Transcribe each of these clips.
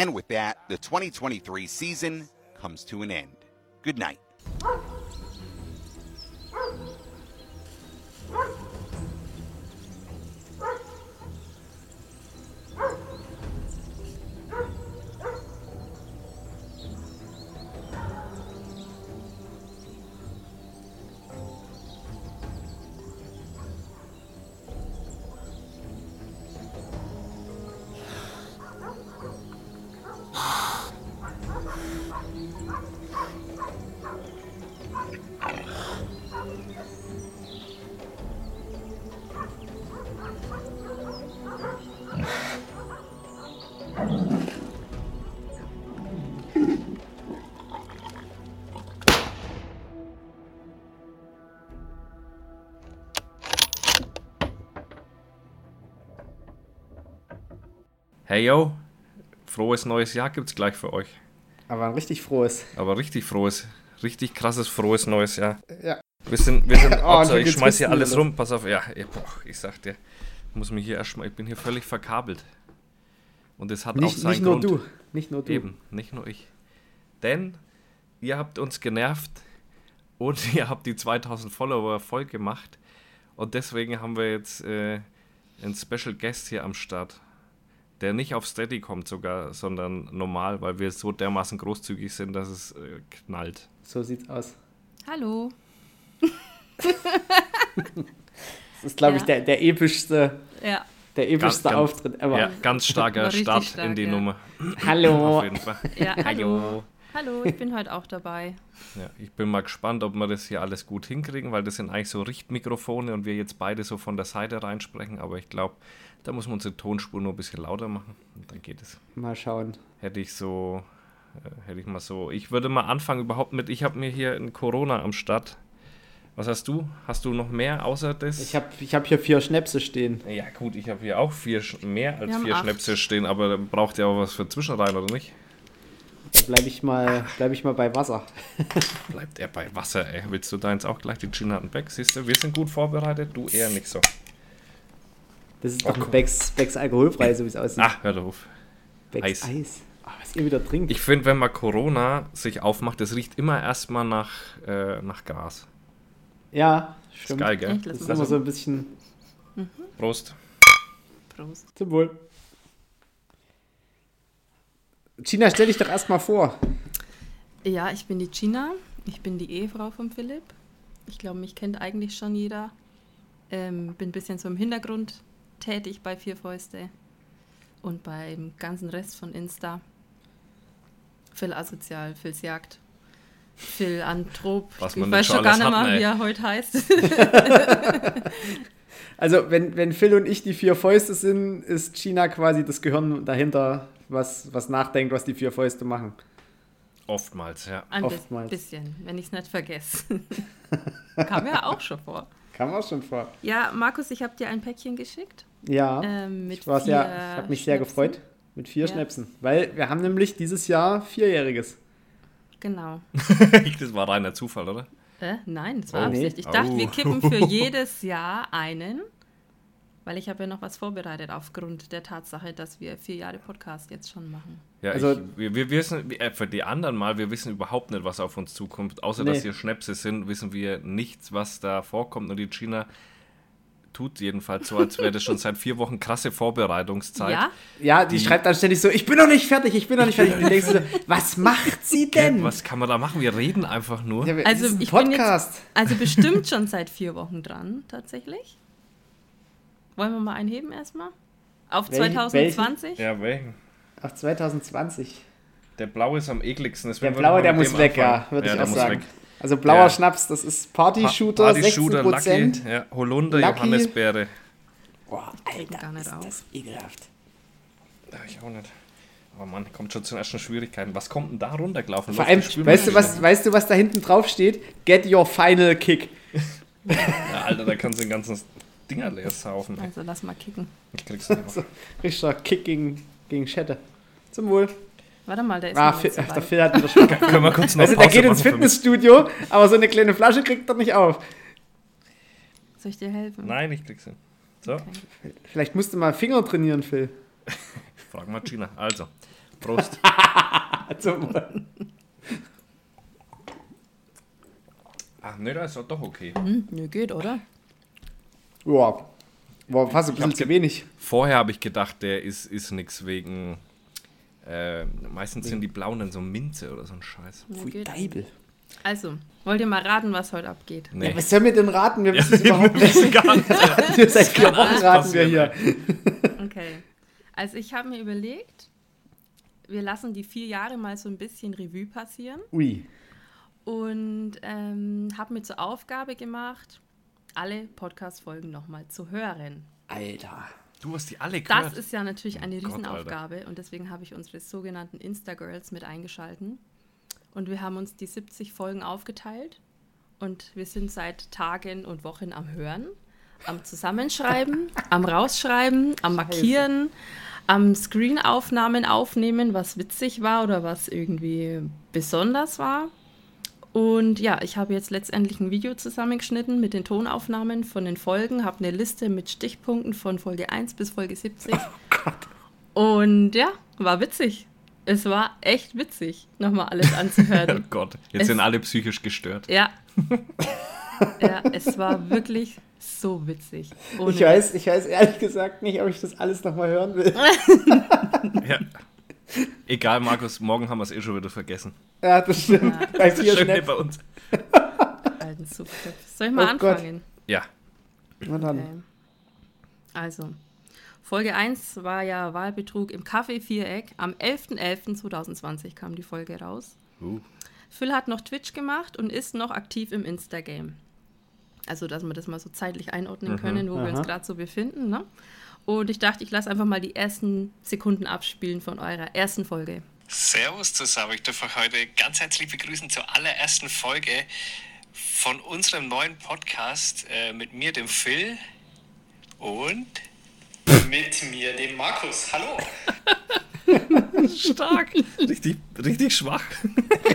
And with that, the 2023 season comes to an end. Good night. Hey yo, frohes neues Jahr gibt's gleich für euch. Aber ein richtig frohes. Aber richtig frohes, richtig krasses frohes neues Jahr. Ja. Wir sind, wir sind, Oh, und ich schmeiß hier alles rum, pass auf, ja, ja, boah, ich sag dir, ich muss mich hier erstmal, ich bin hier völlig verkabelt. Und es hat auch Nicht, seinen nicht nur Grund. du. Nicht nur du. Eben, nicht nur ich. Denn ihr habt uns genervt und ihr habt die 2000 Follower voll gemacht. Und deswegen haben wir jetzt äh, einen Special Guest hier am Start, der nicht auf Steady kommt sogar, sondern normal, weil wir so dermaßen großzügig sind, dass es äh, knallt. So sieht's aus. Hallo. Das ist, glaube ich, Ja. der, der epischste, Ja. der epischste Ganz- Auftritt ever. Ja, ganz starker Start stark, in die ja. Nummer. Hallo. Auf jeden Fall. Ja, hallo. Hallo. Ich bin heute auch dabei. Ja, ich bin mal gespannt, ob wir das hier alles gut hinkriegen, weil das sind eigentlich so Richtmikrofone und wir jetzt beide so von der Seite reinsprechen. Aber ich glaube, da muss man unsere Tonspur nur ein bisschen lauter machen und dann geht es. Mal schauen. Hätte ich so, äh, hätte ich mal so. Ich würde mal anfangen überhaupt mit, ich habe mir hier ein Corona am Start. Was hast du? Hast du noch mehr außer das? Ich habe ich hab hier vier Schnäpse stehen. ja gut, ich habe hier auch vier, mehr als vier acht. Schnäpse stehen, aber dann braucht ihr auch was für Zwischenrein, oder nicht? Da bleibe ich, mal- bleib ich mal bei Wasser. Bleibt er bei Wasser, ey. Willst du deins auch gleich? Die Gin hat einen Beck, siehst du? Wir sind gut vorbereitet, du eher nicht so. Das ist Oh, doch ein. Becks, Becks alkoholfrei, so wie es aussieht. Ach, hör doch auf. Becks Eis. Eis. Ah, was ihr wieder trinkt. Ich finde, wenn man Corona sich aufmacht, das riecht immer erstmal nach, äh, nach Gras. ja, Ist stimmt. geil, gell? Das ist immer so ein bisschen Prost. Prost. zum Wohl. Gina, stell dich doch erstmal vor. Ja, ich bin die Gina. Ich bin die Ehefrau von Philipp. Ich glaube, mich kennt eigentlich schon jeder. Ähm, bin ein bisschen so im Hintergrund tätig bei Vier Fäuste und beim ganzen Rest von Insta. Phil Asozial, Phils Jagd, Phil Anthrop. Was ich man weiß nicht schon gar nicht mehr, ey. wie er heute heißt. Also, wenn, wenn Phil und ich die vier Fäuste sind, ist Gina quasi das Gehirn dahinter, was, was nachdenkt, was die vier Fäuste machen. Oftmals, ja. Ein Oftmals. bisschen, wenn ich es nicht vergesse. Kam ja auch schon vor. Kam auch schon vor. Ja, Markus, ich habe dir ein Päckchen geschickt. Ja, Ähm, mit ich, war vier sehr, ich habe mich sehr Schnäpsen. gefreut mit vier Ja. Schnäpsen. Weil wir haben nämlich dieses Jahr Vierjähriges. Genau. das war reiner Zufall, oder? Äh, nein, das war Oh, nee. Absicht. Ich dachte, wir Oh. kippen für jedes Jahr einen, weil ich habe ja noch was vorbereitet aufgrund der Tatsache, dass wir vier Jahre Podcast jetzt schon machen. Ja, Also- ich, wir, wir wissen, äh, für die anderen mal, wir wissen überhaupt nicht, was auf uns zukommt. Außer, Nee. dass hier Schnäpse sind, wissen wir nichts, was da vorkommt. Und die China tut jedenfalls so, als wäre das schon seit vier Wochen krasse Vorbereitungszeit. Ja? Ja, die, Die- schreibt dann ständig so, ich bin noch nicht fertig, ich bin noch nicht fertig. Und du denkst dir so, was macht sie denn? Was kann man da machen? Wir reden einfach nur. Ja, Also, das ist ein ich bin jetzt- Podcast. Also bestimmt schon seit vier Wochen dran, tatsächlich. Wollen wir mal einheben erstmal? Auf Welchen- 2020? Ja, welchen? Ach, 2020. Der blaue ist am ekligsten. Der deswegen würde blaue, der muss weg, ja, anfangen. würde ich der auch muss sagen. weg. Also blauer Ja. Schnaps, das ist Party-Shooter, Party-Shooter, 16%. Lucky, ja, Holunder, Lucky. Johannisbeere. Boah, Alter, gar nicht ist auf. das ekelhaft. Ja, ich auch nicht. Aber man kommt schon zu den ersten Schwierigkeiten. Was kommt denn da runtergelaufen? Vor allem, weißt du, was, weißt du, was da hinten drauf steht? Get your final kick. Ja, Alter, da kannst du den ganzen Dinger leer saufen. Also lass mal kicken. Ich krieg's nicht. So, richtiger Kick gegen, gegen Schette. Zum Wohl. Warte mal, der ist Ah, Phil, nicht so ach, der. Phil hat wieder schon. Können wir kurz noch Also, der geht ins? Fitnessstudio, aber so eine kleine Flasche kriegt er nicht auf. Soll ich dir helfen? Nein, ich krieg's hin. So, Vielleicht musst du mal Finger trainieren, Phil. frag mal Gina. Also, Prost. Also, Ach nee, das ist doch okay. Hm, nö, geht, oder? ja, war fast ein bisschen zu wenig. Vorher habe ich gedacht, der ist, ist nix wegen. Äh, meistens sind die blauen dann so Minze oder so ein Scheiß. Ja, Pfui. Deibel. Also, wollt ihr mal raten, was heute abgeht? Nee. Ja, was sollen wir denn raten? Wir wissen es überhaupt wir nicht. wissen gar nicht. Seit vier Wochen raten wir hier. Okay. Also, ich habe mir überlegt, wir lassen die vier Jahre mal so ein bisschen Revue passieren Ui. und ähm, habe mir zur Aufgabe gemacht, alle Podcast-Folgen nochmal zu hören. Alter. Du hast die alle gehört. Das ist ja natürlich eine Oh Gott, Riesenaufgabe und deswegen habe ich unsere sogenannten Insta-Girls mit eingeschalten. Und wir haben uns die 70 Folgen aufgeteilt und wir sind seit Tagen und Wochen am Hören, am Zusammenschreiben, am Rausschreiben, am Markieren, am Screenaufnahmen aufnehmen, was witzig war oder was irgendwie besonders war. Und ja, ich habe jetzt letztendlich ein Video zusammengeschnitten mit den Tonaufnahmen von den Folgen, habe eine Liste mit Stichpunkten von Folge 1 bis Folge 70. Und ja, war witzig. Es war echt witzig, nochmal alles oh anzuhören. Gott, jetzt Es- sind alle psychisch gestört. ja. ja, es war wirklich so witzig. Ohne Ich weiß, ich weiß ehrlich gesagt nicht, ob ich das alles nochmal hören will. Ja. Egal, Markus, morgen haben wir es eh schon wieder vergessen. Ja, das stimmt. Ja. Das ist vier schön Schnaps. bei uns. alten Zugriff. Soll ich mal Oh Gott. anfangen? Ja. Na dann. Okay. Also, Folge 1 war ja Wahlbetrug im Café Viereck. Am 11.11.2020 kam die Folge raus. Uh. Phil hat noch Twitch gemacht und ist noch aktiv im Instagame. Also, dass wir das mal so zeitlich einordnen können, wo wir uns Aha. gerade so befinden. Ne? Und ich dachte, ich lasse einfach mal die ersten Sekunden abspielen von eurer ersten Folge. Servus zusammen, ich darf euch heute ganz herzlich begrüßen zur allerersten Folge von unserem neuen Podcast äh, mit mir, dem Phil und Mit mir, dem Markus. Hallo. Stark. Richtig, richtig schwach.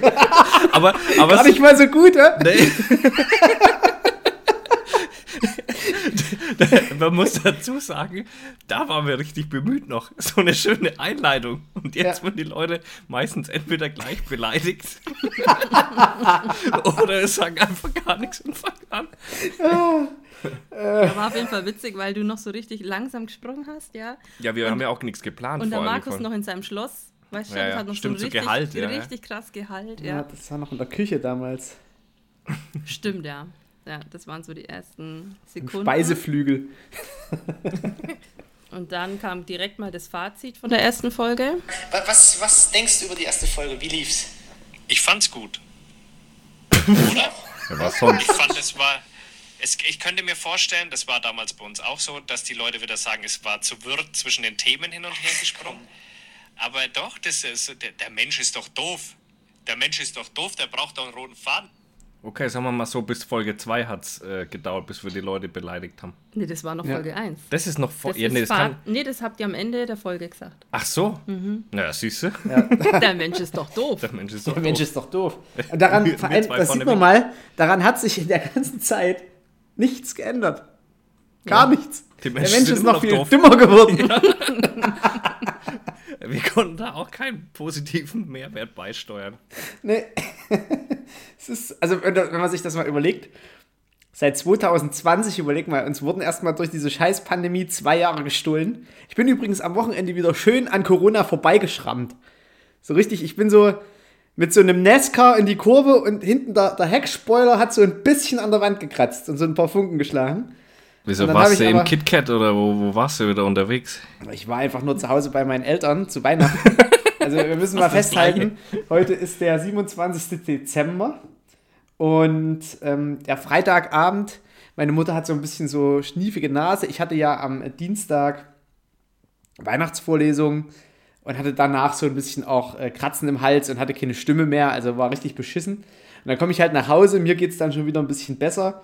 aber, aber Gar nicht mal so gut, ja? Nee. Man muss dazu sagen, da waren wir richtig bemüht noch. So eine schöne Einleitung. Und jetzt Ja. werden die Leute meistens entweder gleich beleidigt oder es sagen einfach gar nichts und fangen an. War auf jeden Fall witzig, weil du noch so richtig langsam gesprungen hast, ja. Ja, wir haben ja auch nichts geplant Und der Markus noch in seinem Schloss. Weißt du, Ja, das ja, hat noch stimmt, so so richtig, Gehalt, ja, ja. richtig krass Gehalt, Ja, ja. das war noch in der Küche damals. Stimmt, ja. Ja, das waren so die ersten Im Sekunden. Speiseflügel. Und dann kam direkt mal das Fazit von der ersten Folge. Wa- Was, was denkst du über die erste Folge? Wie lief's? ich fand's gut. Oder? Ja, was sonst? Ich fand, es war. Es, ich könnte mir vorstellen, das war damals bei uns auch so, dass die Leute wieder sagen, es war zu wirr zwischen den Themen hin und her gesprungen. Aber doch, das ist, der, der Mensch ist doch doof. Der Mensch ist doch doof, der braucht doch einen roten Faden. Okay, sagen wir mal so, bis Folge 2 hat es äh, gedauert, bis wir die Leute beleidigt haben. Nee, das war noch Ja. Folge 1. Das ist noch. Das Ja, nee, das kann, nee, das habt ihr am Ende der Folge gesagt. ach so. Mhm. Na, siehst du? Der Mensch ist doch doof. Der Mensch ist doch Der Mensch doof. ist doch doof. Und daran, vor allem, das vorne sieht man mal, daran hat sich in der ganzen Zeit nichts geändert. Gar nichts. Die der Mensch ist noch noch viel doof. dümmer geworden. Wir konnten da auch keinen positiven Mehrwert beisteuern. Nee. es ist, also wenn, wenn man sich das mal überlegt, seit 2020, überleg mal, uns wurden erstmal durch diese scheiß Pandemie zwei Jahre gestohlen. Ich bin übrigens am Wochenende wieder schön an Corona vorbeigeschrammt. So richtig, ich bin so mit so einem Nescar in die Kurve und hinten der, der Heckspoiler hat so ein bisschen an der Wand gekratzt und so ein paar Funken geschlagen. Wieso warst du im KitKat oder wo, wo warst du wieder unterwegs? Ich war einfach nur zu Hause bei meinen Eltern zu Weihnachten. Also wir müssen mal festhalten, heute ist der 27. Dezember und ähm, der Freitagabend, meine Mutter hat so ein bisschen so schniefige Nase. Ich hatte ja am Dienstag Weihnachtsvorlesung und hatte danach so ein bisschen auch äh, Kratzen im Hals und hatte keine Stimme mehr, also war richtig beschissen. Und dann komme ich halt nach Hause, mir geht es dann schon wieder ein bisschen besser.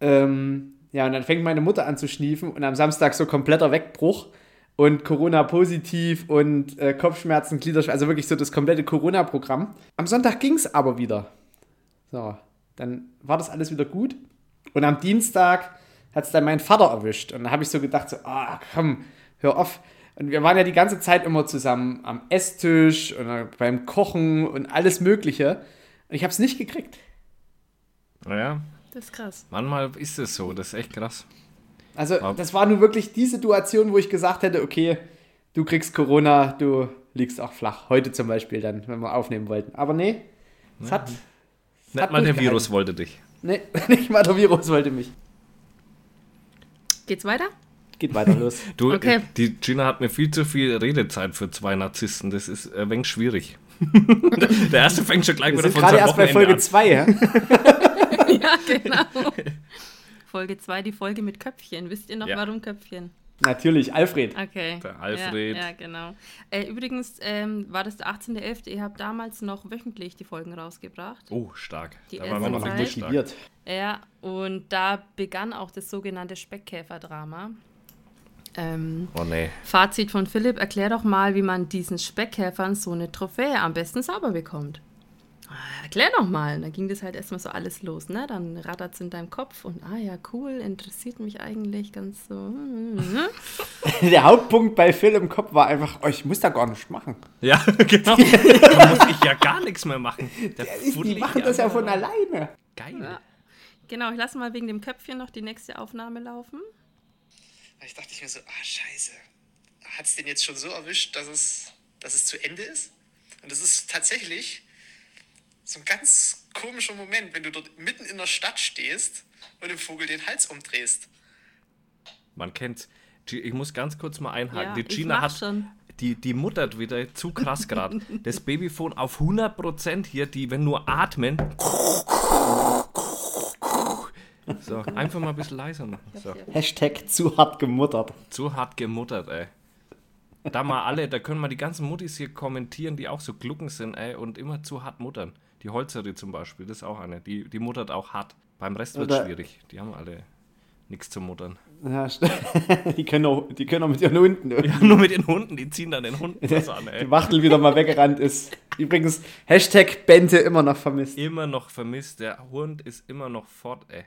Ähm, ja, und dann fängt meine Mutter an zu schniefen und am Samstag so kompletter Wegbruch und Corona positiv und äh, Kopfschmerzen, Gliederschmerzen, also wirklich so das komplette Corona-Programm. Am Sonntag ging es aber wieder. So, dann war das alles wieder gut. Und am Dienstag hat es dann mein Vater erwischt. Und dann habe ich so gedacht, so, ah, komm, hör auf. Und wir waren ja die ganze Zeit immer zusammen am Esstisch und beim Kochen und alles Mögliche. Und ich habe es nicht gekriegt. Naja, Das ist krass. manchmal ist es so, das ist echt krass. Also, Ja. das war nur wirklich die Situation, wo ich gesagt hätte, okay, du kriegst Corona, du liegst auch flach. Heute zum Beispiel dann, wenn wir aufnehmen wollten. Aber nee, es hat, Nicht hat mal der. Virus wollte dich. nee, nicht mal der Virus wollte mich. Geht's weiter? Geht weiter los. Du, Okay. die Gina hat mir viel zu viel Redezeit für zwei Narzissten. Das ist ein wenig schwierig. der erste fängt schon gleich Wir wieder sind von gerade erst bei Folge an. 2, ja? ja, genau. Folge 2, die Folge mit Köpfchen. Wisst ihr noch, Ja. warum Köpfchen? Natürlich, Alfred. Okay. Der Alfred. Ja, ja genau. Äh, übrigens ähm, war das der 18.11. Ihr habt damals noch wöchentlich die Folgen rausgebracht. Oh, stark. Die da waren wir noch richtig. Motiviert. Ja, und da begann auch das sogenannte Speckkäfer-Drama. Ähm, Oh nee. Fazit von Philipp, erklär doch mal, wie man diesen Speckkäfern so eine Trophäe am besten sauber bekommt. Erklär doch mal. Dann ging das halt erstmal so alles los, ne? Dann rattert es in deinem Kopf und ah ja, cool, interessiert mich eigentlich ganz so. Der Hauptpunkt bei Phil im Kopf war einfach, oh, ich muss da gar nicht machen. Ja, genau. da muss ich ja gar nichts mehr machen. Der Die fuddelt machen die das ja von alleine. Geil. Ja. Genau, ich lasse mal wegen dem Köpfchen noch die nächste Aufnahme laufen. Ich dachte ich mir so, ah, scheiße. Hat es den jetzt schon so erwischt, dass es, dass es zu Ende ist? Und das ist tatsächlich so ein ganz komischer Moment, wenn du dort mitten in der Stadt stehst und dem Vogel den Hals umdrehst. Man kennt's. Ich muss ganz kurz mal einhaken. Ja, die Gina hat. schon. Die, die muttert wieder zu krass gerade. Das Babyphone auf 100% hier, die, wenn nur atmen. So, einfach mal ein bisschen leiser machen. So. Hashtag zu hart gemuttert. Zu hart gemuttert, ey. Da mal alle, da können mal die ganzen Muttis hier kommentieren, die auch so glucken sind, ey, und immer zu hart muttern. Die Holzerin zum Beispiel, das ist auch eine. Die, die muttert auch hart. Beim Rest wird Oder- schwierig. Die haben alle nichts zu muttern. Ja, die, können auch, die können auch mit ihren Hunden. Ja, nur mit den Hunden, die ziehen dann den Hunden was an, ey. Die Wachtel wieder mal weggerannt ist. Übrigens, Hashtag Bente immer noch vermisst. Immer noch vermisst. Der Hund ist immer noch fort, ey.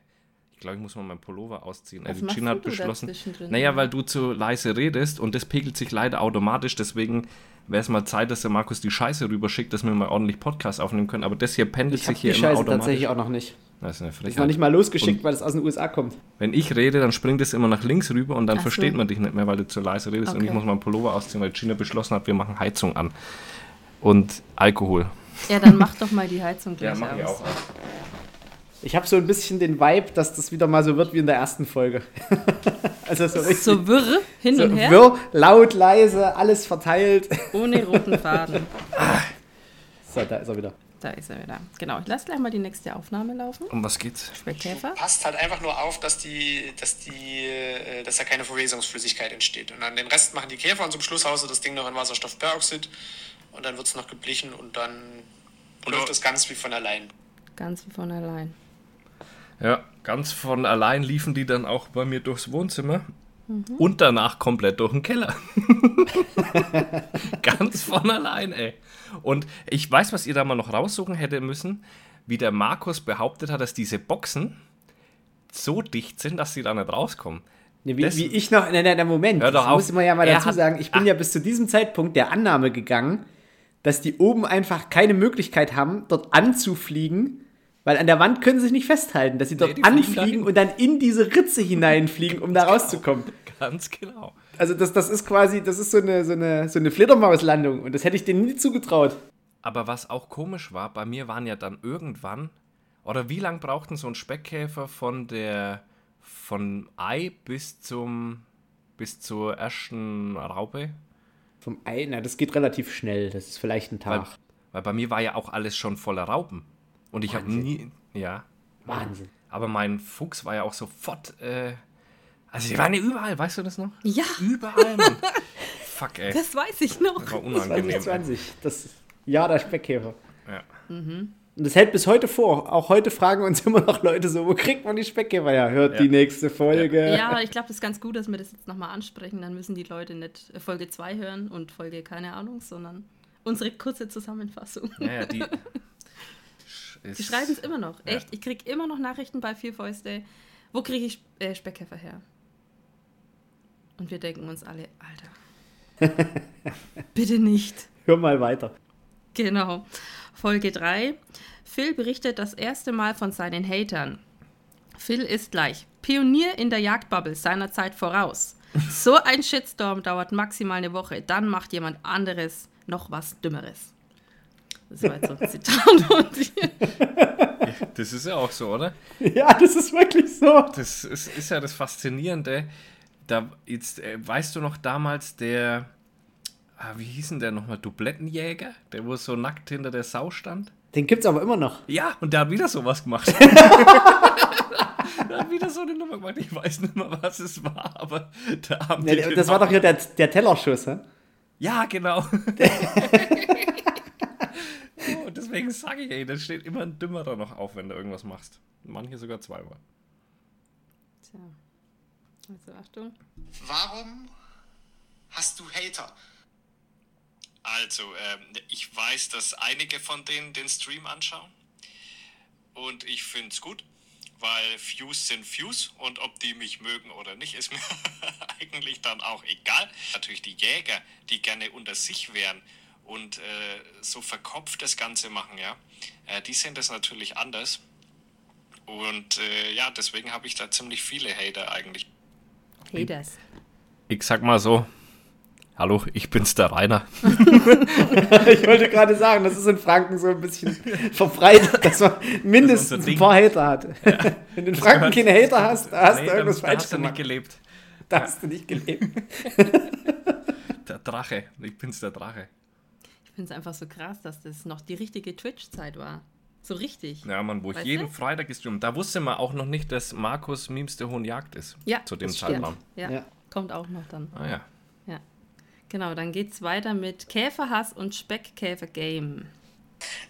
Ich glaube, ich muss mal meinen Pullover ausziehen. Was machst Gina hat beschlossen. Naja, weil du zu leise redest und das pegelt sich leider automatisch. Deswegen wäre es mal Zeit, dass der Markus die Scheiße rüberschickt, dass wir mal ordentlich Podcast aufnehmen können. Aber das hier pendelt Ich sich hier die immer Scheiße automatisch. tatsächlich auch noch nicht. Das ist eine Ist noch Frechheit. nicht mal losgeschickt, weil es aus den USA kommt. Wenn ich rede, dann springt es immer nach links rüber und dann Ach so. versteht man dich nicht mehr, weil du zu leise redest. Und Okay. ich muss meinen Pullover ausziehen, weil Gina beschlossen hat, wir machen Heizung an. Und Alkohol. Ja, dann mach doch mal die Heizung gleich aus. Ich habe so ein bisschen den Vibe, dass das wieder mal so wird wie in der ersten Folge. also so richtig. So wirr, hin so und her, wirr, laut, leise, alles verteilt. ohne roten Faden. So, da ist er wieder. Da ist er wieder. Genau, ich lasse gleich mal die nächste Aufnahme laufen. Um was geht's? Speckkäfer. Passt halt einfach nur auf, dass die, dass die, äh, dass da keine Verwesungsflüssigkeit entsteht. Und dann den Rest machen die Käfer und zum Schluss haust du das Ding noch in Wasserstoffperoxid und dann wird es noch geblichen und dann läuft das ganz wie von allein. Ganz von allein. Ja, ganz von allein liefen die dann auch bei mir durchs Wohnzimmer und danach komplett durch den Keller. ganz von allein, ey. Und ich weiß, was ihr da mal noch raussuchen hätte müssen, wie der Markus behauptet hat, dass diese Boxen so dicht sind, dass sie da nicht rauskommen. Nee, wie, Das- wie ich noch, nein, nein, nein, Moment, Hör doch das auf. muss man ja mal Er dazu hat- sagen, ich bin ja bis zu diesem Zeitpunkt der Annahme gegangen, dass die oben einfach keine Möglichkeit haben, dort anzufliegen, weil an der Wand können sie sich nicht festhalten, dass sie dort fliegen anfliegen und dann in diese Ritze hineinfliegen, um da rauszukommen. Ganz genau. Also das, das ist quasi, das ist so eine, so eine, so eine Fledermauslandung und das hätte ich denen nie zugetraut. Aber was auch komisch war, bei mir waren ja dann irgendwann, oder wie lang braucht denn so ein Speckkäfer von der von Ei bis zum bis zur ersten Raupe? Vom Ei, na, das geht relativ schnell, das ist vielleicht ein Weil, Tag. weil bei mir war ja auch alles schon voller Raupen. Und ich habe nie. Ja. Wahnsinn. Aber mein Fuchs war ja auch sofort. Äh, also die waren ja überall, weißt du das noch? Ja, Überall, Mann. Fuck, ey. das weiß ich noch. war unangenehm. ey. 2020, das Jahr der Speckkäfer. Ja. Und das hält bis heute vor. Auch heute fragen uns immer noch Leute so, wo kriegt man die Speckkäfer her? Hört Ja. die nächste Folge. Ja, ich glaube, das ist ganz gut, dass wir das jetzt nochmal ansprechen. Dann müssen die Leute nicht äh, Folge 2 hören und Folge keine Ahnung, sondern unsere kurze Zusammenfassung. Ja, ja, die. Die schreiben es immer noch. Ja. Echt, ich kriege immer noch Nachrichten bei Vier Fäuste. Wo kriege ich äh, Speckkäfer her? Und wir denken uns alle, Alter, Bitte nicht. Hör mal weiter. Genau. Folge 3. Phil berichtet das erste Mal von seinen Hatern. Phil ist gleich Pionier in der Jagdbubble seiner Zeit voraus. So ein Shitstorm dauert maximal eine Woche, dann macht jemand anderes noch was Dümmeres. Das war jetzt so ein Zitat von dir. Das ist ja auch so, oder? Ja, das ist wirklich so. Das ist, ist ja das Faszinierende. Da, jetzt, äh, weißt du noch damals der, ah, wie hieß denn der nochmal, Dublettenjäger? Der, wo so nackt hinter der Sau stand? Den gibt's aber immer noch. Ja, und der hat wieder sowas gemacht. der hat wieder so eine Nummer gemacht. Ich weiß nicht mehr, was es war, aber da haben Ja, das war doch hier der, der Tellerschuss, hä? Ja, genau. deswegen sage ich, ey, da steht immer ein Dümmerer noch auf, wenn du irgendwas machst. Manche sogar zweimal. Tja. Also Achtung. Warum hast du Hater? Also, ähm, ich weiß, dass einige von denen den Stream anschauen. Und ich finde es gut, weil Views sind Views und ob die mich mögen oder nicht, ist mir eigentlich dann auch egal. Natürlich die Jäger, die gerne unter sich wären und äh, so verkopft das Ganze machen, ja, äh, die sehen das natürlich anders. Und äh, ja, deswegen habe ich da ziemlich viele Hater eigentlich. Haters. Ich sag mal so. Hallo, ich bin's der Rainer. Ich wollte gerade sagen, das ist in Franken so ein bisschen verbreitet, dass man mindestens unser ein paar Hater hat. Wenn du in Franken keine Hater hast, da hast Nee, du irgendwas da falsch hast du nicht gemacht. gelebt. Da hast du nicht gelebt. Der Drache. Ich bin's der Drache. Ich finde es einfach so krass, dass das noch die richtige Twitch-Zeit war. So richtig. Ja, Mann, wo ich jeden du? Freitag gestreamt. Da wusste man auch noch nicht, dass Markus Memes der Hohen Jagd ist. Ja, Zu dem. Zeitraum. Ja, Ja. kommt auch noch dann. Ah ja. Ja. Genau, dann geht's weiter mit Käferhass und Speckkäfer-Game.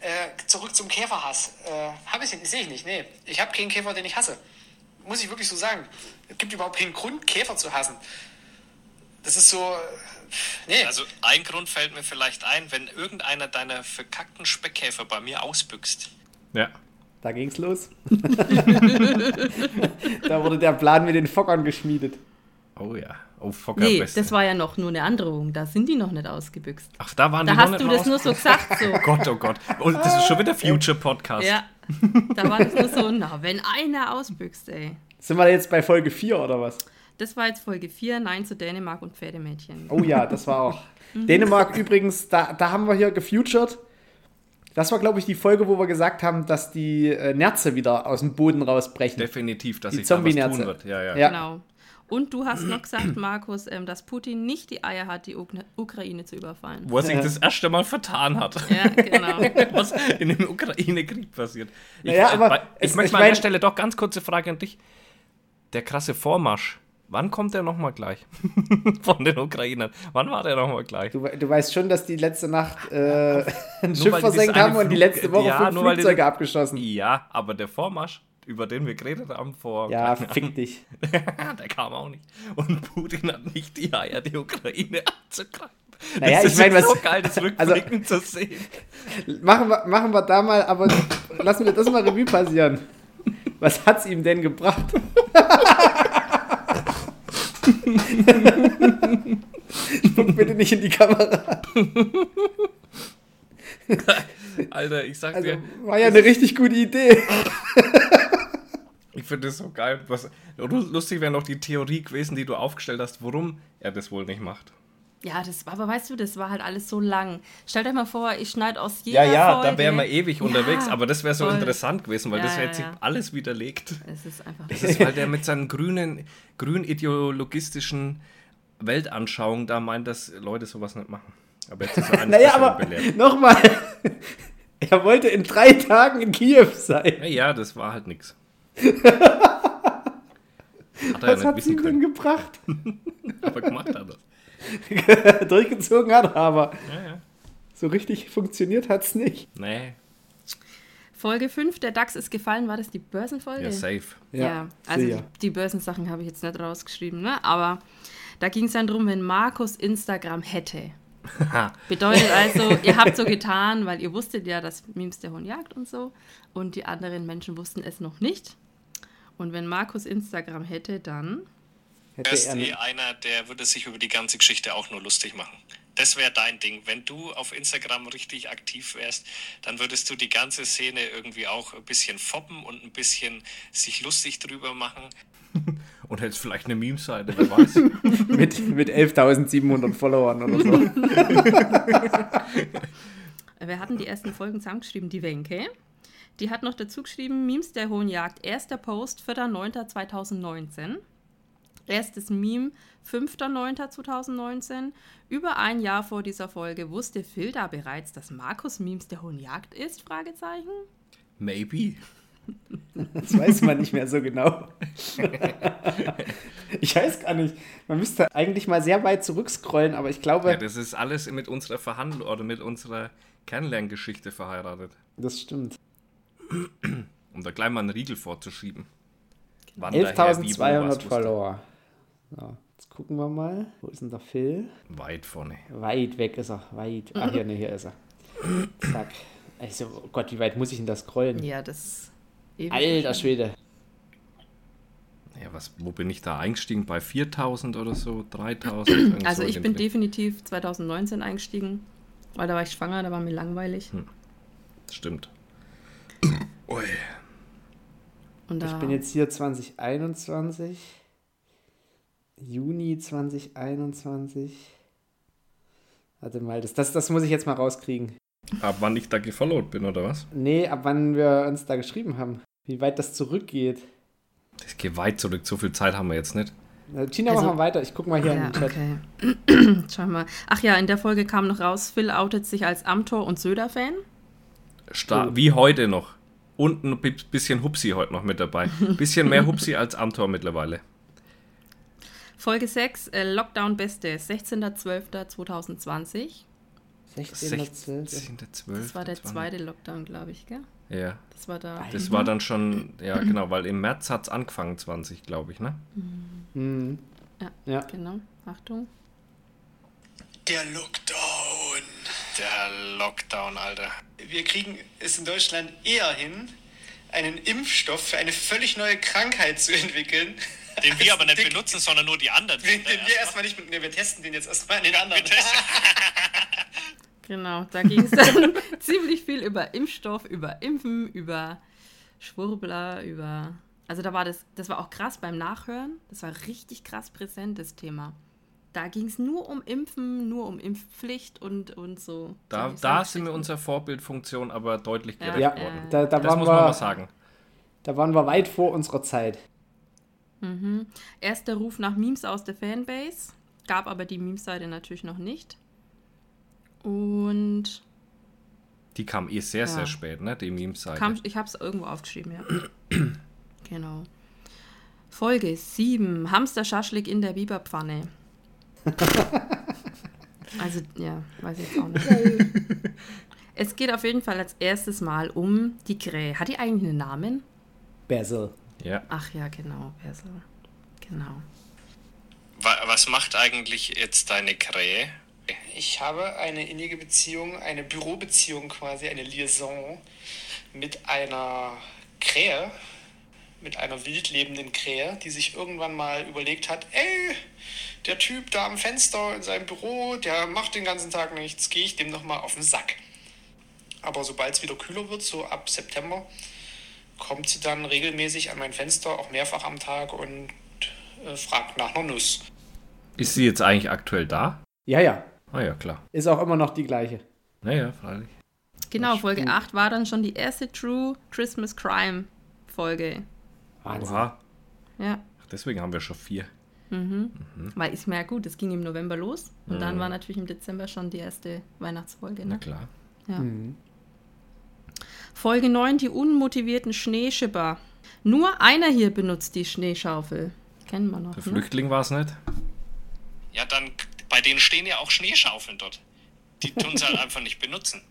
Äh, zurück zum Käferhass. Äh, hab ich, sehe ich nicht, nee. Ich habe keinen Käfer, den ich hasse. Muss ich wirklich so sagen. Es gibt überhaupt keinen Grund, Käfer zu hassen. Das ist so. Nee. Also ein Grund fällt mir vielleicht ein, wenn irgendeiner deiner verkackten Speckkäfer bei mir ausbüchst. Ja. Da ging's los. da wurde der Plan mit den Fockern geschmiedet. Oh ja. Oh, Fokker Nee, Beste. das war ja noch nur eine Androhung. Da sind die noch nicht ausgebüxt. Ach, da waren Da die noch hast nicht du mal das nur so gesagt, so. Oh Gott, oh Gott. Und das ist schon wieder Future Podcast. Ja. Da war das nur so, na, wenn einer ausbüchst, ey. Sind wir jetzt bei Folge 4 oder was? Das war jetzt Folge 4, Nein zu Dänemark und Pferdemädchen. Oh ja, das war auch. Dänemark übrigens, da, da haben wir hier gefutured. Das war, glaube ich, die Folge, wo wir gesagt haben, dass die äh, Nerze wieder aus dem Boden rausbrechen. Definitiv, dass Die sich da was Zombie-Nerze. tun wird. Ja, ja. Ja. Genau. Und du hast noch gesagt, Markus, ähm, dass Putin nicht die Eier hat, die Ukra Ukraine zu überfallen. Wo er sich Ja. das erste Mal vertan hat. Ja, genau. was in dem Ukraine-Krieg passiert. Ich, Naja, äh, aber bei- ich es- möchte ich mal an der Stelle doch ganz kurze Frage an dich. Der krasse Vormarsch, wann kommt der nochmal gleich? Von den Ukrainern. Wann war der nochmal gleich? Du, du weißt schon, dass die letzte Nacht äh, ein Schiff versenkt haben und die Flug- letzte Woche Ja, fünf Flugzeuge abgeschossen. Ja, aber der Vormarsch, über den wir geredet haben vor. Ja, fick dich. Der kam auch nicht. Und Putin hat nicht die Eier, die Ukraine anzugreifen. Naja, das ich mein, ist was- so geil, das also- rückblickend zu sehen. Machen wir, machen wir da mal, aber lassen wir das mal Revue passieren. Was hat's ihm denn gebracht? Guck bitte nicht in die Kamera. Alter, ich sag Also, dir, war ja eine richtig gute Idee. ich finde das so geil. Was, lustig wäre noch die Theorie gewesen, die du aufgestellt hast, warum er das wohl nicht macht. Ja, das war, aber weißt du, das war halt alles so lang. Stell dir mal vor, ich schneide aus jeder Ja, ja, Folge. da wären wir ewig Ja, unterwegs, aber das wäre so voll. interessant gewesen, weil Ja, das ja, jetzt ja. alles widerlegt. Es ist einfach. Das ist, weil der mit seinen grünen, grün ideologistischen Weltanschauungen da meint, dass Leute sowas nicht machen. Aber jetzt ist er Naja, aber nochmal. Er wollte in drei Tagen in Kiew sein. Ja, ja, das war halt nix. Hat er Was ja hat nicht sie wissen ihm denn gebracht? aber gemacht hat er. Durchgezogen hat er aber. Ja, ja. So richtig funktioniert hat's nicht. Nee, Folge 5, der DAX ist gefallen, war das die Börsenfolge? ja, safe. Ja, also die, die Börsensachen habe ich jetzt nicht rausgeschrieben, ne? aber da ging es dann darum, wenn Markus Instagram hätte. Bedeutet also, ihr habt so getan, weil ihr wusstet ja, dass Memes der Hund jagt und so und die anderen Menschen wussten es noch nicht. Und wenn Markus Instagram hätte, dann Hätte wärst er eh einer, der würde sich über die ganze Geschichte auch nur lustig machen. Das wäre dein Ding. Wenn du auf Instagram richtig aktiv wärst, dann würdest du die ganze Szene irgendwie auch ein bisschen foppen und ein bisschen sich lustig drüber machen. Und jetzt vielleicht eine Meme-Seite, wer weiß. mit, mit 11.700 Followern oder so. Wir hatten die ersten Folgen zusammengeschrieben, die Wenke. Die hat noch dazu geschrieben, Memes der Hohen Jagd, erster Post, 4.9.2019. Erstes Meme, 5.9.2019. Über ein Jahr vor dieser Folge wusste Phil da bereits, dass Markus Memes der Hohen Jagd ist? Fragezeichen. Maybe. Das weiß man nicht mehr so genau. ich weiß gar nicht. Man müsste eigentlich mal sehr weit zurückscrollen, aber ich glaube, Ja, das ist alles mit unserer Verhandlung oder mit unserer Kennenlerngeschichte verheiratet. das stimmt. Um da gleich mal einen Riegel vorzuschieben. Wann daher, wie, wo, was 11.200 wusste. Follower. So, jetzt gucken wir mal. Wo ist denn der Phil? Weit vorne. Weit weg ist er. Weit. Ach, hier, ne, hier ist er. Zack. Also, oh Gott, wie weit muss ich denn das scrollen? Ja, das. ewig Alter. Schwede. Ja, was, wo bin ich da eingestiegen? Bei 4000 oder so? 3000? Irgend Also so ich bin Dreh. definitiv 2019 eingestiegen, weil da war ich schwanger, da war mir langweilig. Stimmt. Ui. Und da, Ich bin jetzt hier 2021. Juni 2021. Warte mal, das, das, das muss ich jetzt mal rauskriegen. Ab wann ich da gefollowt bin, oder was? Nee, ab wann wir uns da geschrieben haben. Wie weit das zurückgeht. Das geht weit zurück. So viel Zeit haben wir jetzt nicht. Na, Tina, Also- mach mal weiter. Ich guck mal hier ja, in den Chat. okay. Schau mal. Ach ja, in der Folge kam noch raus, Phil outet sich als Amtor und Söder-Fan. Sta Oh. Wie heute noch. Und ein bi- bisschen Hupsi heute noch mit dabei. Bisschen mehr Hupsi als Amtor mittlerweile. Folge 6, äh, Lockdown Beste, 16.12.2020. 16.12. 16.12. Das war der zweite Lockdown, glaube ich, gell? Ja, Das war da. das war dann schon, ja genau, weil im März hat es angefangen, 20, glaube ich, ne? Mhm. Ja, Ja. genau. Achtung. Der Lockdown. Der Lockdown, Alter. Wir kriegen es in Deutschland eher hin, einen Impfstoff für eine völlig neue Krankheit zu entwickeln. Den wir aber nicht Dick- benutzen, sondern nur die anderen. Den, den wir erstmal nicht. Nee, wir testen den jetzt erstmal an den anderen. Wir testen- Genau, da ging es dann ziemlich viel über Impfstoff, über Impfen, über Schwurbler, über. Also da war das, das war auch krass beim Nachhören. Das war richtig krass präsent, das Thema. Da ging es nur um Impfen, nur um Impfpflicht und, und so. Da, da sind wir unserer Vorbildfunktion aber deutlich Ja. gerecht Ja, worden. da, da, Das waren muss man mal sagen. da waren wir weit vor unserer Zeit. Erster Ruf nach Memes aus der Fanbase. Gab aber die Memes-Seite natürlich noch nicht. Und Die kam eh sehr, Ja. sehr spät, ne? Die Memes-Seite. Kam, ich habe es irgendwo aufgeschrieben, ja. genau. Folge 7. Hamster-Schaschlik in der Biberpfanne. also, ja, weiß ich jetzt auch nicht. es geht auf jeden Fall als erstes Mal um die Krähe. Hat die eigentlich einen Namen? Basil. Ja. Ach ja, genau, Persel. Genau. Wa- Was macht eigentlich jetzt deine Krähe? Ich habe eine innige Beziehung, eine Bürobeziehung quasi, eine Liaison mit einer Krähe, mit einer wild lebenden Krähe, die sich irgendwann mal überlegt hat, ey, der Typ da am Fenster in seinem Büro, der macht den ganzen Tag nichts, gehe ich dem noch mal auf den Sack. Aber sobald es wieder kühler wird, so ab September, kommt sie dann regelmäßig an mein Fenster, auch mehrfach am Tag und äh, fragt nach einer Nuss. Ist sie jetzt eigentlich aktuell da? Ja, ja. Ah ja, klar. Ist auch immer noch die gleiche. Naja, freilich. Genau, Folge stimmt. 8 war dann schon die erste True Christmas Crime Folge. Wahnsinn. Oha. Ja, Ach, deswegen haben wir schon vier. weil ist mir ja gut, es ging im November los und dann Mhm. war natürlich im Dezember schon die erste Weihnachtsfolge. Na Ne? klar. Ja. Folge 9, die unmotivierten Schneeschipper. Nur einer hier benutzt die Schneeschaufel. Kennen wir noch. Der Ne? Flüchtling war es nicht. Ja, dann, bei denen stehen ja auch Schneeschaufeln dort. Die tun sie halt einfach nicht benutzen.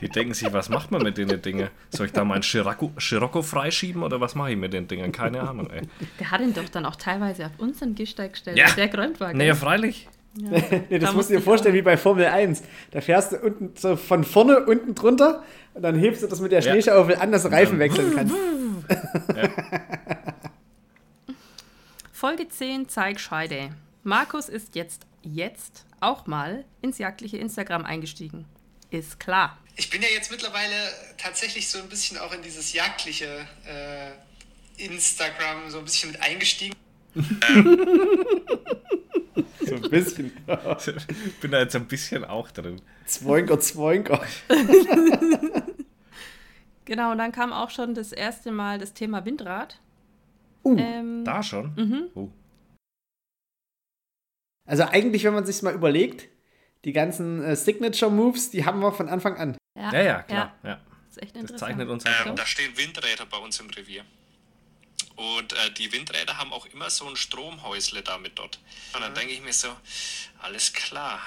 Die denken sich, was macht man mit den Dingen? Soll ich da mein Scirocco, Scirocco freischieben oder was mache ich mit den Dingen? Keine Ahnung, ey. Der hat ihn doch dann auch teilweise auf unseren Gehsteig gestellt, Ja. der war. Naja, gell? Freilich. Nee, Da das musst du dir vorstellen auch- wie bei Formel 1. Da fährst du unten so von vorne unten drunter und dann hebst du das mit der Ja. Schneeschaufel an, dass du Reifen wechseln kannst. Folge 10 Zeig Scheide. Markus ist jetzt, jetzt auch mal ins jagdliche Instagram eingestiegen. Ist klar. Ich bin ja jetzt mittlerweile tatsächlich so ein bisschen auch in dieses jagdliche äh, Instagram so ein bisschen mit eingestiegen. So ein bisschen. Bin da jetzt ein bisschen auch drin. Zwoinker, Zwoinker. Genau, und dann kam auch schon das erste Mal das Thema Windrad. Uh, Ähm, Da schon? Mhm. Oh. Also eigentlich, wenn man sich mal überlegt, die ganzen äh, Signature-Moves, die haben wir von Anfang an. ja, Ja, ja, klar. Ja. ist echt Das interessant. zeichnet uns Ähm, aus. da stehen Windräder bei uns im Revier. Und äh, die Windräder haben auch immer so ein Stromhäusle damit dort. Und dann denke ich mir so, alles klar.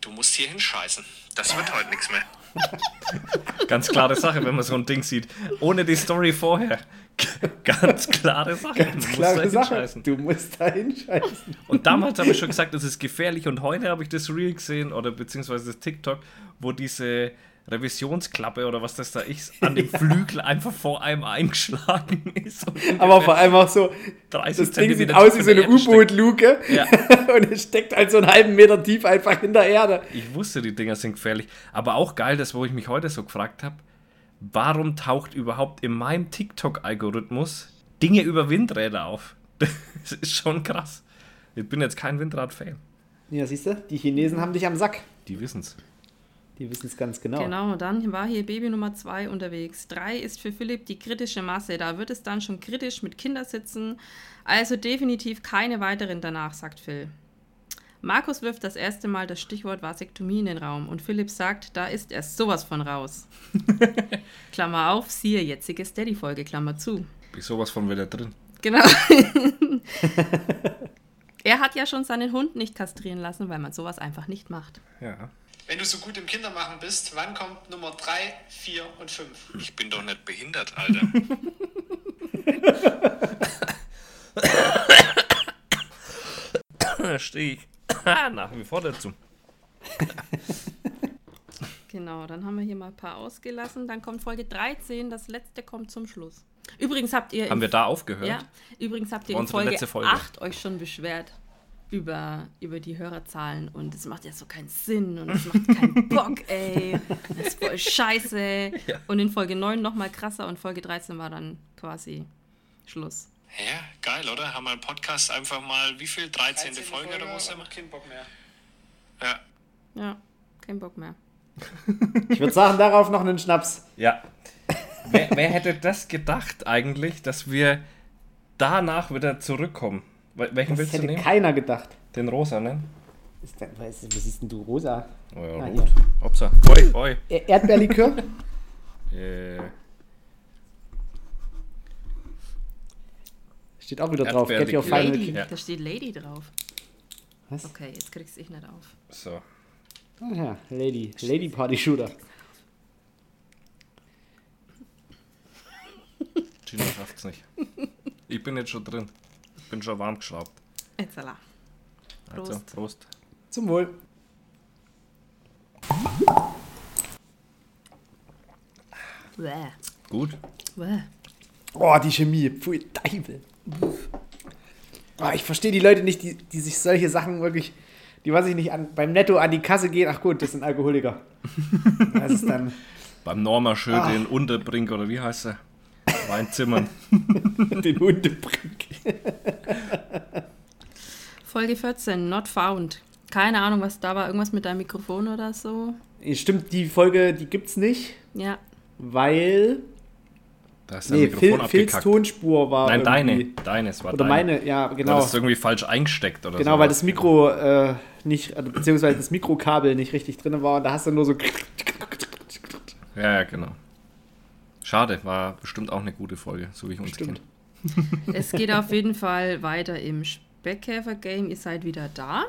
Du musst hier hinscheißen. Das wird heute nichts mehr. Ganz klare Sache, wenn man so ein Ding sieht. Ohne die Story vorher. Ganz klare Sache. Ganz Du musst klare da Sache. hinscheißen. Du musst da hinscheißen. Und damals habe ich schon gesagt, das ist gefährlich. Und heute habe ich das Reel gesehen, oder beziehungsweise das TikTok, wo diese Revisionsklappe oder was das da ist, an dem Flügel einfach vor einem eingeschlagen ist. Aber vor allem auch so, 30 das Ding sieht aus wie so eine. U-Boot-Luke Ja. und es steckt halt so einen halben Meter tief einfach in der Erde. Ich wusste, die Dinger sind gefährlich. Aber auch geil, das, wo ich mich heute so gefragt habe, warum taucht überhaupt in meinem TikTok-Algorithmus Dinge über Windräder auf? Das ist schon krass. Ich bin jetzt kein Windrad-Fan. Ja, siehst du, die Chinesen haben dich am Sack. Die wissen's. Die wissen es ganz genau. Genau, dann war hier Baby Nummer 2 unterwegs. 3 ist für Philipp die kritische Masse. Da wird es dann schon kritisch mit Kindersitzen. Also definitiv keine weiteren danach, sagt Phil. Markus wirft das erste Mal das Stichwort Vasektomie in den Raum und Philipp sagt, da ist er sowas von raus. Klammer auf, siehe jetzige Steady-Folge, Klammer zu. Bin sowas von wieder drin. Genau. er hat ja schon seinen Hund nicht kastrieren lassen, weil man sowas einfach nicht macht. Ja. Wenn du so gut im Kindermachen bist, wann kommt Nummer 3, 4 und 5? Ich bin doch nicht behindert, Alter. Da stehe ich nach wie vor dazu. Genau, dann haben wir hier mal ein paar ausgelassen. Dann kommt Folge 13, das letzte kommt zum Schluss. Übrigens habt ihr. Haben wir da aufgehört? Ja, übrigens habt ihr in Folge, Folge. 8 euch schon beschwert über, über die Hörerzahlen und es macht ja so keinen Sinn und es macht keinen Bock, ey. Das ist voll scheiße. Ja. Und in Folge 9 nochmal krasser und Folge 13 war dann quasi Schluss. Ja, geil, oder? Haben wir einen Podcast einfach mal, wie viel? 13. Folge oder was immer? Kein Bock mehr. Ja. Ja, kein Bock mehr. Ich würde sagen, darauf noch einen Schnaps. Ja. wer, wer hätte das gedacht eigentlich, dass wir danach wieder zurückkommen? Wel- Welchen Das willst du hätte nehmen? keiner gedacht. Den rosa, ne? Ist denn, was, was siehst denn du, rosa? Oh ja, Ah, rot. Hopsa. Oi, oi. E- Erdbeerlikör? Äh, Steht auch wieder drauf. Get your final Lady. Ja. da steht Lady drauf. Was? Okay, jetzt kriegst du ich nicht auf. so. Ah ja, Lady. Lady Party Shooter. Gina schafft's nicht. Ich bin jetzt schon drin. Bin schon warm geschraubt. Etzala. Also, Prost. Prost. Zum Wohl. Bäh. Gut. Bäh. Oh, die Chemie. Pfui, Teufel. Oh, ich verstehe die Leute nicht, die, die sich solche Sachen wirklich, die weiß ich nicht, an, beim Netto an die Kasse gehen. Ach gut, das sind Alkoholiker. Das ist dann Beim Norma schön Ah. den Unterbrink oder wie heißt er? Weinzimmern. den Hundebrink. Folge 14, Not Found. Keine Ahnung, was da war. Irgendwas mit deinem Mikrofon oder so. Stimmt, die Folge, die gibt's nicht, Ja. weil. Da ist Nee, Mikrofon Phil, Phils. Tonspur war. Nein, deine. Deines war Oder deine. meine, ja, Genau. genau. Das ist irgendwie falsch eingesteckt oder so. Genau, weil das Mikro äh, nicht, also, beziehungsweise das Mikrokabel nicht richtig drin war und da hast du nur so. Ja, ja, genau. Schade, war bestimmt auch eine gute Folge, so wie ich uns Stimmt. kenne. Es geht auf jeden Fall weiter im Speckkäfer-Game. Ihr seid wieder da.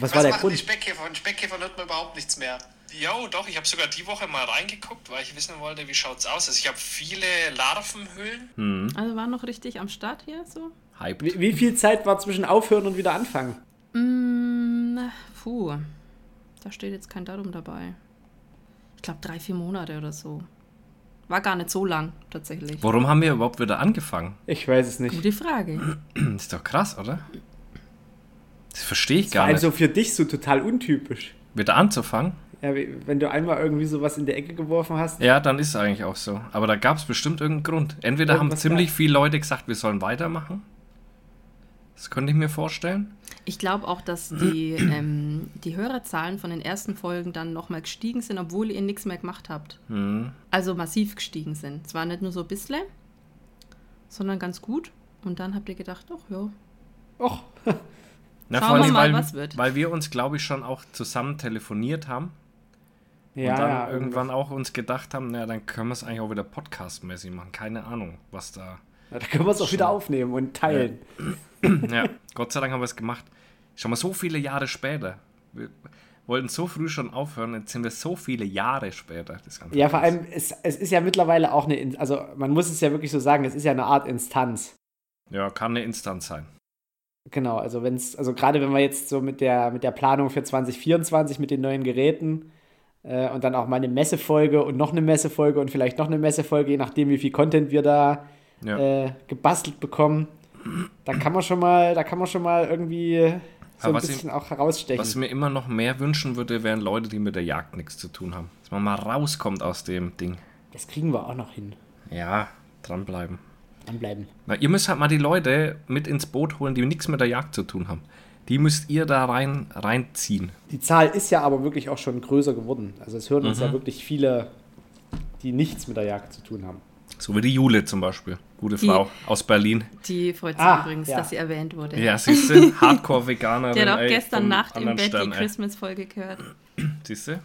Was war der machen die Grund? Speckkäfer? Von Speckkäfern hört man überhaupt nichts mehr. Jo, doch, ich habe sogar die Woche mal reingeguckt, weil ich wissen wollte, wie schaut's aus. Also ich habe viele Larvenhöhlen. Also waren noch richtig am Start hier so. Hyped. Wie, wie viel Zeit war zwischen Aufhören und wieder anfangen? Mm, puh. Da steht jetzt kein Datum dabei. Ich glaube drei, vier Monate oder so. War gar nicht so lang, tatsächlich. Warum haben wir überhaupt wieder angefangen? Ich weiß es nicht. Gute Frage. Das ist doch krass, oder? Das verstehe ich Das war gar nicht. also für dich so total untypisch. Wieder anzufangen? Ja, wenn du einmal irgendwie sowas in der Ecke geworfen hast. Ja, dann ist es eigentlich auch so. Aber da gab es bestimmt irgendeinen Grund. Entweder haben ziemlich viele Leute gesagt, wir sollen weitermachen. Das könnte ich mir vorstellen. Ich glaube auch, dass die, ähm, die Hörerzahlen von den ersten Folgen dann nochmal gestiegen sind, obwohl ihr nichts mehr gemacht habt. Hm. Also massiv gestiegen sind. Es war nicht nur so ein bisschen, sondern ganz gut. Und dann habt ihr gedacht, ach ja, Och, Na, Schauen vor wir allem, mal, weil, was wird. weil wir uns, glaube ich, schon auch zusammen telefoniert haben. ja, und dann ja, irgendwann auch uns gedacht haben, na, dann können wir es eigentlich auch wieder podcastmäßig machen. Keine Ahnung, was da. Ja, Da können wir es auch wieder aufnehmen und teilen. ja, Gott sei Dank haben wir es gemacht. Schon mal so viele Jahre später. Wir wollten so früh schon aufhören, jetzt sind wir so viele Jahre später. Das ist ganz Ja, vor allem, es, es ist ja mittlerweile auch eine, In- also man muss es ja wirklich so sagen, es ist ja eine Art Instanz. Ja, kann eine Instanz sein. Genau, also wenn es, also gerade wenn wir jetzt so mit der, mit der Planung für 2024 mit den neuen Geräten äh, und dann auch mal eine Messefolge und noch eine Messefolge und vielleicht noch eine Messefolge, je nachdem, wie viel Content wir da Ja. äh, gebastelt bekommen, da kann man schon mal, da kann man schon mal irgendwie so Aber ein was ich- bisschen auch herausstechen. Was ich mir immer noch mehr wünschen würde, wären Leute, die mit der Jagd nichts zu tun haben. Dass man mal rauskommt aus dem Ding. das kriegen wir auch noch hin. Ja, dranbleiben. Dranbleiben. Na, ihr müsst halt mal die Leute mit ins Boot holen, die nichts mit der Jagd zu tun haben. Die müsst ihr da rein reinziehen. Die Zahl ist ja aber wirklich auch schon größer geworden. Also es hören uns Mhm. ja wirklich viele, die nichts mit der Jagd zu tun haben. So wie die Jule zum Beispiel. Gute Die- Frau aus Berlin. die freut sich Ah, übrigens, ja. dass sie erwähnt wurde. Ja, siehst du, Hardcore-Veganerin. Der hat auch ey, gestern Nacht im Bett Stern, die. Christmas-Folge gehört. Siehst du?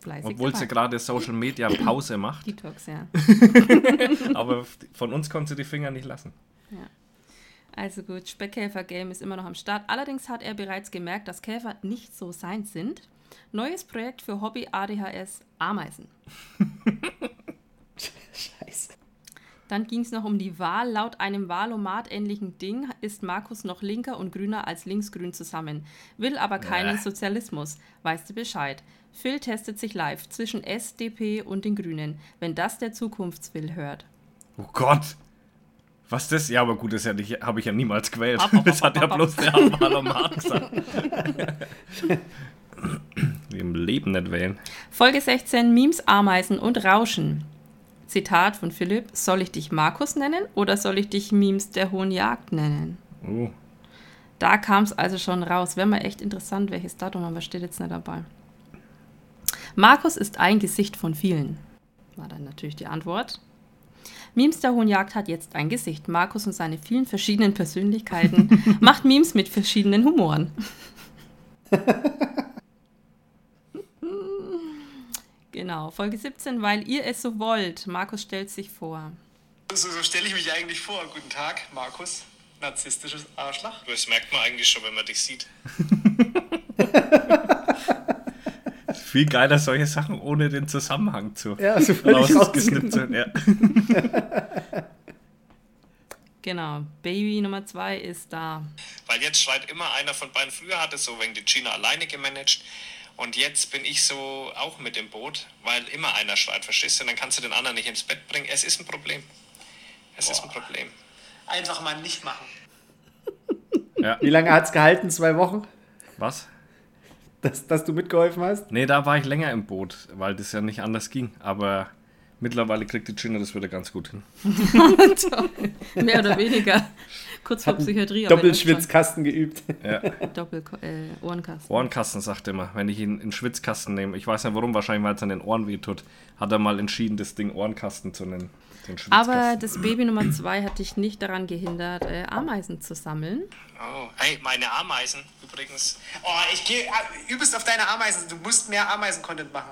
Fleißig Obwohl sie dabei. gerade Social Media Pause macht. Detox, ja. Aber von uns konnte sie die Finger nicht lassen. Also gut, Speckkäfer-Game ist immer noch am Start. Allerdings hat er bereits gemerkt, dass Käfer nicht so sein sind. Neues Projekt für Hobby ADHS Ameisen. Dann ging es noch um die Wahl. Laut einem Wahlomat-ähnlichen Ding ist Markus noch linker und grüner als linksgrün zusammen. Will aber keinen Bäh. Sozialismus. Weißt du Bescheid? Phil testet sich live zwischen SDP und den Grünen, wenn das der Zukunftswill hört. Oh Gott! Was das? Ja, aber gut, das habe ich ja niemals gewählt. Hopp, hopp, Das hopp, hat ja bloß der Wahlomat gesagt. Im Leben nicht wählen. Folge 16: Memes, Ameisen und Rauschen. Zitat von Philipp: Soll ich dich Markus nennen oder soll ich dich Memes der Hohen Jagd nennen? Oh. Da kam es also schon raus. Wäre mal echt interessant, welches Datum, aber steht jetzt nicht dabei. Markus ist ein Gesicht von vielen. War dann natürlich die Antwort. Memes der Hohen Jagd hat jetzt ein Gesicht. Markus und seine vielen verschiedenen Persönlichkeiten macht Memes mit verschiedenen Humoren. genau, Folge 17, weil ihr es so wollt. Markus stellt sich vor. So, so stelle ich mich eigentlich vor. Guten Tag, Markus. Narzisstisches Arschloch. Das merkt man eigentlich schon, wenn man dich sieht. Viel geiler, solche Sachen ohne den Zusammenhang zu Ja, so völlig rausgesnippt zu. Ja. Genau, Baby Nummer 2 ist da. Weil jetzt schreit immer einer von beiden. Früher hat es so wegen die Gina alleine gemanagt. Und jetzt bin ich so auch mit im Boot, weil immer einer schreit, verstehst du? Dann kannst du den anderen nicht ins Bett bringen. Es ist ein Problem. Es ist ein Problem. Einfach mal nicht machen. Wie lange hat es gehalten? Zwei Wochen? Was? Dass, dass du mitgeholfen hast? Nee, da war ich länger im Boot, weil das ja nicht anders ging. Aber mittlerweile kriegt die Gina das wieder ganz gut hin. Mehr oder weniger. Kurz vor Psychiatrie. Doppelschwitzkasten geübt. Ja. Doppel äh, Ohrenkasten. Ohrenkasten sagt er immer, wenn ich ihn in Schwitzkasten nehme. Ich weiß nicht warum, wahrscheinlich weil es an den Ohren wehtut. Hat er mal entschieden, das Ding Ohrenkasten zu nennen. Den. Aber das Baby Nummer 2 hat dich nicht daran gehindert, äh, Ameisen zu sammeln. Oh, hey, meine Ameisen übrigens. Oh, ich gehe übelst auf deine Ameisen. Du musst mehr Ameisen-Content machen.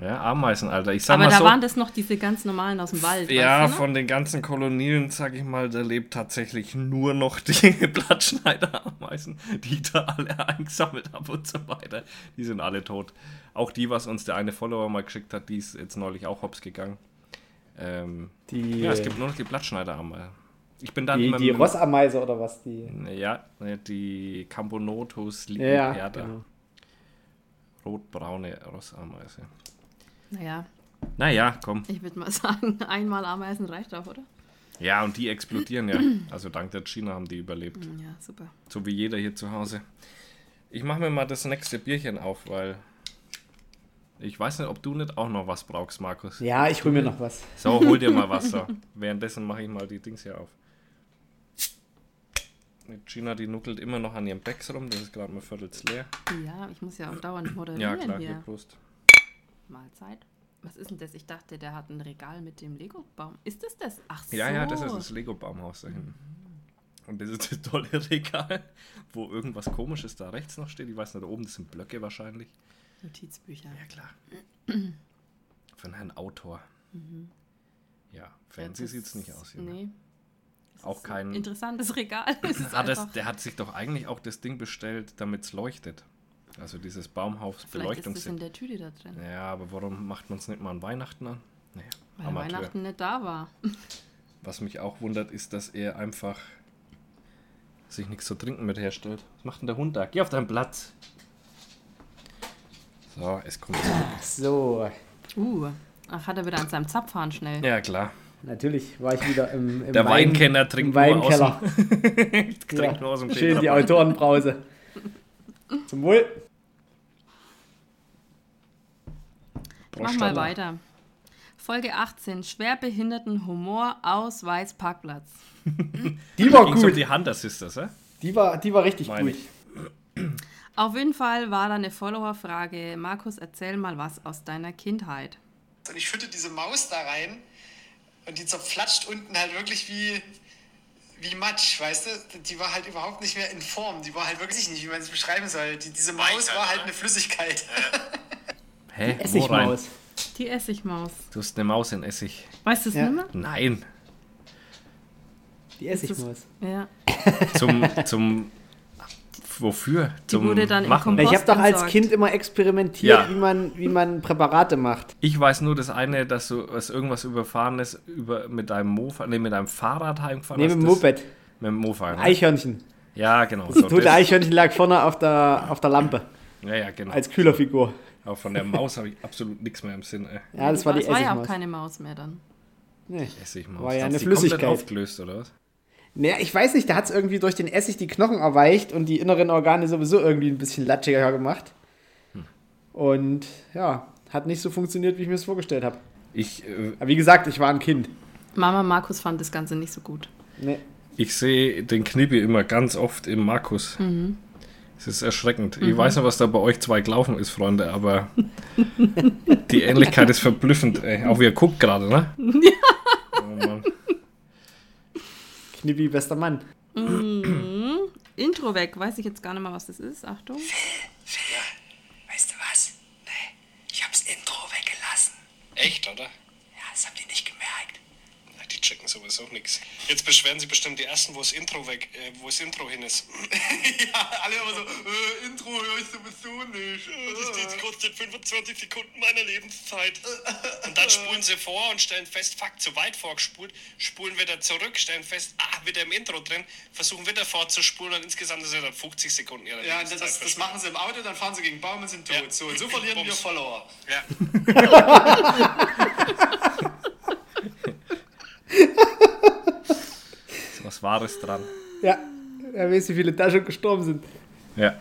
Ja, Ameisen, Alter. Ich sag Aber mal da so. waren das noch diese ganz normalen aus dem Wald. ja, weißt du von den ganzen Kolonien, sag ich mal, da lebt tatsächlich nur noch die Blattschneiderameisen, die ich da alle eingesammelt habe und so weiter. Die sind alle tot. Auch die, was uns der eine Follower mal geschickt hat, die ist jetzt neulich auch hops gegangen. Ähm, Die, ja, es gibt nur noch die Blattschneiderameisen. Ich bin dann die, immer die Rossameise oder was? Die, Ja, ne, die Camponotus ja, lipiperda. genau. Rotbraune Rossameise. Naja, Naja, komm. Ich würde mal sagen, einmal Ameisen reicht auch, oder? Ja, und die explodieren ja. Also dank der China haben die überlebt. Ja, super. So wie jeder hier zu Hause. Ich mache mir mal das nächste Bierchen auf, weil ich weiß nicht, ob du nicht auch noch was brauchst, Markus. Ja, ich hol mir noch was. So, hol dir mal was. So. Währenddessen mache ich mal die Dings hier auf. Die Gina, die nuckelt immer noch an ihrem Becks rum. Das ist gerade mal viertels leer. Ja, ich muss ja auch dauernd moderieren Ja, klar, hier, hier. Prost. Mahlzeit. Was ist denn das? Ich dachte, der hat ein Regal mit dem Lego-Baum. Ist das das? Ach so. Ja, ja, das ist das Lego-Baumhaus da hinten. Und das ist das tolle Regal, wo irgendwas komisches da rechts noch steht. Ich weiß nicht, da oben das sind Blöcke wahrscheinlich. Notizbücher. Ja, klar. Von Herrn Autor. Ja, fancy das- sieht es nicht aus. Junge. Nee. Das Auch kein- Ein interessantes Regal. Hat das, einfach, der hat sich doch eigentlich auch das Ding bestellt, damit es leuchtet. Also dieses Baumhaus vielleicht ist in der Tüte da drin. Ja, aber warum macht man es nicht mal an Weihnachten an? Naja, Weil Amateur. Weihnachten nicht da war. Was mich auch wundert, ist, dass er einfach sich nichts zu trinken mit herstellt. Was macht denn der Hund da? Geh auf deinen Platz. So, es kommt zurück. So, Uh. Ach, hat er wieder an seinem Zapfhahn schnell. Ja, klar. natürlich war ich wieder im, im Der Wein- Weinkenner im trinkt nur aus Weinkeller. Trinkt nur aus dem Schön die. Autorenbrause. Zum Wohl. Mach mal weiter. Folge 18. Schwerbehinderten Humor, Ausweis, Parkplatz. Die war Ging's um gut. die Hunter Sisters, hä? Die war, die war richtig Meine gut. ich. Auf jeden Fall war da eine Follower-Frage. Markus, erzähl mal was aus deiner Kindheit. Und ich schütte diese Maus da rein und die zerflatscht unten halt wirklich wie, wie Matsch, weißt du? Die war halt überhaupt nicht mehr in Form. Die war halt wirklich nicht, wie man es beschreiben soll. Die, diese Maus war halt eine Flüssigkeit. Hä? Rein? Essigmaus. Die Essigmaus. Du hast eine Maus in Essig. Weißt du es Ja. nicht mehr? Nein. Die Essigmaus. Ja. Zum, zum, wofür? Zum wurde dann im Machen. Na, Ich habe doch als. Kind immer experimentiert, Ja. wie, man, wie man Präparate macht. Ich weiß nur das eine, dass du dass irgendwas überfahren ist, über, mit deinem Mofa, nee, mit deinem Fahrrad heimgefahren Nee, hast, mit dem das- Moped. Mit dem Mofa. Ne? Eichhörnchen. Ja, genau. Das So, tote das, Eichhörnchen lag vorne auf der, auf der Lampe. ja, ja, genau. Als Kühlerfigur. Aber von der Maus habe ich absolut nichts mehr im Sinn. Ey. Ja, das war die Es war ja auch Essigmaus. keine Maus mehr dann. Nee. Essigmaus. War ja eine sie komplett Flüssigkeit. aufgelöst, oder was? Naja, ich weiß nicht, da hat es irgendwie durch den Essig die Knochen erweicht und die inneren Organe sowieso irgendwie ein bisschen latschiger gemacht. Und ja, hat nicht so funktioniert, wie ich mir das vorgestellt habe. Ich, äh, Aber wie gesagt, ich war ein Kind. Mama Markus fand das Ganze nicht so gut. Nee. ich sehe den Knippi immer ganz oft im Markus. Mhm. Es ist erschreckend. Ich weiß nicht, was da bei euch zwei gelaufen ist, Freunde, aber die Ähnlichkeit ist verblüffend. Ey. Auch wie er guckt gerade, ne? Ja. Oh Mann. Knippi, bester Mann. Intro weg, weiß ich jetzt gar nicht mehr, was das ist. Achtung. Weißt du was? Nee, ich hab's Intro weggelassen. Echt, oder? Ja, das haben die nicht gemerkt. Na, die checken sowieso nichts. Jetzt beschweren sie bestimmt die ersten, wo das Intro weg, äh, wo das Intro hin ist. ja, alle immer so, äh, Intro höre ich sowieso nicht. Das kostet 25 Sekunden meiner Lebenszeit. Und dann spulen sie vor und stellen fest, fuck, zu weit vorgespult, spulen wieder zurück, stellen fest, ah, wieder im Intro drin, versuchen wieder vorzuspulen und insgesamt ist ja dann 50 Sekunden ihrer Ja, das, Lebenszeit das, das machen sie im Auto, dann fahren sie gegen Baum und sind tot. Ja. So, und so verlieren wir Bums. Follower. Ja. Ist was Wahres dran. Ja, er weiß, wie viele da schon gestorben sind. Ja.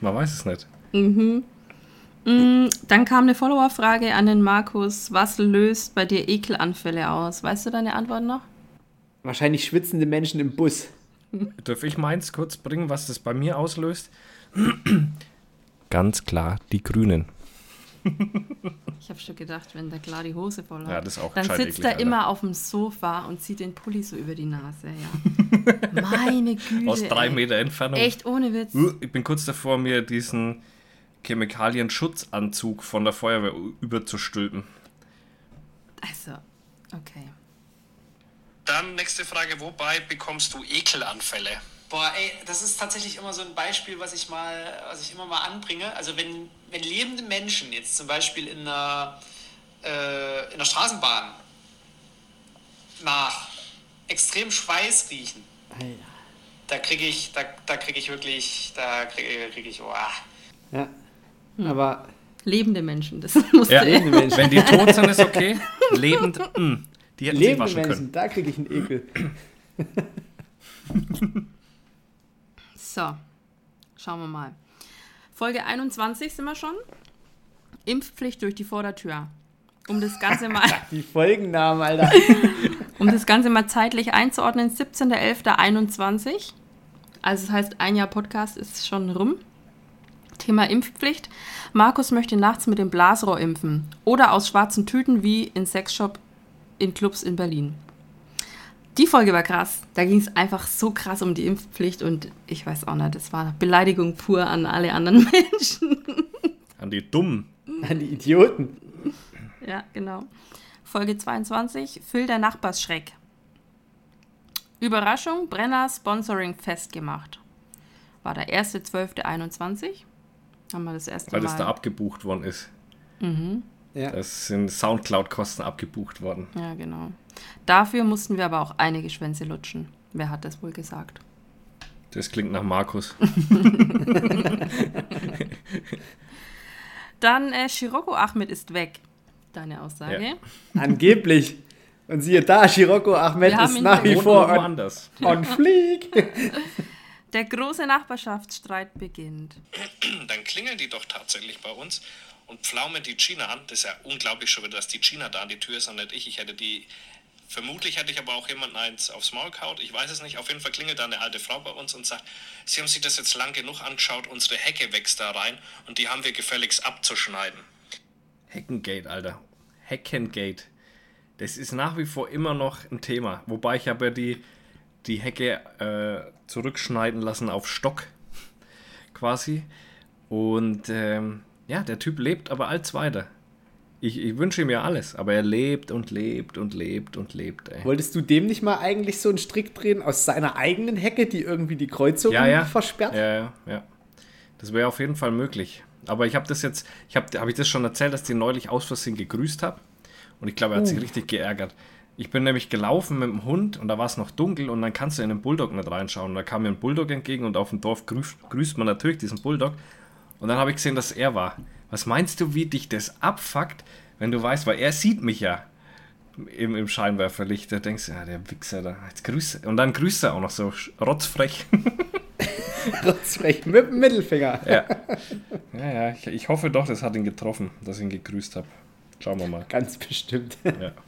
Man weiß es nicht. Dann kam eine Follower-Frage an den Markus. Was löst bei dir Ekelanfälle aus? Weißt du deine Antwort noch? Wahrscheinlich schwitzende Menschen im Bus. Darf ich meins kurz bringen, was das bei mir auslöst? Ganz klar, die Grünen. Ich habe schon gedacht, wenn der klar die Hose voll hat. Ja, das ist auch Dann sitzt eklig, er Alter. immer auf dem Sofa und zieht den Pulli so über die Nase. Ja. Meine Güte. Aus drei ey. Meter Entfernung. Echt ohne Witz. Uh, Ich bin kurz davor, mir diesen Chemikalien-Schutzanzug von der Feuerwehr überzustülpen. Also, okay. Dann nächste Frage, wobei bekommst du Ekelanfälle? Boah, ey, das ist tatsächlich immer so ein Beispiel, was ich mal, was ich immer mal anbringe. Also wenn, wenn lebende Menschen jetzt zum Beispiel in einer, äh, in der Straßenbahn nach extrem Schweiß riechen, Alter. da kriege ich, da, da kriege ich wirklich, da kriege krieg ich, oh, Ja. Aber Lebende Menschen, das muss Ja, Lebende Menschen. wenn die tot sind, ist okay. Lebend, mh, die hätten sie Lebende waschen Menschen, können. da kriege ich einen Ekel. So, schauen wir mal. Folge 21 sind wir schon. Impfpflicht durch die Vordertür. Um das Ganze mal, Die Folgennamen, Alter. um das Ganze mal zeitlich einzuordnen, 17.11.21. Also das heißt, ein Jahr Podcast ist schon rum. Thema Impfpflicht. Markus möchte nachts mit dem Blasrohr impfen. Oder aus schwarzen Tüten wie in Sexshop in Clubs in Berlin. Die Folge war krass. Da ging es einfach so krass um die Impfpflicht und ich weiß auch nicht, das war Beleidigung pur an alle anderen Menschen. An die Dummen. An die Idioten. Ja, genau. Folge 22, Phil der Nachbarsschreck. Überraschung, Brenner Sponsoring festgemacht. War der 1.12.21. Haben wir das erste Weil Mal. das da abgebucht worden ist. Ja. Das sind Soundcloud-Kosten abgebucht worden. ja, genau. Dafür mussten wir aber auch einige Schwänze lutschen. Wer hat das wohl gesagt? Das klingt nach Markus. Dann äh, Shiroko Ahmed ist weg. Deine Aussage. Ja. Angeblich. Und siehe da, Shiroko Ahmed Wir ist nach wie vor on, anders. on fleek. Der große Nachbarschaftsstreit beginnt. Dann klingeln die doch tatsächlich bei uns und pflaumen die Gina an. Das ist ja unglaublich schon wieder, dass die Gina da an die Tür ist und nicht ich. Ich hätte die. Vermutlich hätte ich aber auch jemanden eins aufs Maul kaut. Ich weiß es nicht. Auf jeden Fall klingelt da eine alte Frau bei uns und sagt, Sie haben sich das jetzt lang genug angeschaut, unsere Hecke wächst da rein und die haben wir gefälligst abzuschneiden. Heckengate, Alter. Heckengate. Das ist nach wie vor immer noch ein Thema. Wobei ich habe ja die, die Hecke äh, zurückschneiden lassen auf Stock. Quasi. Und ähm, ja, der Typ lebt aber als weiter. Ich, ich wünsche ihm ja alles, aber er lebt und lebt und lebt und lebt, ey. Wolltest du dem nicht mal eigentlich so einen Strick drehen aus seiner eigenen Hecke, die irgendwie die Kreuzung Ja, ja. versperrt? Ja, ja, ja. Das wäre auf jeden Fall möglich. Aber ich habe das jetzt, ich habe habe ich das schon erzählt, dass ich den neulich aus Versehen gegrüßt habe. Und ich glaube, er hat sich richtig geärgert. Ich bin nämlich gelaufen mit dem Hund und da war es noch dunkel und dann kannst du in den Bulldog nicht reinschauen. Und da kam mir ein Bulldog entgegen und auf dem Dorf grüßt, grüßt man natürlich diesen Bulldog. Und dann habe ich gesehen, dass er war. Was meinst du, wie dich das abfuckt, wenn du weißt, weil er sieht mich ja im, im Scheinwerferlicht. Da denkst du, ja, der Wichser da. Jetzt grüßt er. Und dann grüßt er auch noch so rotzfrech. Rotzfrech, mit dem Mittelfinger. Ja, ja, ja ich, ich hoffe doch, das hat ihn getroffen, dass ich ihn gegrüßt habe. Schauen wir mal. Ganz bestimmt. Ja.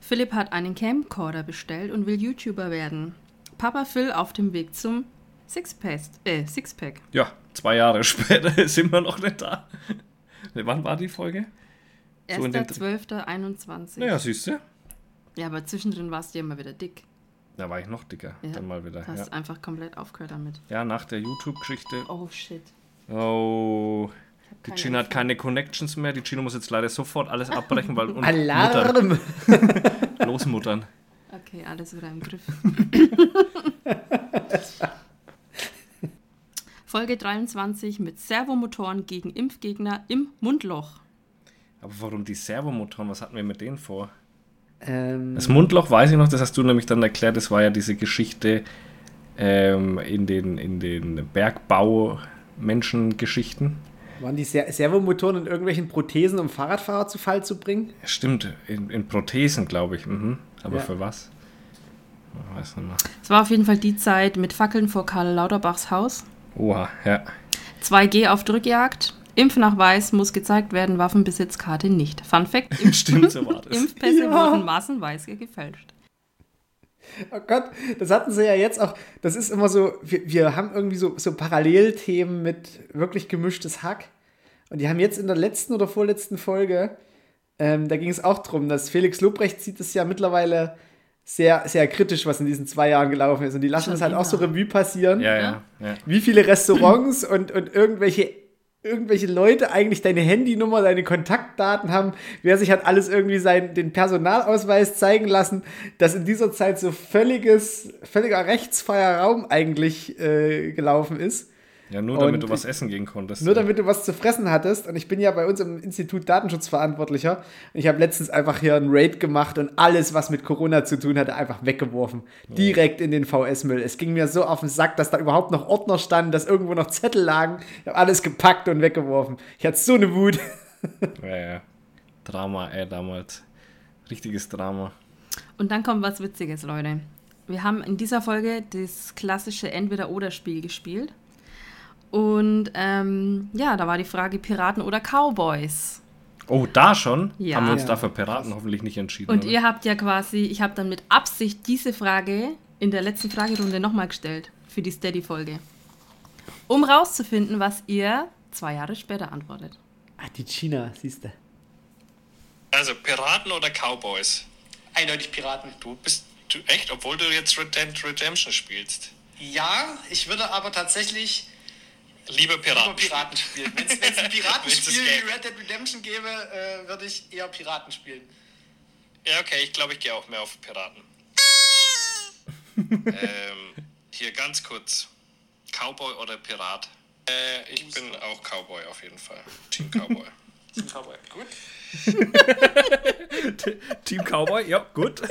Philipp hat einen Camcorder bestellt und will YouTuber werden. Papa Phil auf dem Weg zum Sixpack. Äh, Sixpack. ja, zwei Jahre später sind wir noch nicht da. Wann war die Folge? So in den- 1.12.21. Naja, siehst du. Ja, aber zwischendrin warst du ja immer wieder dick. Da war ich noch dicker. Ja, Dann mal wieder. Du hast Ja. einfach komplett aufgehört damit. ja, nach der YouTube-Geschichte. Oh shit. Oh. Die Gina hat keine Connections mehr. Die Gina muss jetzt leider sofort alles abbrechen, weil Alarm! losmuttern. Okay, alles wieder im Griff. Folge 23 mit Servomotoren gegen Impfgegner im Mundloch. Aber warum die Servomotoren? Was hatten wir mit denen vor? ähm, Das Mundloch weiß ich noch, das hast du nämlich dann erklärt, das war ja diese Geschichte ähm, in den, in den Bergbau-Menschengeschichten. waren die Ser Servomotoren in irgendwelchen Prothesen, um Fahrradfahrer zu Fall zu bringen? Stimmt, in, in Prothesen, glaube ich. Mhm. Aber Ja. für was? Ich weiß nicht mehr. Es war auf jeden Fall die Zeit mit Fackeln vor Karl Lauterbachs Haus. Oha, ja. 2G auf Drückjagd. Impfnachweis muss gezeigt werden, Waffenbesitzkarte nicht. Fun Fact: Impf Stimmt, so war das. Impfpässe Ja. wurden massenweise gefälscht. Oh Gott, das hatten sie ja jetzt auch. Das ist immer so, wir, wir haben irgendwie so, so Parallelthemen mit wirklich gemischtes Hack. Und die haben jetzt in der letzten oder vorletzten Folge, ähm, da ging es auch darum, dass Felix Lobrecht sieht es ja mittlerweile sehr, sehr kritisch, was in diesen zwei Jahren gelaufen ist. Und die lassen Schon es halt auch so immer. Revue passieren. Ja, ja, ja. wie viele Restaurants und, und irgendwelche, irgendwelche Leute eigentlich deine Handynummer, deine Kontaktdaten haben, wer sich hat alles irgendwie seinen, den Personalausweis zeigen lassen, dass in dieser Zeit so völliges, völliger rechtsfreier Raum eigentlich äh, gelaufen ist. Ja, nur damit Und du was essen gehen konntest. Nur damit du was zu fressen hattest. Und ich bin ja bei uns im Institut Datenschutzverantwortlicher. Und ich habe letztens einfach hier einen Raid gemacht und alles, was mit Corona zu tun hatte, einfach weggeworfen. Direkt in den VS-Müll. Es ging mir so auf den Sack, dass da überhaupt noch Ordner standen, dass irgendwo noch Zettel lagen. Ich habe alles gepackt und weggeworfen. Ich hatte so eine Wut. Ja, ja. Drama, ey, damals. Richtiges Drama. Und dann kommt was Witziges, Leute. Wir haben in dieser Folge das klassische Entweder-Oder-Spiel gespielt. Und ähm, ja, da war die Frage Piraten oder Cowboys. Oh, da schon? Ja. Haben wir uns Ja. dafür Piraten hoffentlich nicht entschieden. Und oder? ihr habt ja quasi, ich habe dann mit Absicht diese Frage in der letzten Fragerunde nochmal gestellt für die Steady-Folge. Um rauszufinden, was ihr zwei Jahre später antwortet. Ah, die China, siehst du. Also Piraten oder Cowboys? Eindeutig Piraten. Du bist du, echt, obwohl du jetzt Red Dead Redemption spielst. Ja, ich würde aber tatsächlich Lieber Piraten. lieber Piraten spielen. Wenn es ein Piratenspiel wie. Red Dead Redemption gäbe, äh, würde ich eher Piraten spielen. Ja, okay, ich glaube, ich gehe auch mehr auf Piraten. ähm, hier ganz kurz. Cowboy oder Pirat? Äh, ich bin auch Cowboy auf jeden Fall. Team Cowboy. Team Cowboy. Gut. Team Cowboy, ja, gut.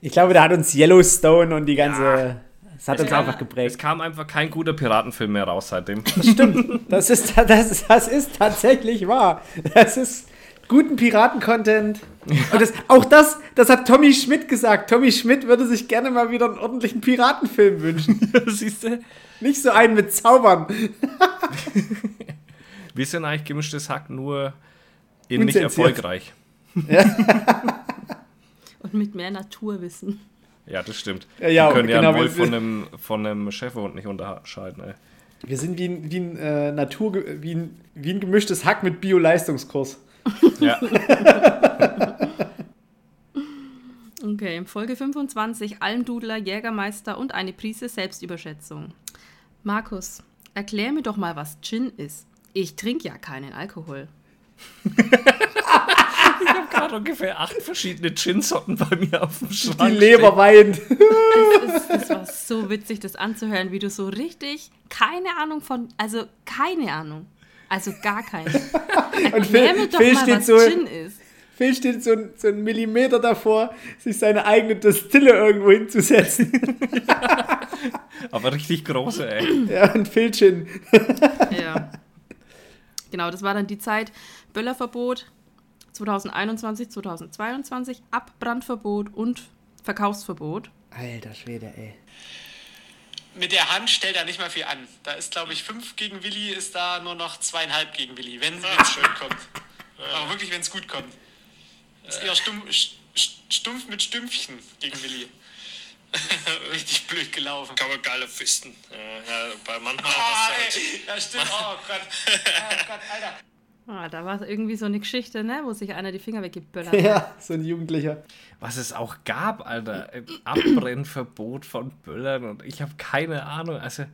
Ich glaube, da hat uns Yellowstone und die ganze. Das hat uns einfach Es geprägt. kam einfach kein guter Piratenfilm mehr raus seitdem. Das ist, das, ist- das ist tatsächlich wahr. Das ist guten Piraten-Content. Und das, auch das, das hat Tommy Schmidt gesagt. Tommy Schmidt würde sich gerne mal wieder einen ordentlichen Piratenfilm wünschen. Siehst du? Nicht so einen mit Zaubern. Wir sind eigentlich gemischtes Hack, nur in nicht erfolgreich. Und mit mehr Naturwissen. Ja, das stimmt. Ja, ja, wir können ja genau, Wolf wir- von einem, von einem Schäferhund nicht unterscheiden. Ey. Wir sind wie ein, wie ein, äh, Natur, wie ein, wie ein gemischtes Hack mit Bio-Leistungskurs. Ja. Okay, Folge 25, Almdudler, Jägermeister und eine Prise Selbstüberschätzung. Markus, erklär mir doch mal, was Gin ist. Ich trinke ja keinen Alkohol. Ich habe gerade ungefähr acht verschiedene Gin-Sorten bei mir auf dem Die Schrank. Leber weint. Das, das war so witzig, das anzuhören, wie du so richtig keine Ahnung von, also keine Ahnung. Also gar keine. Und Phil, doch Phil mal, steht was so, Gin ist. Phil steht so, ein- so einen Millimeter davor, sich seine eigene Destille irgendwo hinzusetzen. Aber richtig große, ey. ja, und Phil Gin. Ja. Genau, das war dann die Zeit Böllerverbot 2021, 2022, Abbrandverbot und Verkaufsverbot. Alter Schwede, ey. Mit der Hand stellt er nicht mal viel an. Da ist, glaube ich, 5 gegen Willi, ist da nur noch zweieinhalb gegen Willi, wenn es schön kommt. Aber wirklich, wenn es gut kommt. Ist eher stumpf, st- stumpf mit Stümpfchen gegen Willi. Richtig blöd gelaufen. Kann man geile Fisten. Ja, bei manchmal Ah, du halt- ey, ja, stimmt. Oh Gott. Oh Gott, Alter. Ah, da war irgendwie so eine Geschichte, ne, wo sich einer die Finger weggeböllert hat. Ja, so ein Jugendlicher. Was es auch gab, Alter. Ein Abbrennverbot von Böllern und ich habe keine Ahnung. Also,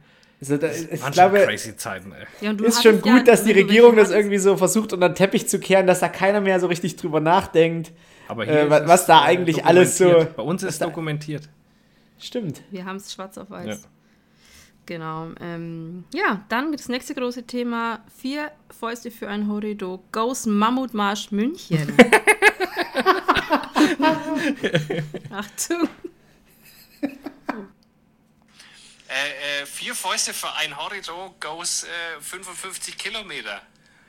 Also, da, waren ich schon glaube, crazy Zeiten, ey. Ja, und du ist schon gut, ja, dass die Regierung das irgendwie so versucht, unter den Teppich zu kehren, dass da keiner mehr so richtig drüber nachdenkt. Aber Äh, ist wa- es, was da äh, eigentlich alles so-. Bei uns was ist da- dokumentiert. Stimmt. Wir haben es schwarz auf weiß. Ja. Genau. Ähm, ja, dann das nächste große Thema: Vier Fäuste für ein Horrido. Goes Mammutmarsch München. Achtung. Äh, äh, vier Fäuste für ein Horridor goes äh, 55 Kilometer.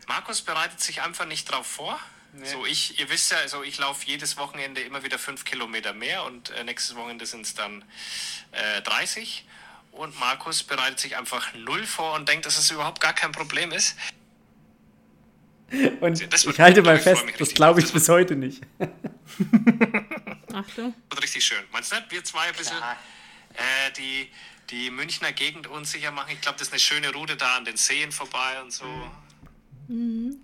Markus bereitet sich einfach nicht drauf vor. So, ich, ihr wisst ja, also ich laufe jedes Wochenende immer wieder fünf Kilometer mehr und äh, nächstes Wochenende sind es dann äh, 30. Und Markus bereitet sich einfach null vor und denkt, dass es überhaupt gar kein Problem ist. Und ich halte mal fest, das glaube ich bis heute nicht. Achtung. Wird richtig schön. Meinst du nicht? Wir zwei ein bisschen äh, die, die Münchner Gegend unsicher machen. Ich glaube, das ist eine schöne Route da an den Seen vorbei und so.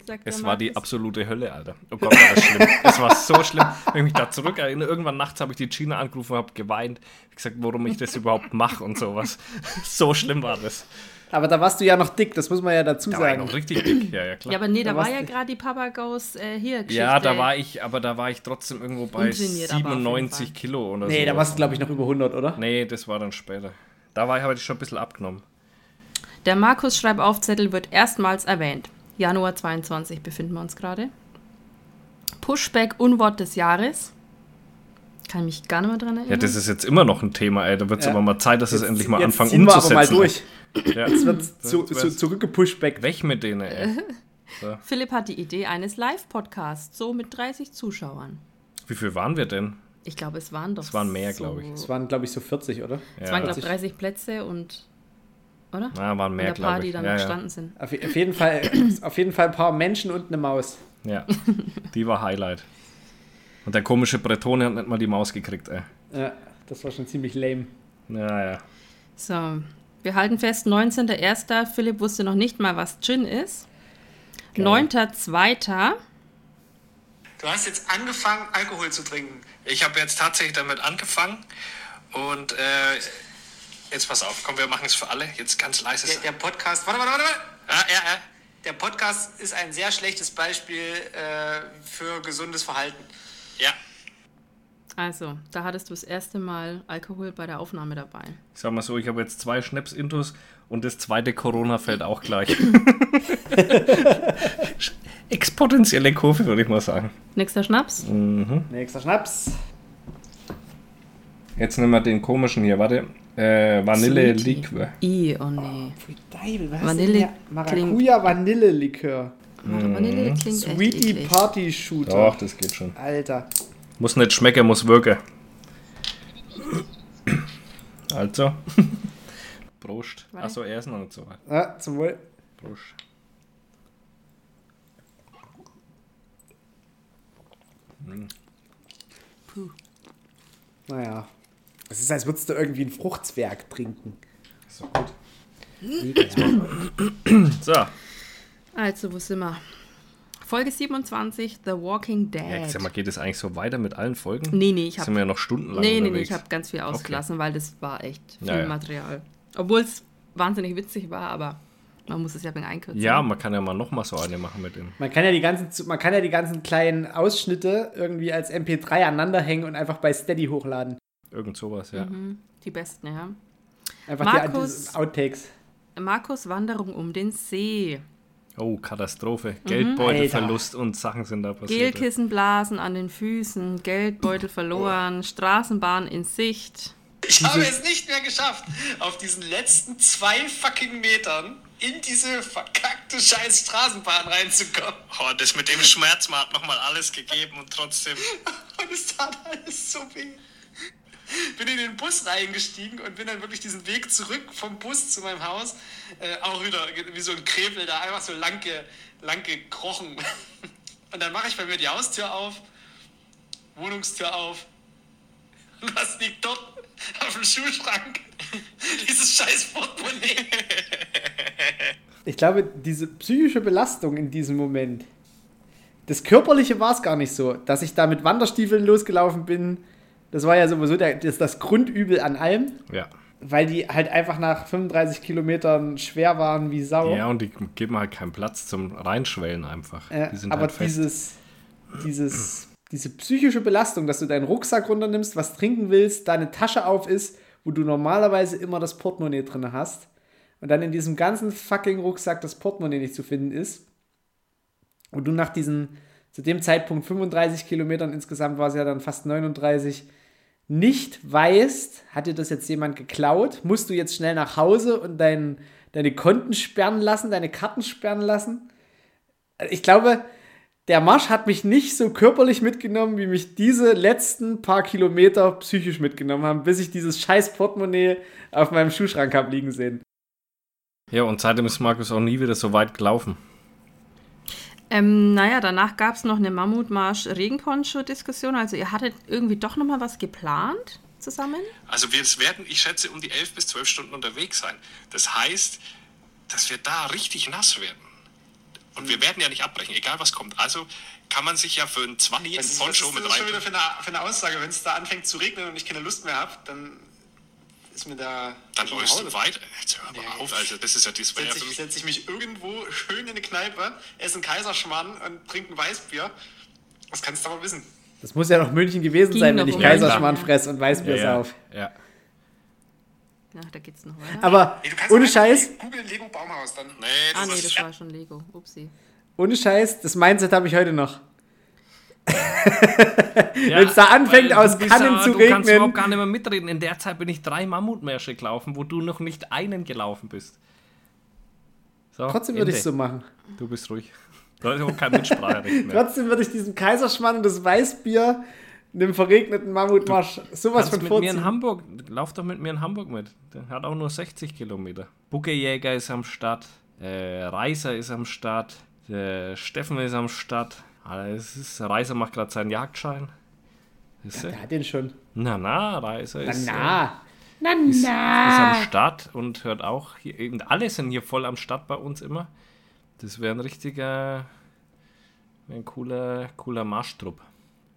Sagt Es war die Markus. absolute Hölle, Alter. Oh Gott, war das schlimm. Es war so schlimm. Wenn ich mich da zurückerinnere, irgendwann nachts habe ich die Gina angerufen und habe geweint. Ich gesagt, warum ich das überhaupt mache und sowas. So schlimm war das. Aber da warst du ja noch dick, das muss man ja dazu Da war ich sagen. noch richtig dick. Ja, ja, klar. Ja, aber nee, da, Da war ja gerade die Papa Goes äh, hier Geschichte. Ja, da war ich, aber da war ich trotzdem irgendwo bei Untrainiert aber auf jeden 97 Fall. Kilo oder so. Nee, da warst du, glaube ich, noch über 100, oder? Nee, das war dann später. Da war ich, habe ich schon ein bisschen abgenommen. Der Markus-Schreibaufzettel wird erstmals erwähnt. Januar 22 befinden wir uns gerade. Pushback Unwort des Jahres. Kann mich gar nicht mehr dran erinnern. Ja, das ist jetzt immer noch ein Thema, ey. Da wird es Ja. aber mal Zeit, dass es Jetzt- endlich mal jetzt anfangen ziehen wir aber umzusetzen. mal durch. Ja. Es wird zu, zu, back. Weg mit denen, ey. Philipp hat die Idee eines Live-Podcasts, so mit 30 Zuschauern. Wie viel waren wir denn? Ich glaube, es waren doch. Es waren mehr, so- glaub ich. Es waren, glaube ich, so 40, oder? Es waren, glaube ich, Ja. 30 Plätze und. Oder? Na, waren mehr, und ein paar, glaube die ich. dann Ja, noch ja. gestanden sind. Auf, auf, jeden Fall, auf jeden Fall ein paar Menschen und eine Maus. ja, die war Highlight. Und der komische Bretone hat nicht mal die Maus gekriegt, ey. Ja, das war schon ziemlich lame. Ja, ja. So, wir halten fest, 19.01. Philipp wusste noch nicht mal, was Gin ist. 9.02. Du hast jetzt angefangen, Alkohol zu trinken. Ich habe jetzt tatsächlich damit angefangen und äh, jetzt pass auf, komm, wir machen es für alle. Jetzt ganz leise Der, der Podcast, warte, warte, warte, warte. Ja, ja, ja. Der Podcast ist ein sehr schlechtes Beispiel äh, für gesundes Verhalten. Ja, Also, da hattest du das erste Mal Alkohol bei der Aufnahme dabei. Ich sag mal so, ich habe jetzt zwei Schnaps-Intos und das zweite Corona fällt auch gleich. Exponentielle Kurve, würde ich mal sagen. Nächster Schnaps. Nächster Schnaps. Jetzt nehmen wir den komischen hier, warte. Äh, Vanille Sweetie. Liquor. I, oh nee. Pfui Deibel, was Vanille? Maracuja Vanillelikör. Vanille klingt echt Sweetie eklig. Party Shooter. Doch, das geht schon. Alter. Muss nicht schmecken, muss wirken. Also. Prost. Achso, er ist noch nicht so weit. Ja, zum Wohl. Prost. Naja. Es ist, als würdest du irgendwie ein Fruchtzwerg trinken. Ist doch gut. So, Also, wo sind wir? Folge 27, The Walking Dead. ja, sag mal, geht es eigentlich so weiter mit allen Folgen? Nee, nee, ich Sind habe wir ja noch stundenlang nee, nee, nee, ich habe ganz viel ausgelassen, weil das war echt viel Ja, ja. Material. Obwohl es wahnsinnig witzig war, aber man muss es ja ein bisschen einkürzen. ja, man kann ja mal noch mal so eine machen mit dem. Man kann ja die ganzen, man kann ja die ganzen kleinen Ausschnitte irgendwie als MP3 aneinander hängen und einfach bei Steady hochladen. Irgend sowas, ja. Mhm. Die besten, ja. Einfach Markus- die die Outtakes. Markus Wanderung um den See. Oh, Katastrophe. Mhm. Geldbeutelverlust und Sachen sind da passiert. Gelkissenblasen an den Füßen, Geldbeutel verloren, Straßenbahn in Sicht. Ich habe es nicht mehr geschafft, auf diesen letzten zwei fucking Metern in diese verkackte scheiß Straßenbahn reinzukommen. oh, das mit dem Schmerz, man hat nochmal alles gegeben und trotzdem. Und es tat alles so weh. Bin in den Bus reingestiegen und bin dann wirklich diesen Weg zurück vom Bus zu meinem Haus äh, auch wieder wie so ein Krepel da einfach so lang, ge, lang gekrochen. Und dann mache ich bei mir die Haustür auf, Wohnungstür auf. Und was liegt dort auf dem Schuhschrank? Dieses scheiß Portemonnaie. Ich glaube, diese psychische Belastung in diesem Moment, das Körperliche war es gar nicht so. Dass ich da mit Wanderstiefeln losgelaufen bin, das war ja sowieso der, das, das Grundübel an allem, Ja. weil die halt einfach nach 35 Kilometern schwer waren wie Sau. ja, und die geben halt keinen Platz zum Reinschwellen einfach. Äh, die sind aber halt dieses, dieses, diese psychische Belastung, dass du deinen Rucksack runternimmst, was trinken willst, deine Tasche auf ist, wo du normalerweise immer das Portemonnaie drin hast und dann in diesem ganzen fucking Rucksack das Portemonnaie nicht zu finden ist und du nach diesen, zu dem Zeitpunkt 35 Kilometern insgesamt war es ja dann fast 39, nicht weißt, hat dir das jetzt jemand geklaut, musst du jetzt schnell nach Hause und dein, deine Konten sperren lassen, deine Karten sperren lassen? ich glaube, der Marsch hat mich nicht so körperlich mitgenommen, wie mich diese letzten paar Kilometer psychisch mitgenommen haben, bis ich dieses scheiß Portemonnaie auf meinem Schuhschrank habe liegen sehen. Ja, und seitdem ist Markus auch nie wieder so weit gelaufen. Ähm, naja, danach gab es noch eine Mammutmarsch-Regenponcho-Diskussion. Also ihr hattet irgendwie doch noch mal was geplant zusammen? Also wir werden, ich schätze, um die 11 bis 12 Stunden unterwegs sein. Das heißt, dass wir da richtig nass werden. Und wir werden ja nicht abbrechen, egal was kommt. Also kann man sich ja für ein 20 Was ein ist, was ist Poncho mit das schon wieder rein. für eine, für eine Aussage? Wenn es da anfängt zu regnen und ich keine Lust mehr habe, dann ist mir da. Dann läufst du weiter. Jetzt hör mal Nee. auf, also das ist ja das ja Setze ich, mich. setz ich mich irgendwo schön in eine Kneipe, esse einen Kaiserschmarrn und trinke ein Weißbier. Das kannst du aber wissen. Das muss ja noch München gewesen Ging sein, wenn ich um Kaiserschmarrn München. fress und Weißbier ja, sauf. ja. Ja, da geht's noch weiter. Aber kannst ohne Scheiß, googeln, Lego Baumhaus dann. Nee, Ah, das nee, ist das war schon Lego. Upsi. Ohne Scheiß, das Mindset habe ich heute noch. Ja, Wenn's da anfängt, aus du Kannen ja, zu Du kannst regnen. überhaupt gar nicht mehr mitreden. In der Zeit bin ich drei Mammutmärsche gelaufen, wo du noch nicht einen gelaufen bist. So, Trotzdem würde ich Ende. so machen. Du bist ruhig. Du hast auch kein Mitspracherecht mehr. Trotzdem würde ich diesem Kaiserschmarrn und das Weißbier dem verregneten Mammutmarsch sowas Kannst von mit mir in. Hamburg, lauf doch mit mir in Hamburg mit. Der hat auch nur 60 Kilometer. Buckejäger ist am Start, äh, Reiser ist am Start, der Steffen ist am Start. Es ist, Reiser macht gerade seinen Jagdschein. Ist Der hat den schon. Na na, Reiser Na, ist, na. Na, Äh, ist, ist na. am Start und hört auch. Hier, eben alle sind hier voll am Start bei uns immer. Das wäre ein richtiger, wär ein cooler, cooler Marschtrupp.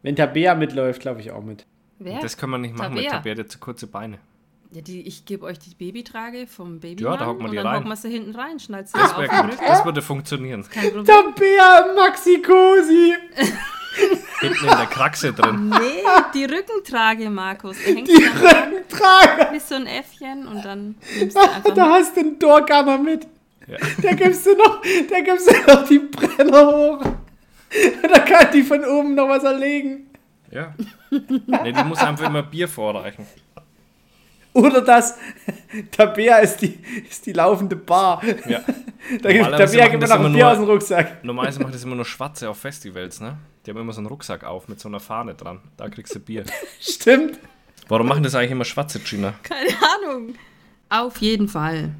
Wenn Tabea mitläuft, glaube ich auch mit. Wer? Das können wir nicht machen mit Tabea. Tabea, der hat zu kurze Beine. Ja, die, ich gebe euch die Babytrage vom Baby Ja, da wir und die dann rein. hocken wir sie hinten rein, schnallt sie Das, auf gut. Das würde funktionieren. Kein Problem. Tabea Maxi Cosi. Hinten in der Kraxe drin. Nee, die Rückentrage, Markus. Die hängt die dann Trage. wie so ein Äffchen und dann nimmst du einfach Da mit. hast du einen Dorkammer mit. Ja. Da gibst du noch, da gibst du noch die Brenner hoch. Da kann die von oben noch was erlegen. Ja. Nee, die muss einfach immer Bier vorreichen. Oder das, Tabea ist die, ist die laufende Bar. Ja. Da gibt Tabea gibt ein immer Bier nur- aus dem Rucksack. Normalerweise macht das immer nur Schwarze auf Festivals, ne? Die haben immer so einen Rucksack auf mit so einer Fahne dran. Da kriegst du Bier. Stimmt. Warum machen das eigentlich immer Schwarze, Gina? Keine Ahnung. Auf jeden Fall.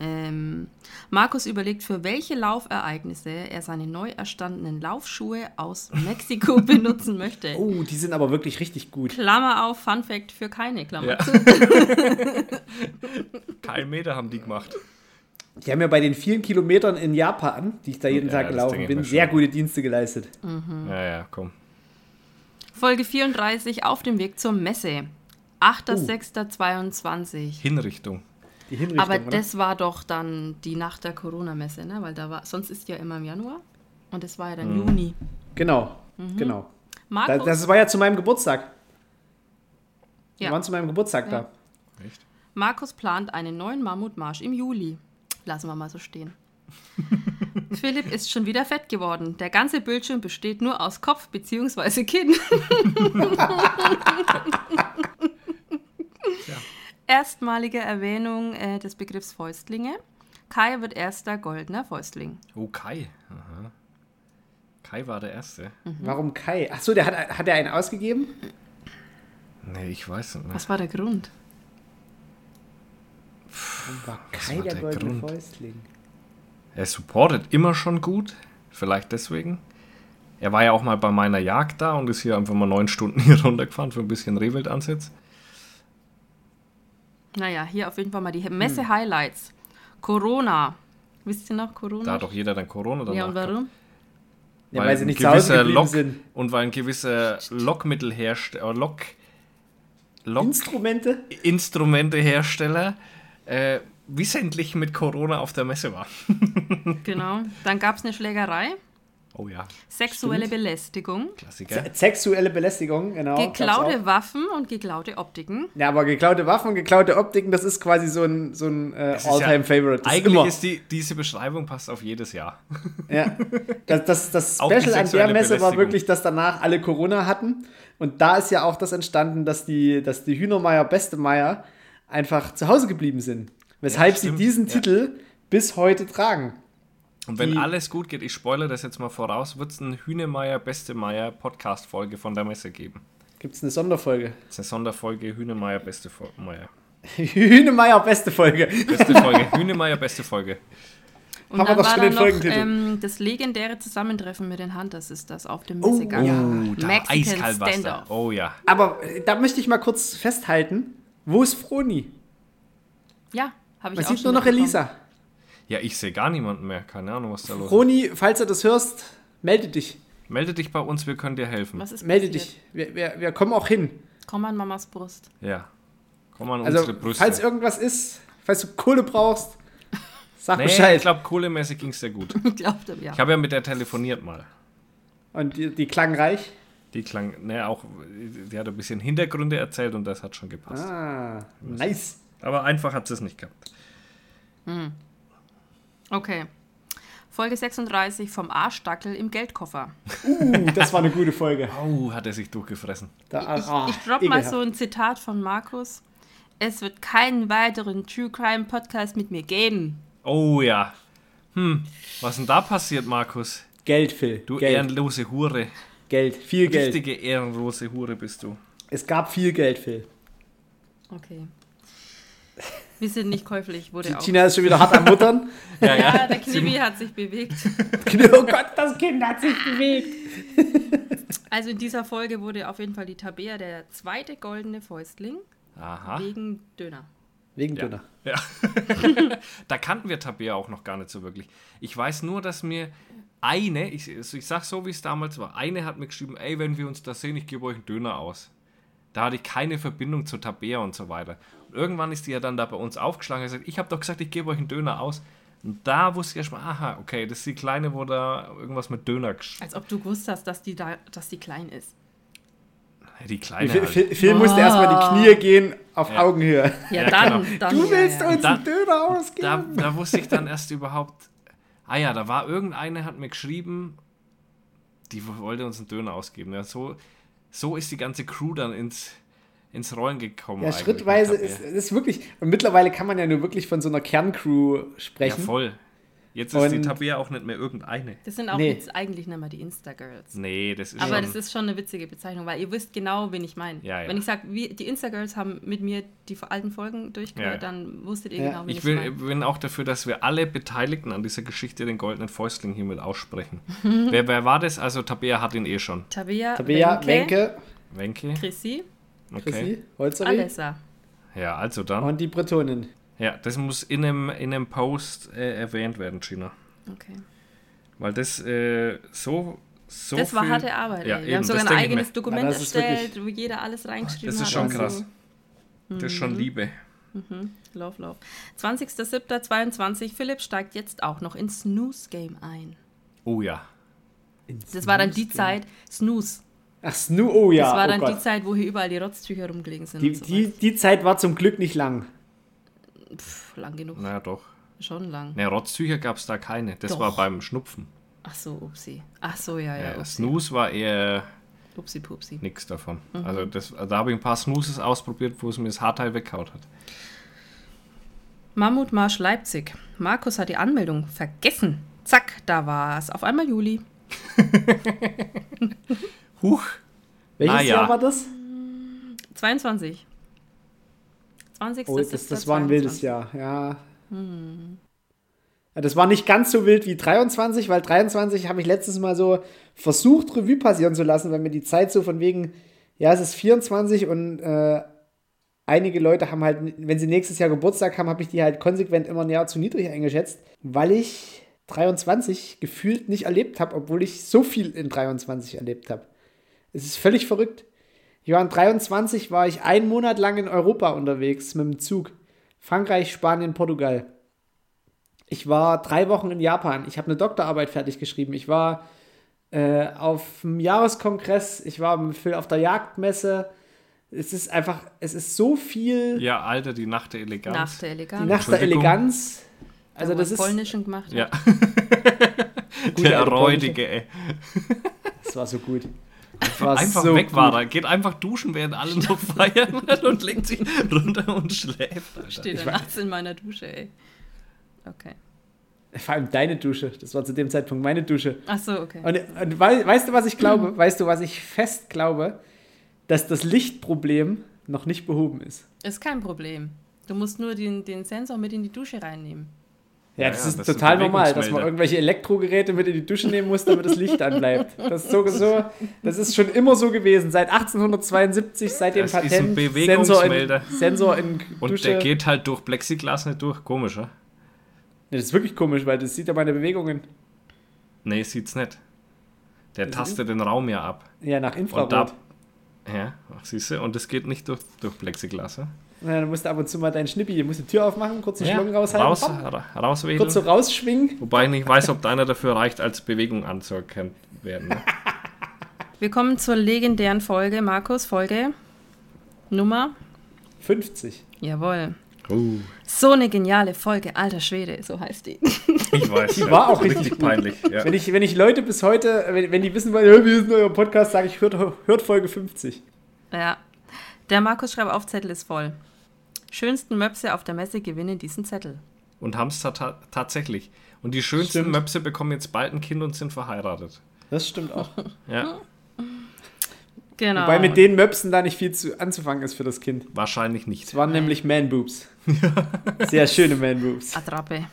Ähm, Markus überlegt, für welche Laufereignisse er seine neu erstandenen Laufschuhe aus Mexiko benutzen möchte. Oh, die sind aber wirklich richtig gut. Klammer auf, Fun Fact für keine Klammer Ja. Kein Meter haben die gemacht. Die haben ja bei den vielen Kilometern in Japan, die ich da jeden Ja, Tag gelaufen bin, sehr gute Dienste geleistet. Ja, ja, komm. Folge 34 auf dem Weg zur Messe. 8.6.22. Hinrichtung. Die Hinrichtung, Aber oder? das war doch dann die Nacht der Corona-Messe, ne? Weil da war, sonst ist ja immer im Januar. Und das war ja dann Juni. Genau, genau. Da, Markus, das war ja zu meinem Geburtstag. Wir Ja. waren zu meinem Geburtstag Ja. da. Echt? Markus plant einen neuen Mammutmarsch im Juli. Lassen wir mal so stehen. Philipp ist schon wieder fett geworden. Der ganze Bildschirm besteht nur aus Kopf bzw. Kinn. Erstmalige Erwähnung äh, des Begriffs Fäustlinge. Kai wird erster goldener Fäustling. Oh, Kai. Aha. Kai war der Erste. Warum Kai? Achso, der hat, hat er einen ausgegeben? Nee, ich weiß nicht mehr. Was war der Grund? War Was Kai war der, der goldene Grund? Fäustling? Er supportet immer schon gut. Vielleicht deswegen. Er war ja auch mal bei meiner Jagd da und ist hier einfach mal neun Stunden hier runtergefahren für ein bisschen Rehwildansatz. Naja, hier auf jeden Fall mal die Messe-Highlights. Corona. Wisst ihr noch Corona? Da hat doch jeder dann Corona danach ja, und warum? Ja, weil sie ein nicht zu Hause Lok sind. und weil ein gewisser Lockmittelhersteller, Lock, Lock Instrumente? Instrumentehersteller äh, wissentlich mit Corona auf der Messe war. Genau. Dann gab es eine Schlägerei, Oh ja, sexuelle Stimmt. Belästigung, Klassiker. Sexuelle Belästigung, genau. geklaute. Waffen und geklaute Optiken. Ja, aber geklaute Waffen und geklaute Optiken, das ist quasi so ein, so ein äh, ja- All-Time-Favorite. Ist Eigentlich immer. ist die, diese Beschreibung passt auf jedes Jahr. Ja. Das, das, das Special an der Messe war wirklich, dass danach alle Corona hatten. Und da ist ja auch das entstanden, dass die, dass die Hühnermeier, Bestemeier einfach zu Hause geblieben sind. Weshalb Ja, sie diesen Ja. Titel bis heute tragen. Und wenn Die- alles gut geht, ich spoilere das jetzt mal voraus, wird es eine Hühnemeier, Beste Meier Podcast-Folge von der Messe geben. Gibt es eine Sonderfolge? Das ist eine Sonderfolge Hühnemeier, Beste Fo- Meier. Hühnemeier, beste Folge. Beste Folge, Hühnemeier, Beste Folge. Und Haben wir dann doch war schon da den noch Folgentitel. ähm, das legendäre Zusammentreffen mit den Hunters ist das auf dem Oh, Messegang. ja. da Mexican. Standoff. Oh ja. Aber äh, da möchte ich mal kurz festhalten. Wo ist Froni? Ja, habe ich Man auch sieht nur noch. Elisa. Ja, ich sehe gar niemanden mehr. Keine Ahnung, was da los ist. Froni, falls du das hörst, melde dich. Melde dich bei uns, wir können dir helfen. Was ist Melde passiert? dich. Wir, wir, wir kommen auch hin. Komm an Mamas Brust. Ja. Komm an Also, unsere Brüste. falls irgendwas ist, falls du Kohle brauchst, sag nee, Bescheid. ich glaube, kohlemäßig ging es sehr gut. Glaubt er, ja. Ich habe ja mit der telefoniert mal. Und die, die klang reich. Die klang, ne, auch, die hat ein bisschen Hintergründe erzählt und das hat schon gepasst. Ah, nice. Aber einfach hat sie es nicht gehabt. Okay. Folge 36 vom Arschdackel im Geldkoffer. Uh, das war eine gute Folge. Oh, hat er sich durchgefressen. Da, Ich, ah, ich drop mal so ein Zitat von Markus. Es wird keinen weiteren True Crime Podcast mit mir geben. Oh ja. Hm, was denn da passiert, Markus? Geld, Phil. Du Geld. ehrenlose Hure. Geld. Viel Geld. Richtige ehrenlose Hure bist du. Es gab viel Geld, Phil. Okay. Wir sind nicht käuflich, wurde Die auch. Tina ist schon wieder hart am Muttern. Ja, Ja, der Knibbi hat sich bewegt. oh Gott, das Kind hat sich bewegt. Also in dieser Folge wurde auf jeden Fall die Tabea der zweite goldene Fäustling Aha. wegen Döner. Wegen Ja. Döner. Ja. da kannten wir Tabea auch noch gar nicht so wirklich. Ich weiß nur, dass mir eine, ich, also ich sag so, wie es damals war, eine hat mir geschrieben, ey, wenn wir uns da sehen, ich gebe euch einen Döner aus. Da hatte ich keine Verbindung zu Tabea und so weiter. Und irgendwann ist die ja dann da bei uns aufgeschlagen und gesagt, ich habe doch gesagt, ich gebe euch einen Döner aus. Und da wusste ich erst mal, aha, okay, das ist die Kleine, wo da irgendwas mit Döner gesch- Als ob du gewusst hast, dass die, da, dass die klein ist. Die Kleine Phil, halt. Phil, Phil musste erstmal die Knie gehen auf Ja. Augenhöhe. Ja, Ja, dann, genau. dann. Du willst ja, ja. uns Da- einen Döner ausgeben? da, da wusste ich dann erst überhaupt, ah ja, da war irgendeine, hat mir geschrieben, die wollte uns einen Döner ausgeben. Ja, so, so ist die ganze Crew dann ins, ins Rollen gekommen. Ja, schrittweise ist, ist wirklich. Und mittlerweile kann man ja nur wirklich von so einer Kerncrew Ja, sprechen. voll. Jetzt ist die Und- Tabea auch nicht mehr irgendeine. Das sind auch Nee. jetzt eigentlich nicht mehr die Insta-Girls. Nee, das ist Aber schon... das ist schon eine witzige Bezeichnung, weil ihr wisst genau, wen ich meine. Ja, ja. Wenn ich sage, die Insta-Girls haben mit mir die alten Folgen durchgehört, Ja, ja. dann wusstet ihr Ja. genau, wen ich, ich will, meine. bin auch dafür, dass wir alle Beteiligten an dieser Geschichte den goldenen Fäustling hiermit aussprechen. wer, wer war das? Also Tabea hat ihn eh schon. Tabea, Tabea, Wenke, Wenke, Wenke? Chrissy, Okay. Chrissy, Holzeri Alessa. Ja, also dann. und die Bretonin. Ja, das muss in einem, in einem Post äh, erwähnt werden, Gina. Okay. Weil das äh, so, so das war viel- harte Arbeit. Ja, ey. Wir eben, haben sogar das ein eigenes mir. Dokument das ist erstellt, wo jeder alles reingeschrieben Das hat. ist schon und krass. so. Das ist schon Liebe. Love, love. 20.07.22. Philipp steigt jetzt auch noch ins Snooze-Game ein. Oh ja. Das war dann die Zeit, Snooze. Ach, Snoo, oh ja. Das war oh dann Gott. die Zeit, wo hier überall die Rotztücher rumgelegen sind. Die, so die, die Zeit war zum Glück nicht lang. Pff, lang genug. Na doch. Schon lang. Ne, Rotztücher gab es da keine. Das Doch. war beim Schnupfen. Ach so, upsi. Ach so, ja, ja. Ja. Snooze war eher Upsi, pupsi. nichts davon. Mhm. Also das, da habe ich ein paar Snoozes ausprobiert, wo es mir das Haarteil weggehaut hat. Mammutmarsch Leipzig. Markus hat die Anmeldung vergessen. Zack, da war es. Auf einmal Juli. Huch. Welches ja. Jahr war das? 22. 20. Oh, das, das war ein wildes Jahr, ja. ja. Das war nicht ganz so wild wie 23, weil 23 habe ich letztes Mal so versucht, Revue passieren zu lassen, weil mir die Zeit so von wegen, ja, es ist 24 und äh, einige Leute haben halt, wenn sie nächstes Jahr Geburtstag haben, habe ich die halt konsequent immer Jahr zu niedrig eingeschätzt, weil ich 23 gefühlt nicht erlebt habe, obwohl ich so viel in 23 erlebt habe. Es ist völlig verrückt. In 23, war ich einen Monat lang in Europa unterwegs mit dem Zug. Frankreich, Spanien, Portugal. Ich war drei Wochen in Japan. Ich habe eine Doktorarbeit fertig geschrieben. Ich war äh, auf dem Jahreskongress. Ich war mit Phil auf der Jagdmesse. Es ist einfach, es ist so viel Ja, Alter, die Nacht der Eleganz. Nach der die Eleganz. Nacht der. Eleganz. Also das er ist, Polnischen gemacht hat. Ja, der räudige, ey. das war so gut. Einfach so weg gut. war er. Geht einfach duschen, während alle noch feiern und legt sich runter und schläft. Alter. Steht er nachts in meiner Dusche, ey. Okay. Vor allem deine Dusche. Das war zu dem Zeitpunkt meine Dusche. Ach so, okay. Und, und wei- weißt du, was ich glaube? Weißt du, was ich fest glaube? Dass das Lichtproblem noch nicht behoben ist. Ist kein Problem. Du musst nur den, den Sensor mit in die Dusche reinnehmen. Ja, das ja, ist das total normal, dass man irgendwelche Elektrogeräte mit in die Dusche nehmen muss, damit das Licht anbleibt. Das ist, so, so, das ist schon immer so gewesen. Seit 1872, seit dem Das ist ein Patent. Bewegungsmelder. Sensor in, Sensor in Und Dusche. der geht halt durch Plexiglas nicht durch. Komisch, oder? Nee, das ist wirklich komisch, weil das sieht ja meine Bewegungen. Nee, sieht's nicht. Der tastet den Raum ja ab. Ja, nach Und da. Infrarot. Ja, ach, siehst du, und das geht nicht durch, durch Plexiglas. Ja? Ja, dann musst du ab und zu mal deinen Schnippi, du musst die Tür aufmachen, kurz den Ja, Schlong raushalten, raus, rauswedeln. kurz so rausschwingen. Wobei ich nicht weiß, ob deiner dafür reicht, als Bewegung anzuerkennen werden. Ne? Wir kommen zur legendären Folge, Markus, Folge Nummer. 50. Jawohl. Oh, So eine geniale Folge, alter Schwede, so heißt die. ich weiß. Die war auch richtig peinlich. Ja. Wenn ich, wenn ich Leute bis heute, wenn, wenn die wissen wollen, "Ja, wie ist denn euer Podcast, sage ich, hört, hört Folge 50. Ja. Der Markus schreibt auf, Zettel ist voll. Schönsten Möpse auf der Messe gewinnen diesen Zettel. Und haben es ta tatsächlich. Und die schönsten Stimmt. Möpse bekommen jetzt bald ein Kind und sind verheiratet. Das stimmt auch. Ja, Genau. Wobei mit den Möpsen da nicht viel zu, anzufangen ist für das Kind. wahrscheinlich nicht. Es waren nämlich Man-Boobs. Sehr schöne Man-Boobs. Attrappe.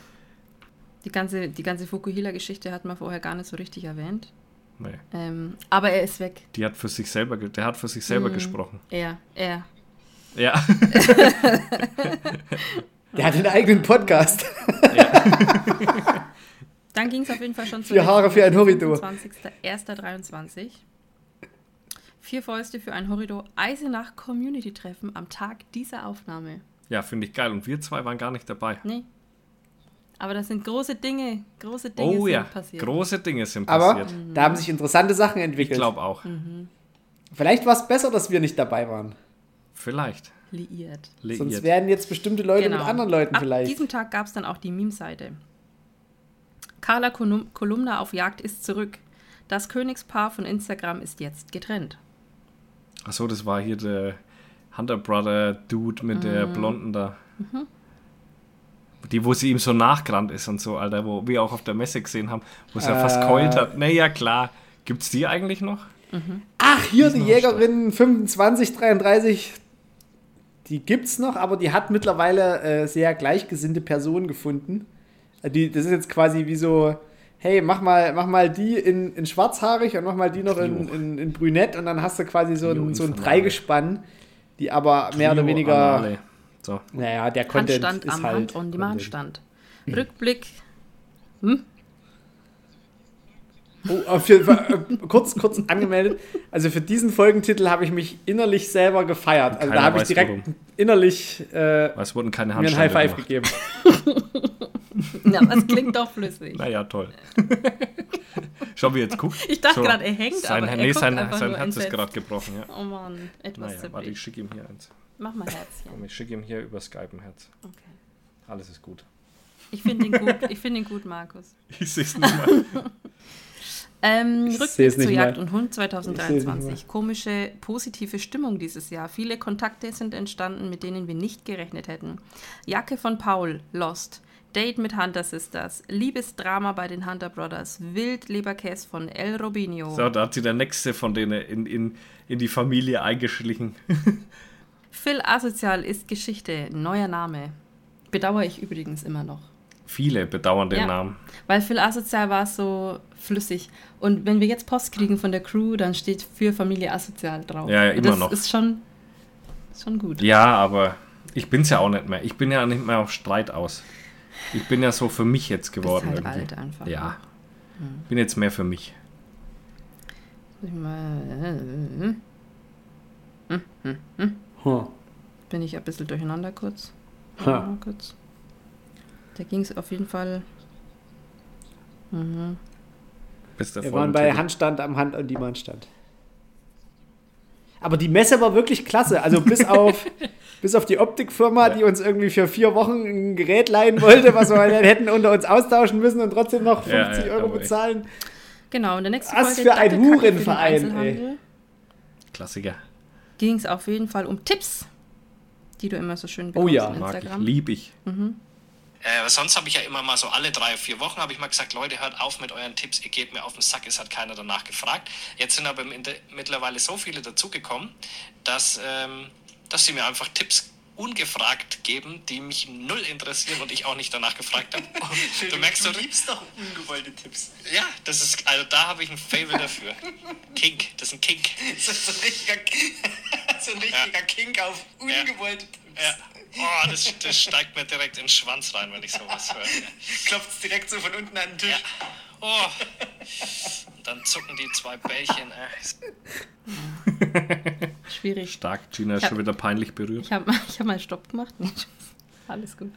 Die ganze, die ganze Fukuhila-Geschichte hat man vorher gar nicht so richtig erwähnt. Nee. Ähm, aber er ist weg. Die hat für sich selber, der hat für sich selber Mhm. gesprochen. Er, er. Ja. Der hat einen eigenen Podcast. Dann ging es auf jeden Fall schon zu Vier Haare für ein Horridor. 25.01.23. Vier Fäuste für ein Horridor Eisenach Community Treffen am Tag dieser Aufnahme. Ja, finde ich geil. Und wir zwei waren gar nicht dabei. Nee. Aber das sind große Dinge, große Dinge Oh sind ja, passiert. große Dinge sind Aber passiert. da haben sich interessante Sachen Ich entwickelt. glaube auch. Mhm. Vielleicht war es besser, dass wir nicht dabei waren. Vielleicht. Liiert. Sonst Liiert. werden jetzt bestimmte Leute Genau. mit anderen Leuten Ab vielleicht. diesem Tag gab es dann auch die Meme-Seite. Carla Kolum- Kolumna auf Jagd ist zurück. Das Königspaar von Instagram ist jetzt getrennt. Achso, das war hier der Hunter Brother Dude mit der Mhm. Blonden da. Die, wo sie ihm so nachgerannt ist und so, Alter, wo wir auch auf der Messe gesehen haben, wo sie ja fast Äh. keult hat. Naja, klar. Gibt's die eigentlich noch? Ach, hier Die Jägerin 2533. Die gibt's noch, aber die hat mittlerweile äh, sehr gleichgesinnte Personen gefunden. Äh, Die, das ist jetzt quasi wie so, hey, mach mal, mach mal die in, in schwarzhaarig und mach mal die noch in, Trio. in, in brünett und dann hast du quasi so Trio ein, so ein. Dreigespann, die aber mehr oder Trio weniger, Anale. So. naja, der Content Handstand ist am halt Hand-on-Demand Content. stand. Rückblick. Oh, äh, für, für, äh, kurz, kurz angemeldet. Also für diesen Folgentitel habe ich mich innerlich selber gefeiert. Also da habe ich direkt warum. innerlich äh, Es wurden keine mir ein High Five gemacht. gegeben. Ja, das klingt doch flüssig. Naja, toll. Schau, wie er jetzt guckt. Ich dachte So. gerade, er hängt, sein, aber er nee, sein, sein Herz ist gerade gebrochen, ja. Oh Mann, etwas Naja, zu warte, ich schicke ihm hier eins. Mach mal Herzchen. Komm, Ich schicke ihm hier über Skype ein Herz. Okay. Alles ist gut. Ich finde ihn gut, ich finde ihn gut, Markus. Ich sehe es nicht mal. Ähm, Rückblick zu Jagd mal. und Hund Ich seh's nicht 2023. Komische, positive Stimmung dieses Jahr. Viele Kontakte sind entstanden, mit denen wir nicht gerechnet hätten. Jacke von Paul, Lost. Date mit Hunter Sisters. Liebesdrama bei den Hunter Brothers. Wildleberkäse von El Robinho. So, da hat sie der Nächste von denen in, in, in die Familie eingeschlichen. Phil Asozial ist Geschichte. Neuer Name. Bedauere ich übrigens immer noch. Viele bedauern den Ja. Namen. Weil Phil Asozial war so flüssig. Und wenn wir jetzt Post kriegen von der Crew, dann steht für Familie Asozial drauf. Ja, ja, immer das noch. ist schon, schon gut. Ja, aber ich bin's ja auch nicht mehr. Ich bin ja nicht mehr auf Streit aus. Ich bin ja so für mich jetzt Bist geworden. halt irgendwie. alt einfach. Ja. Bin jetzt mehr für mich. Ich mal- Huh. Bin ich ein bisschen durcheinander kurz. Mal kurz. Da ging es auf jeden Fall. Mhm. Wir waren bei Handstand am Hand- und Diemannstand. Aber die Messe war wirklich klasse. Also bis auf, bis auf die Optikfirma, Ja. die uns irgendwie für vier Wochen ein Gerät leihen wollte, was wir dann hätten unter uns austauschen müssen und trotzdem noch 50 Ja, ja, Euro bezahlen. Genau, in der nächsten Was für ein Hurenverein, Klassiker. ging es auf jeden Fall um Tipps, die du immer so schön Oh ja, Mag ich. Lieb ich. Äh, sonst habe ich ja immer mal so alle drei, vier Wochen habe ich mal gesagt, Leute, hört auf mit euren Tipps, ihr geht mir auf den Sack, es hat keiner danach gefragt. Jetzt sind aber mittlerweile so viele dazugekommen, dass, ähm, dass sie mir einfach Tipps ungefragt geben, die mich null interessieren und ich auch nicht danach gefragt habe. du merkst du liebst doch ungewollte Tipps. ja, das ist, also da habe ich ein Fable dafür. Kink, das ist ein Kink. Das ist so ein richtiger, so ein richtiger Kink auf ungewollte Tipps. Ja. Oh, das, das steigt mir direkt in den Schwanz rein, wenn ich sowas höre. Klopft direkt so von unten an den Tisch. Ja. Oh. Und dann zucken die zwei Bällchen. Schwierig. Stark. Gina ist schon wieder peinlich berührt. Ich habe ich hab mal Stopp gemacht. Nee. Alles gut.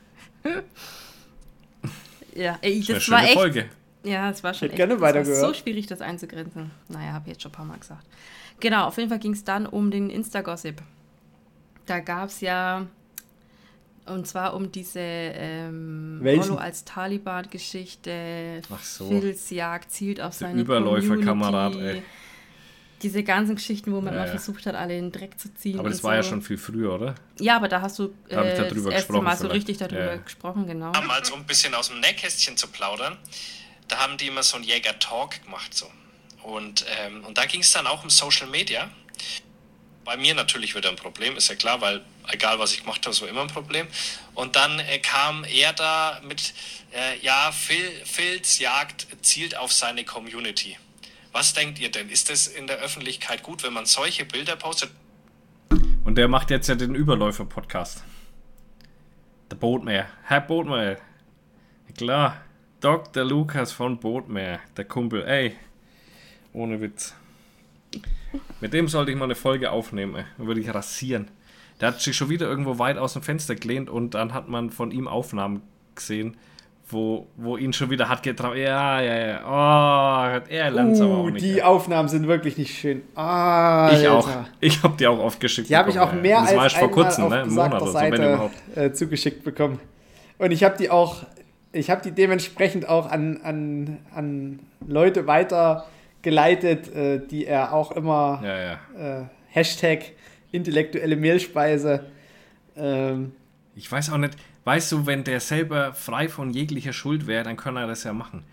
ja, ey, Das das war echt. Folge. Ja, es war schon hätte echt gerne das war so schwierig, das einzugrenzen. Naja, habe ich jetzt schon ein paar Mal gesagt. Genau, auf jeden Fall ging es dann um den Insta-Gossip. Da gab es ja Und zwar um diese ähm? Rollo als Taliban-Geschichte, Ach so. Phils Jagd zielt auf seine Überläuferkamerad, ey. Diese ganzen Geschichten, wo man Ja, mal ja. versucht hat, alle in den Dreck zu ziehen. Aber das und war ja so. schon viel früher, oder? Ja, aber da hast du Da hab ich äh, da das drüber erste gesprochen Mal so richtig darüber Ja, ja. gesprochen, genau. Damals, um ein bisschen aus dem Nähkästchen zu plaudern, da haben die immer so einen Jäger-Talk gemacht. So. Und, ähm, und da ging es dann auch um Social Media. Bei mir natürlich wieder ein Problem, ist ja klar, weil egal was ich gemacht habe, es war immer ein Problem. Und dann äh, kam er da mit, äh, ja, Phil, Phils Jagd zielt auf seine Community. Was denkt ihr denn? Ist das in der Öffentlichkeit gut, wenn man solche Bilder postet? Und der macht jetzt ja den Überläufer-Podcast. Der Bootmeer. Herr Bootmeer. Klar. Dr. Lukas von Bootmeer. Der Kumpel. Ey. Ohne Witz. Mit dem sollte ich mal eine Folge aufnehmen. Dann würde ich rasieren. Der hat sich schon wieder irgendwo weit aus dem Fenster gelehnt und dann hat man von ihm Aufnahmen gesehen, wo, wo ihn schon wieder hat getraut. Ja, ja, ja. Oh, er lernt aber auch Uh, nicht. die ey. Aufnahmen sind wirklich nicht schön. Ah, ich auch. Alter. Ich habe die auch oft geschickt. Die habe ich auch mehr das als war vor kurzem, ne? Im Monat oder so, wenn Seite überhaupt. äh, zugeschickt bekommen. Und ich habe die auch, ich habe die dementsprechend auch an, an, an Leute weitergeleitet, äh, die er auch immer Ja, ja. äh, Hashtag intellektuelle Mehlspeise. Ähm, Ich weiß auch nicht, weißt du, wenn der selber frei von jeglicher Schuld wäre, dann kann er das ja machen.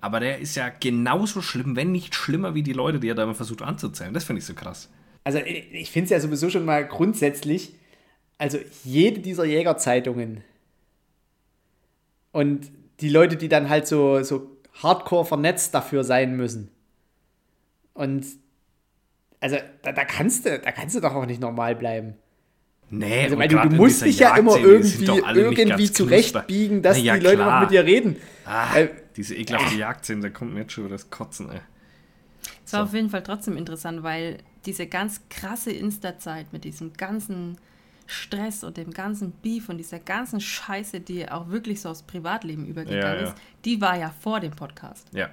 Aber der ist ja genauso schlimm, wenn nicht schlimmer, wie die Leute, die er da immer versucht anzuzählen. Das finde ich so krass. also ich ich finde es ja sowieso schon mal grundsätzlich, also jede dieser Jägerzeitungen und die Leute, die dann halt so, so hardcore vernetzt dafür sein müssen. Und also da, da kannst du, da kannst du doch auch nicht normal bleiben. Nee, Also, und weil du, du musst dich ja immer irgendwie, irgendwie zurechtbiegen, dass ja, die Leute klar. noch mit dir reden. Ah, Äh, diese ekelhafte Jagdszene, da kommt mir jetzt schon wieder das Kotzen, ey. Es war auf jeden Fall trotzdem interessant, weil diese ganz krasse Insta-Zeit mit diesem ganzen Stress und dem ganzen Beef und dieser ganzen Scheiße, die auch wirklich so aufs Privatleben übergegangen Ja, ja. ist, die war ja vor dem Podcast. Ja.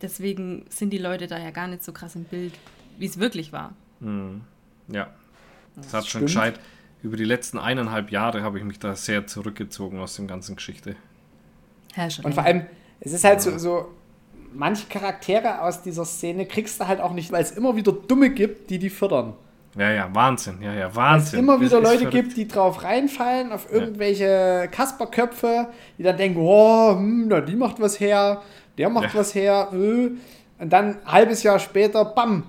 Deswegen sind die Leute da ja gar nicht so krass im Bild, wie es wirklich war. Ja. Das hat schon gescheit. Über die letzten eineinhalb Jahre habe ich mich da sehr zurückgezogen aus dem ganzen Geschichte. Ja, schon Und vor allem, es ist halt so, so, manche Charaktere aus dieser Szene kriegst du halt auch nicht, weil es immer wieder Dumme gibt, die die fördern. Ja, ja, Wahnsinn. Ja, ja, Weil es Wahnsinn. immer Das wieder ist Leute gibt, die drauf reinfallen, auf irgendwelche Kasperköpfe, die dann denken, oh, hm, na, die macht was her, der macht Ja. was her, äh. und dann ein halbes Jahr später, bam,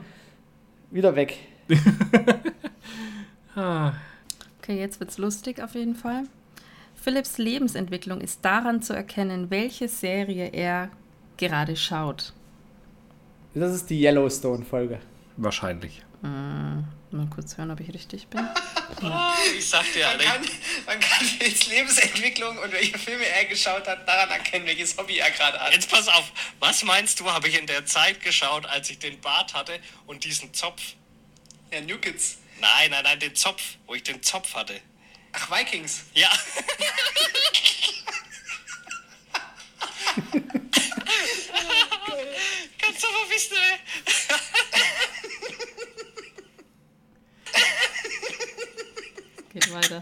wieder weg. Okay, jetzt wird's lustig auf jeden Fall. Philipps Lebensentwicklung ist daran zu erkennen, welche Serie er gerade schaut. Das ist die Yellowstone-Folge. Wahrscheinlich. Mal kurz hören, ob ich richtig bin. Ich sag dir, Man kann, man kann Phils Lebensentwicklung und welche Filme er geschaut hat, daran erkennen, welches Hobby er gerade hat. Jetzt pass auf, was meinst du, habe ich in der Zeit geschaut, als ich den Bart hatte und diesen Zopf? Ja, New Kids. Nein, nein, nein, den Zopf, wo ich den Zopf hatte. Ach, Vikings. Ja. Kannst du mal wissen, ey? Geht weiter.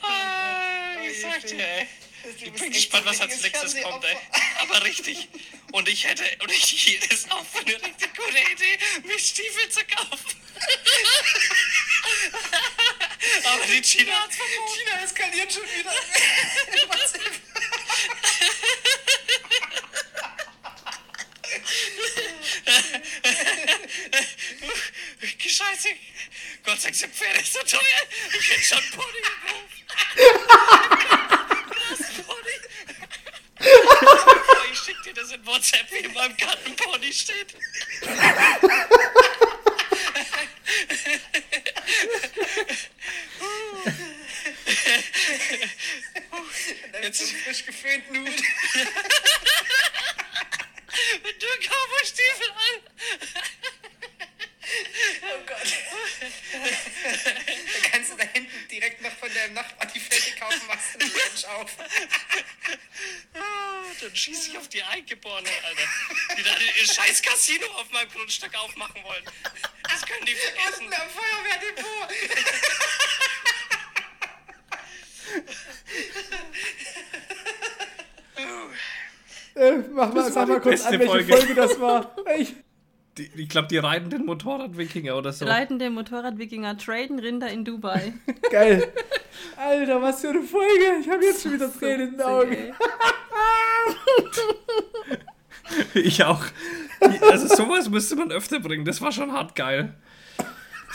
Ah, Ich sag dir, ey. Ich bin gespannt, was als nächstes kommt, ey. Aber richtig. Und ich hätte, und ich hielt es auch für eine richtig gute Idee, mir Stiefel zu kaufen. Aber die China hat's verboten. China eskaliert schon wieder. Scheiße. Gott sei Dank sind Pferde so teuer. Ich hätte schon Pony gekauft. Pony. Ich schick dir das in WhatsApp, wie in meinem Garten Pony steht. Jetzt ist frisch geföhnt Nude. Mit nur Cowboy-Stiefel an. deinem Nachbarn die Fläche kaufen, machst du eine Ranch auf. Ah, dann schieße ich auf die Eingeborenen, Alter. Die da ihr scheiß Casino auf meinem Grundstück aufmachen wollen. Das können die vergessen. Unten am Feuerwehrdepot. Äh, mach mal, sag mal kurz an, welche Folge. Folge das war. Ich, die, ich glaube, die reiten den Motorrad-Wikinger oder so. Reitende Motorradwikinger traden Rinder in Dubai. geil. Alter, was für eine Folge. Ich habe jetzt schon wieder Tränen in den Augen. Ich auch. Also sowas müsste man öfter bringen. Das war schon hart geil.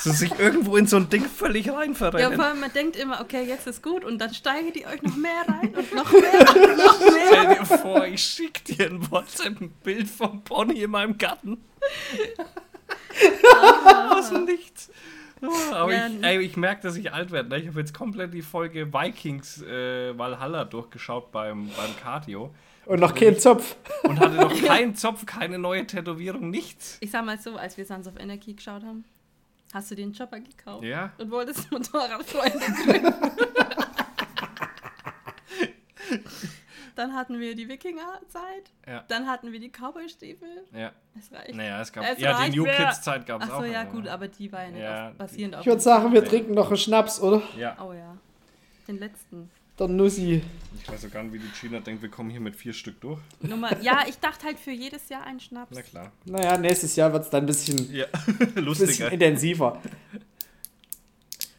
So sich irgendwo in so ein Ding völlig Ja, reinverrennen. vor allem, man denkt immer, okay, jetzt ist gut und dann steigert ihr euch noch mehr rein und noch mehr und noch mehr. Stell dir vor, ich schick dir ein WhatsApp ein Bild vom Pony in meinem Garten. Aus dem Nichts. Oh, aber Ja, ich, ey, ich merke, dass ich alt werde. Ne? Ich habe jetzt komplett die Folge Vikings äh, Valhalla durchgeschaut beim, beim Cardio Und noch kein Zopf. und hatte noch keinen Zopf, keine neue Tätowierung, nichts. Ich sag mal so, als wir Sons of Energy geschaut haben, hast du den Chopper gekauft Ja. und wolltest Motorradfreunde gründen. Dann hatten wir die Wikingerzeit, Ja. dann hatten wir die Cowboy-Stiefel. Ja. Es reicht. Naja, es gab Es ja die New. Kids Zeit gab es auch. Achso, ja, aber- gut, aber die war ja nicht Ja, auf, basierend auf. Ich würde sagen, wir trinken noch einen Schnaps, oder? Ja. Oh ja. Den letzten. Der Nussi. Ich weiß auch gar nicht, wie die China denkt, wir kommen hier mit vier Stück durch. Nummer, ja, ich dachte halt für jedes Jahr einen Schnaps. Na klar. Naja, nächstes Jahr wird es dann ein bisschen, Ja, bisschen lustiger. intensiver.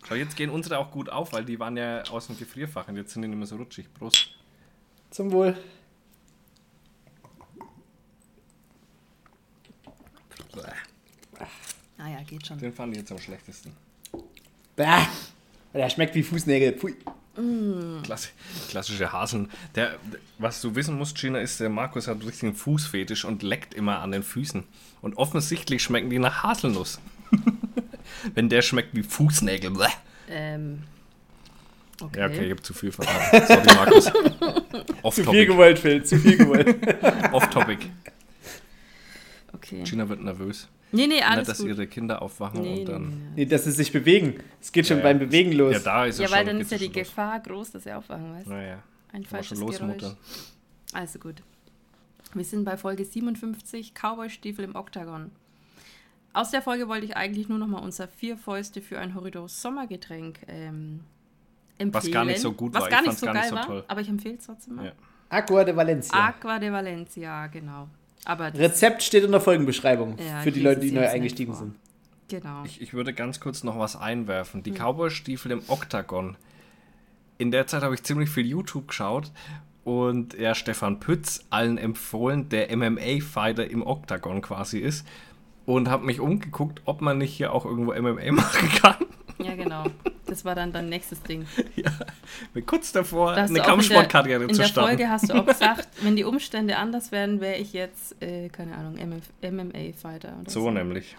Schau, jetzt gehen unsere auch gut auf, weil die waren ja aus dem Gefrierfach und jetzt sind die nicht mehr so rutschig. Prost. Zum Wohl. Naja, Ah geht schon. Den fand ich jetzt am schlechtesten. Bäh. Der schmeckt wie Fußnägel. Pfui. Klasse, klassische Haseln. Der, was du wissen musst, Gina, ist, der Markus hat richtig einen Fußfetisch und leckt immer an den Füßen. Und offensichtlich schmecken die nach Haselnuss. Wenn der schmeckt wie Fußnägel. Bleh. Ähm. Okay. Ja, okay, ich hab zu viel verraten. Sorry, Markus. Zu viel gewollt, Phil. Zu viel gewollt. Off-topic. okay. Gina wird nervös. Nee, nee, Nicht, alles dass gut. ihre Kinder aufwachen Nee, und nee, dann. nee. nee, dass sie sich bewegen. Es geht schon Ja, beim Bewegen los. Ja, da ist Ja, weil schon, dann ist ja die los. Gefahr groß, dass sie aufwachen, weißt du? Naja, Ein falsches schon los, Geräusch. Mutter. Also gut. Wir sind bei Folge 57, Cowboy-Stiefel im Oktagon. Aus der Folge wollte ich eigentlich nur noch mal unser vier Fäuste für ein Horridors Sommergetränk ähm, empfehlen. Was gar nicht so gut Was war. gar Ich nicht so gar geil nicht so war, toll. aber ich empfehle es trotzdem mal. Ja. Aqua de Valencia. Aqua de Valencia, genau. Aber das, Rezept steht in der Folgenbeschreibung. Ja, für die Leute, die es neu eingestiegen sind. genau. Ich, ich würde ganz kurz noch was einwerfen. Hm. Die Cowboy-Stiefel im Oktagon. In der Zeit habe ich ziemlich viel YouTube geschaut und ja, Stefan Pütz allen empfohlen, der MMA-Fighter im Oktagon quasi ist. Und habe mich umgeguckt, ob man nicht hier auch irgendwo MMA machen kann. Ja, genau. Das war dann dein nächstes Ding. ja, bin kurz davor, eine du auch in der- Kampfsportkarriere In zu der starten. Folge hast du auch gesagt, wenn die Umstände anders wären, wäre ich jetzt, äh, keine Ahnung, MMA-Fighter. oder So nämlich.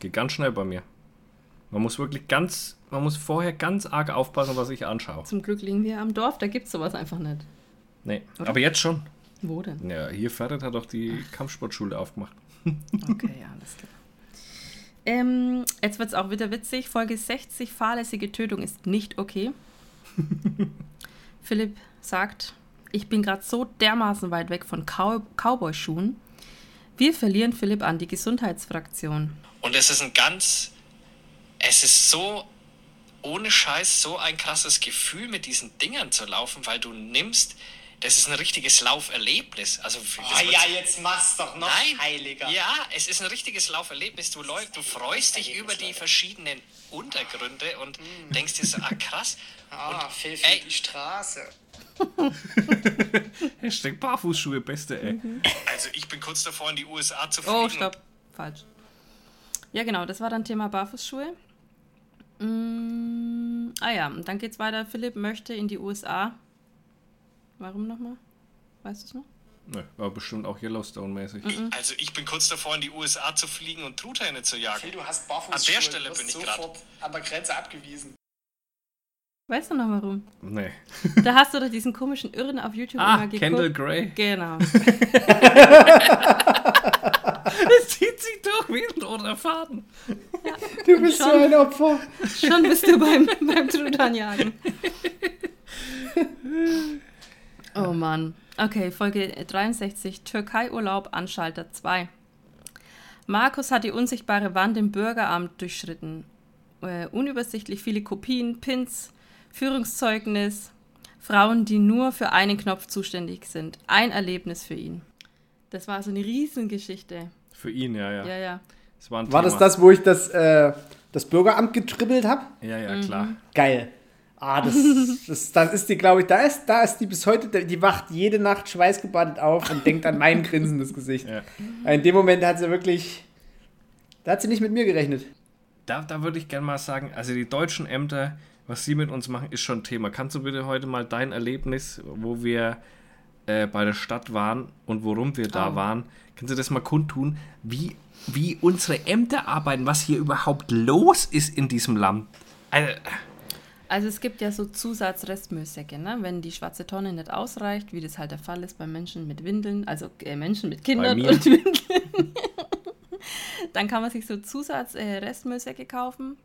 Geht ganz schnell bei mir. Man muss wirklich ganz, man muss vorher ganz arg aufpassen, was ich anschaue. Zum Glück liegen wir am Dorf, da gibt es sowas einfach nicht. Nee, Oder? aber jetzt schon. Wo denn? Ja, hier Ferret hat auch die Kampfsportschule aufgemacht. Okay, ja, alles klar. Ähm, jetzt wird es auch wieder witzig. Folge 60, fahrlässige Tötung ist nicht okay. Philipp sagt, ich bin gerade so dermaßen weit weg von Cow Cowboy-Schuhen. Wir verlieren Philipp an die Gesundheitsfraktion. Und es ist ein ganz, es ist so ohne Scheiß so ein krasses Gefühl, mit diesen Dingern zu laufen, weil du nimmst, das ist ein richtiges Lauferlebnis. Also Oh ja, jetzt mach's doch noch Nein, heiliger. ja, es ist ein richtiges Lauferlebnis. Du, läufst, du freust dich über die verschiedenen Untergründe und denkst dir so, ah krass. Ah, Phil ey. fährt die Straße. Hashtag Barfußschuhe, beste, ey. Also ich bin kurz davor, in die USA zu fliegen. Oh, stopp. Falsch. Ja, genau, das war dann Thema Barfußschuhe. Mm, ah ja, und dann geht's weiter. Philipp möchte in die USA. Warum nochmal? Weißt du es noch? Ne, war bestimmt auch Yellowstone-mäßig. Also ich bin kurz davor, in die USA zu fliegen und Truthähne zu jagen. Phil, du hast Barfußschuhe. An der Stelle bin ich sofort an der Grenze abgewiesen. Weißt du noch warum? Nee. Da hast du doch diesen komischen Irren auf YouTube Ah, immer geguckt. Kendall Grey. Genau. Das zieht sich durch wie ein roter Faden. Du bist so schon. ein Opfer. Schon bist du beim, beim Truthahnjagen. Oh Mann. Okay, Folge 63. Türkei-Urlaub, Anschalter 2. Markus hat die unsichtbare Wand im Bürgeramt durchschritten. Äh, unübersichtlich viele Kopien, Pins, Führungszeugnis, Frauen, die nur für einen Knopf zuständig sind. Ein Erlebnis für ihn. Das war so eine Riesengeschichte. Für ihn, ja, ja. Ja, ja. Das war War das das, wo ich das, äh, das Bürgeramt getribbelt habe? Ja, ja, Mhm. klar. Geil. Ah, das, das, das ist die, glaube ich, da ist, da ist die bis heute, die wacht jede Nacht schweißgebadet auf und denkt an mein grinsendes Gesicht. Ja. In dem Moment hat sie wirklich, da hat sie nicht mit mir gerechnet. Da, da würde ich gerne mal sagen, also die deutschen Ämter, was sie mit uns machen, ist schon Thema. Kannst du bitte heute mal dein Erlebnis, wo wir äh, bei der Stadt waren und worum wir da Oh. waren, kannst du das mal kundtun, wie, wie unsere Ämter arbeiten, was hier überhaupt los ist in diesem Land? Also, Also es gibt ja so Zusatzrestmüllsäcke, ne? wenn die schwarze Tonne nicht ausreicht, wie das halt der Fall ist bei Menschen mit Windeln, also äh, Menschen mit Kindern und Windeln. Dann kann man sich so Zusatzrestmüllsäcke kaufen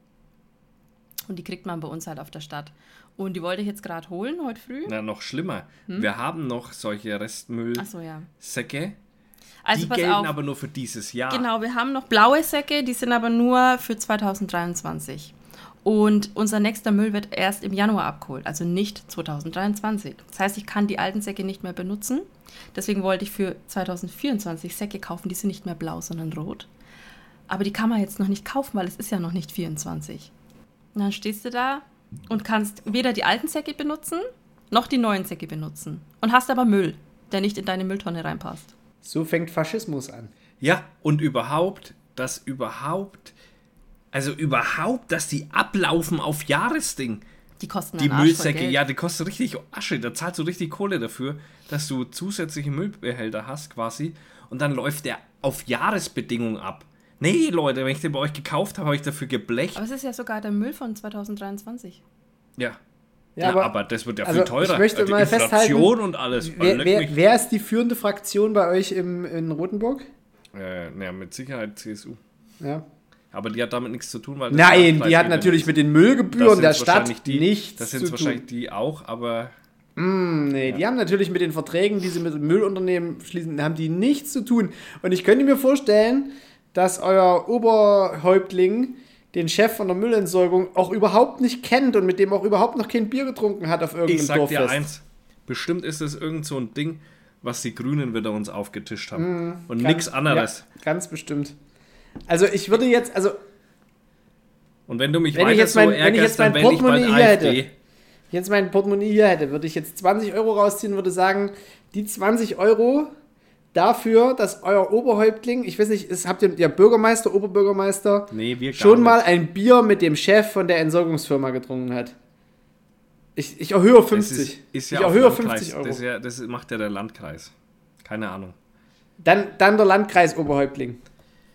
und die kriegt man bei uns halt auf der Stadt. Und die wollte ich jetzt gerade holen, heute früh. na, noch schlimmer. Hm? Wir haben noch solche Restmüllsäcke, ja. die Also pass gelten auf. aber nur für dieses Jahr. Genau, wir haben noch blaue Säcke, die sind aber nur für 2023. Und unser nächster Müll wird erst im Januar abgeholt, also nicht 2023. Das heißt, ich kann die alten Säcke nicht mehr benutzen. Deswegen wollte ich für 2024 Säcke kaufen, die sind nicht mehr blau, sondern rot. Aber die kann man jetzt noch nicht kaufen, weil es ist ja noch nicht 24. Und dann stehst du da und kannst weder die alten Säcke benutzen, noch die neuen Säcke benutzen. Und hast aber Müll, der nicht in deine Mülltonne reinpasst. So fängt Faschismus an. Ja, und überhaupt, dass überhaupt, also überhaupt, dass die ablaufen auf Jahresding. Die kosten Die Müllsäcke, ja, die kosten richtig Asche. Da zahlst du richtig Kohle dafür, dass du zusätzliche Müllbehälter hast quasi. Und dann läuft der auf Jahresbedingungen ab. Nee, Leute, wenn ich den bei euch gekauft habe, habe ich dafür geblecht. Aber es ist ja sogar der Müll von 2023. Ja. Ja, Ja, aber, aber, das wird ja also viel teurer. ich möchte die mal Inflation festhalten, und alles. wer, wer, wer ist die führende Fraktion bei euch im, in Rotenburg? Äh, naja, mit Sicherheit CSU. Ja. Aber die hat damit nichts zu tun, weil das Nein, die hat natürlich mit den Das Müllgebühren der Stadt die, nichts Das zu sind tun. wahrscheinlich die auch, aber Nee, die haben natürlich mit den Verträgen, die sie mit Müllunternehmen schließen, haben die nichts zu tun. Und ich könnte mir vorstellen, dass euer Oberhäuptling den Chef von der Müllentsorgung auch überhaupt nicht kennt und mit dem auch überhaupt noch kein Bier getrunken hat auf irgendeinem Ich sag dir eins, bestimmt ist es irgend so ein Ding, was die Grünen wieder uns aufgetischt haben. Und Ganz- nichts anderes. Ja, ganz bestimmt. Also ich würde jetzt, also Und wenn du mich Wenn ich weiter jetzt mein- so wenn ich ärgerst, jetzt dann mein ich bald Portemonnaie hier AfD. hätte. jetzt mein Portemonnaie hier hätte, würde ich jetzt 20 Euro rausziehen und würde sagen, die 20 Euro dafür, dass euer Oberhäuptling, ich weiß nicht, ist, habt ihr der Bürgermeister, Oberbürgermeister, Nee, schon mal nicht. ein Bier mit dem Chef von der Entsorgungsfirma getrunken hat? Ich, ich erhöhe Das 50. ist, ist ja ich erhöhe Landkreis. 50 Euro. Das, ja, das macht ja der Landkreis. Keine Ahnung. Dann, dann der Landkreisoberhäuptling.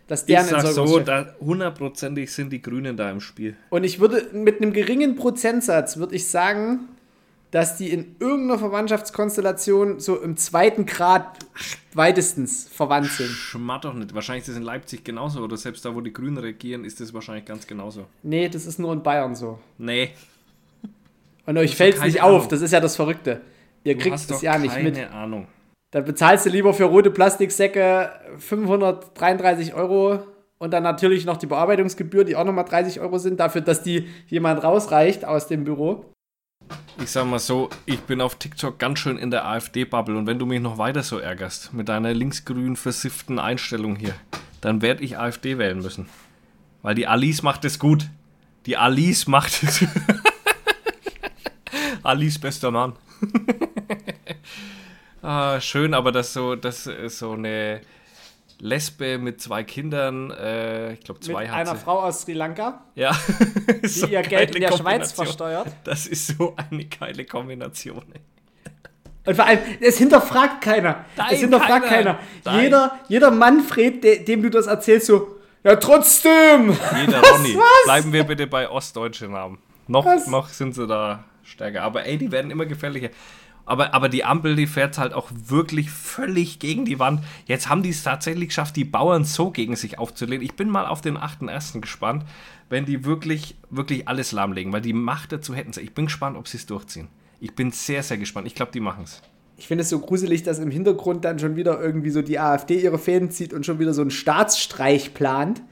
Das ist Ich deren sag so, hundertprozentig sind die Grünen da im Spiel. Und ich würde mit einem geringen Prozentsatz, würde ich sagen, dass die in irgendeiner Verwandtschaftskonstellation so im zweiten Grad weitestens verwandt sind. Schmatt doch nicht. Wahrscheinlich ist das in Leipzig genauso. Oder selbst da, wo die Grünen regieren, ist das wahrscheinlich ganz genauso. Nee, das ist nur in Bayern so. Nee. Und euch hast fällt es nicht keine auf, Ahnung. das ist ja das Verrückte. Ihr Du kriegt es ja nicht keine mit. Ahnung. Da bezahlst du lieber für rote Plastiksäcke 533 Euro und dann natürlich noch die Bearbeitungsgebühr, die auch nochmal 30 Euro sind, dafür, dass die jemand rausreicht aus dem Büro. Ich sag mal so, ich bin auf TikTok ganz schön in der AfD-Bubble und wenn du mich noch weiter so ärgerst mit deiner linksgrün versifften Einstellung hier, dann werde ich AfD wählen müssen. Weil die Alice macht es gut. Die Alice macht es. Alice bester Mann. ah, schön, aber das so, das ist so eine Lesbe mit zwei Kindern, äh, ich glaube Mit zwei hat einer sie. Frau aus Sri Lanka, Ja. die So ihr Geld in der Schweiz versteuert. Das ist so eine geile Kombination. ey. Und vor allem, es hinterfragt keiner. Nein, es hinterfragt keiner. keiner. Nein. Jeder, jeder Manfred, de, dem du das erzählst, so, ja, trotzdem. Jeder Ronny. Was? Bleiben wir bitte bei ostdeutschen Namen. Noch, Was? noch sind sie da stärker. Aber ey, die werden immer gefährlicher. Aber, aber die Ampel, die fährt halt auch wirklich völlig gegen die Wand. Jetzt haben die es tatsächlich geschafft, die Bauern so gegen sich aufzulehnen. Ich bin mal auf den 8.1. gespannt, wenn die wirklich, wirklich alles lahmlegen, weil die Macht dazu hätten sie. Ich bin gespannt, ob sie es durchziehen. Ich bin sehr, sehr gespannt. Ich glaube, die machen es. Ich finde es so gruselig, dass im Hintergrund dann schon wieder irgendwie so die AfD ihre Fäden zieht und schon wieder so einen Staatsstreich plant.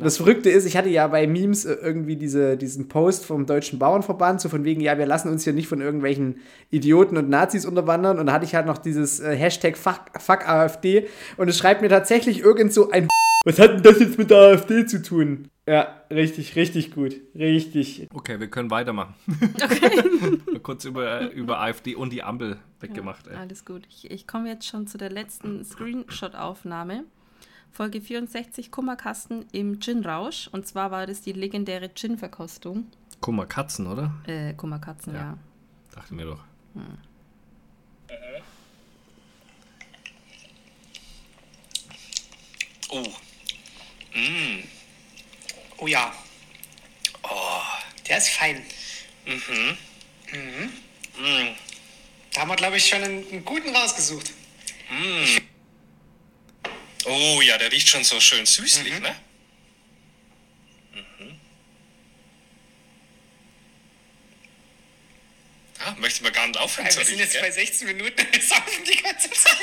Und das Verrückte ist, ich hatte ja bei Memes äh, irgendwie diese, diesen Post vom Deutschen Bauernverband, so von wegen, ja, wir lassen uns hier nicht von irgendwelchen Idioten und Nazis unterwandern. Und da hatte ich halt noch dieses äh, Hashtag Fuck, Fuck AfD. Und es schreibt mir tatsächlich irgend so ein Was hat denn das jetzt mit der AfD zu tun? Ja, richtig, richtig gut. Richtig. Okay, wir können weitermachen. Okay. Kurz über, über AfD und die Ampel weggemacht. ey. Alles gut. Ich, ich komme jetzt schon zu der letzten Screenshot-Aufnahme. Folge 64, Kummerkasten im Gin-Rausch. Und zwar war das die legendäre Gin-Verkostung. Kummer Katzen, oder? Äh, Kummerkatzen, Ja. ja. Dachte mir doch. Oh, Oh ja. Oh, der ist fein. Mhm. Da haben wir, glaube ich, schon einen, einen guten rausgesucht. Oh ja, der riecht schon so schön süßlich, ne? Mhm. Ah, möchte man gar nicht aufhören Ey, zu wir sind jetzt bei gell? 16 Minuten und wir saufen die ganze Zeit.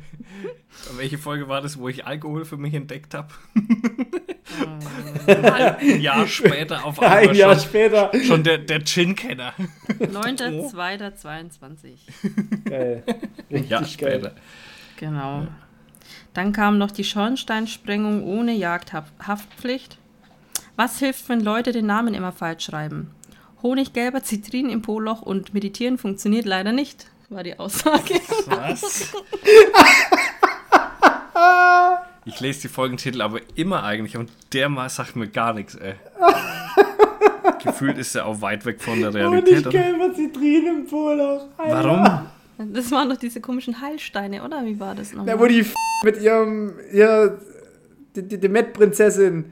Welche Folge war das, wo ich Alkohol für mich entdeckt habe? Ein Jahr später auf einmal Ein Jahr schon, später. schon der, der Gin-Kenner. 9.2.22. Geil. Ein Jahr Richtig geil. später. Genau. Dann kam noch die Schornsteinsprengung ohne Jagdhaftpflicht. Was hilft, wenn Leute den Namen immer falsch schreiben? Honiggelber Zitrin im Poloch und Meditieren funktioniert leider nicht, war die Aussage. Was? Ich lese die Folgentitel aber immer eigentlich und der mal sagt mir gar nichts, ey. Gefühlt ist er auch weit weg von der Und Realität. ich Oder? gelber Zitrin im Poloch. Warum? Das waren doch diese komischen Heilsteine, oder? Wie war das nochmal? Da wo die F mit ihrem, ihr, die, die, die Met-Prinzessin,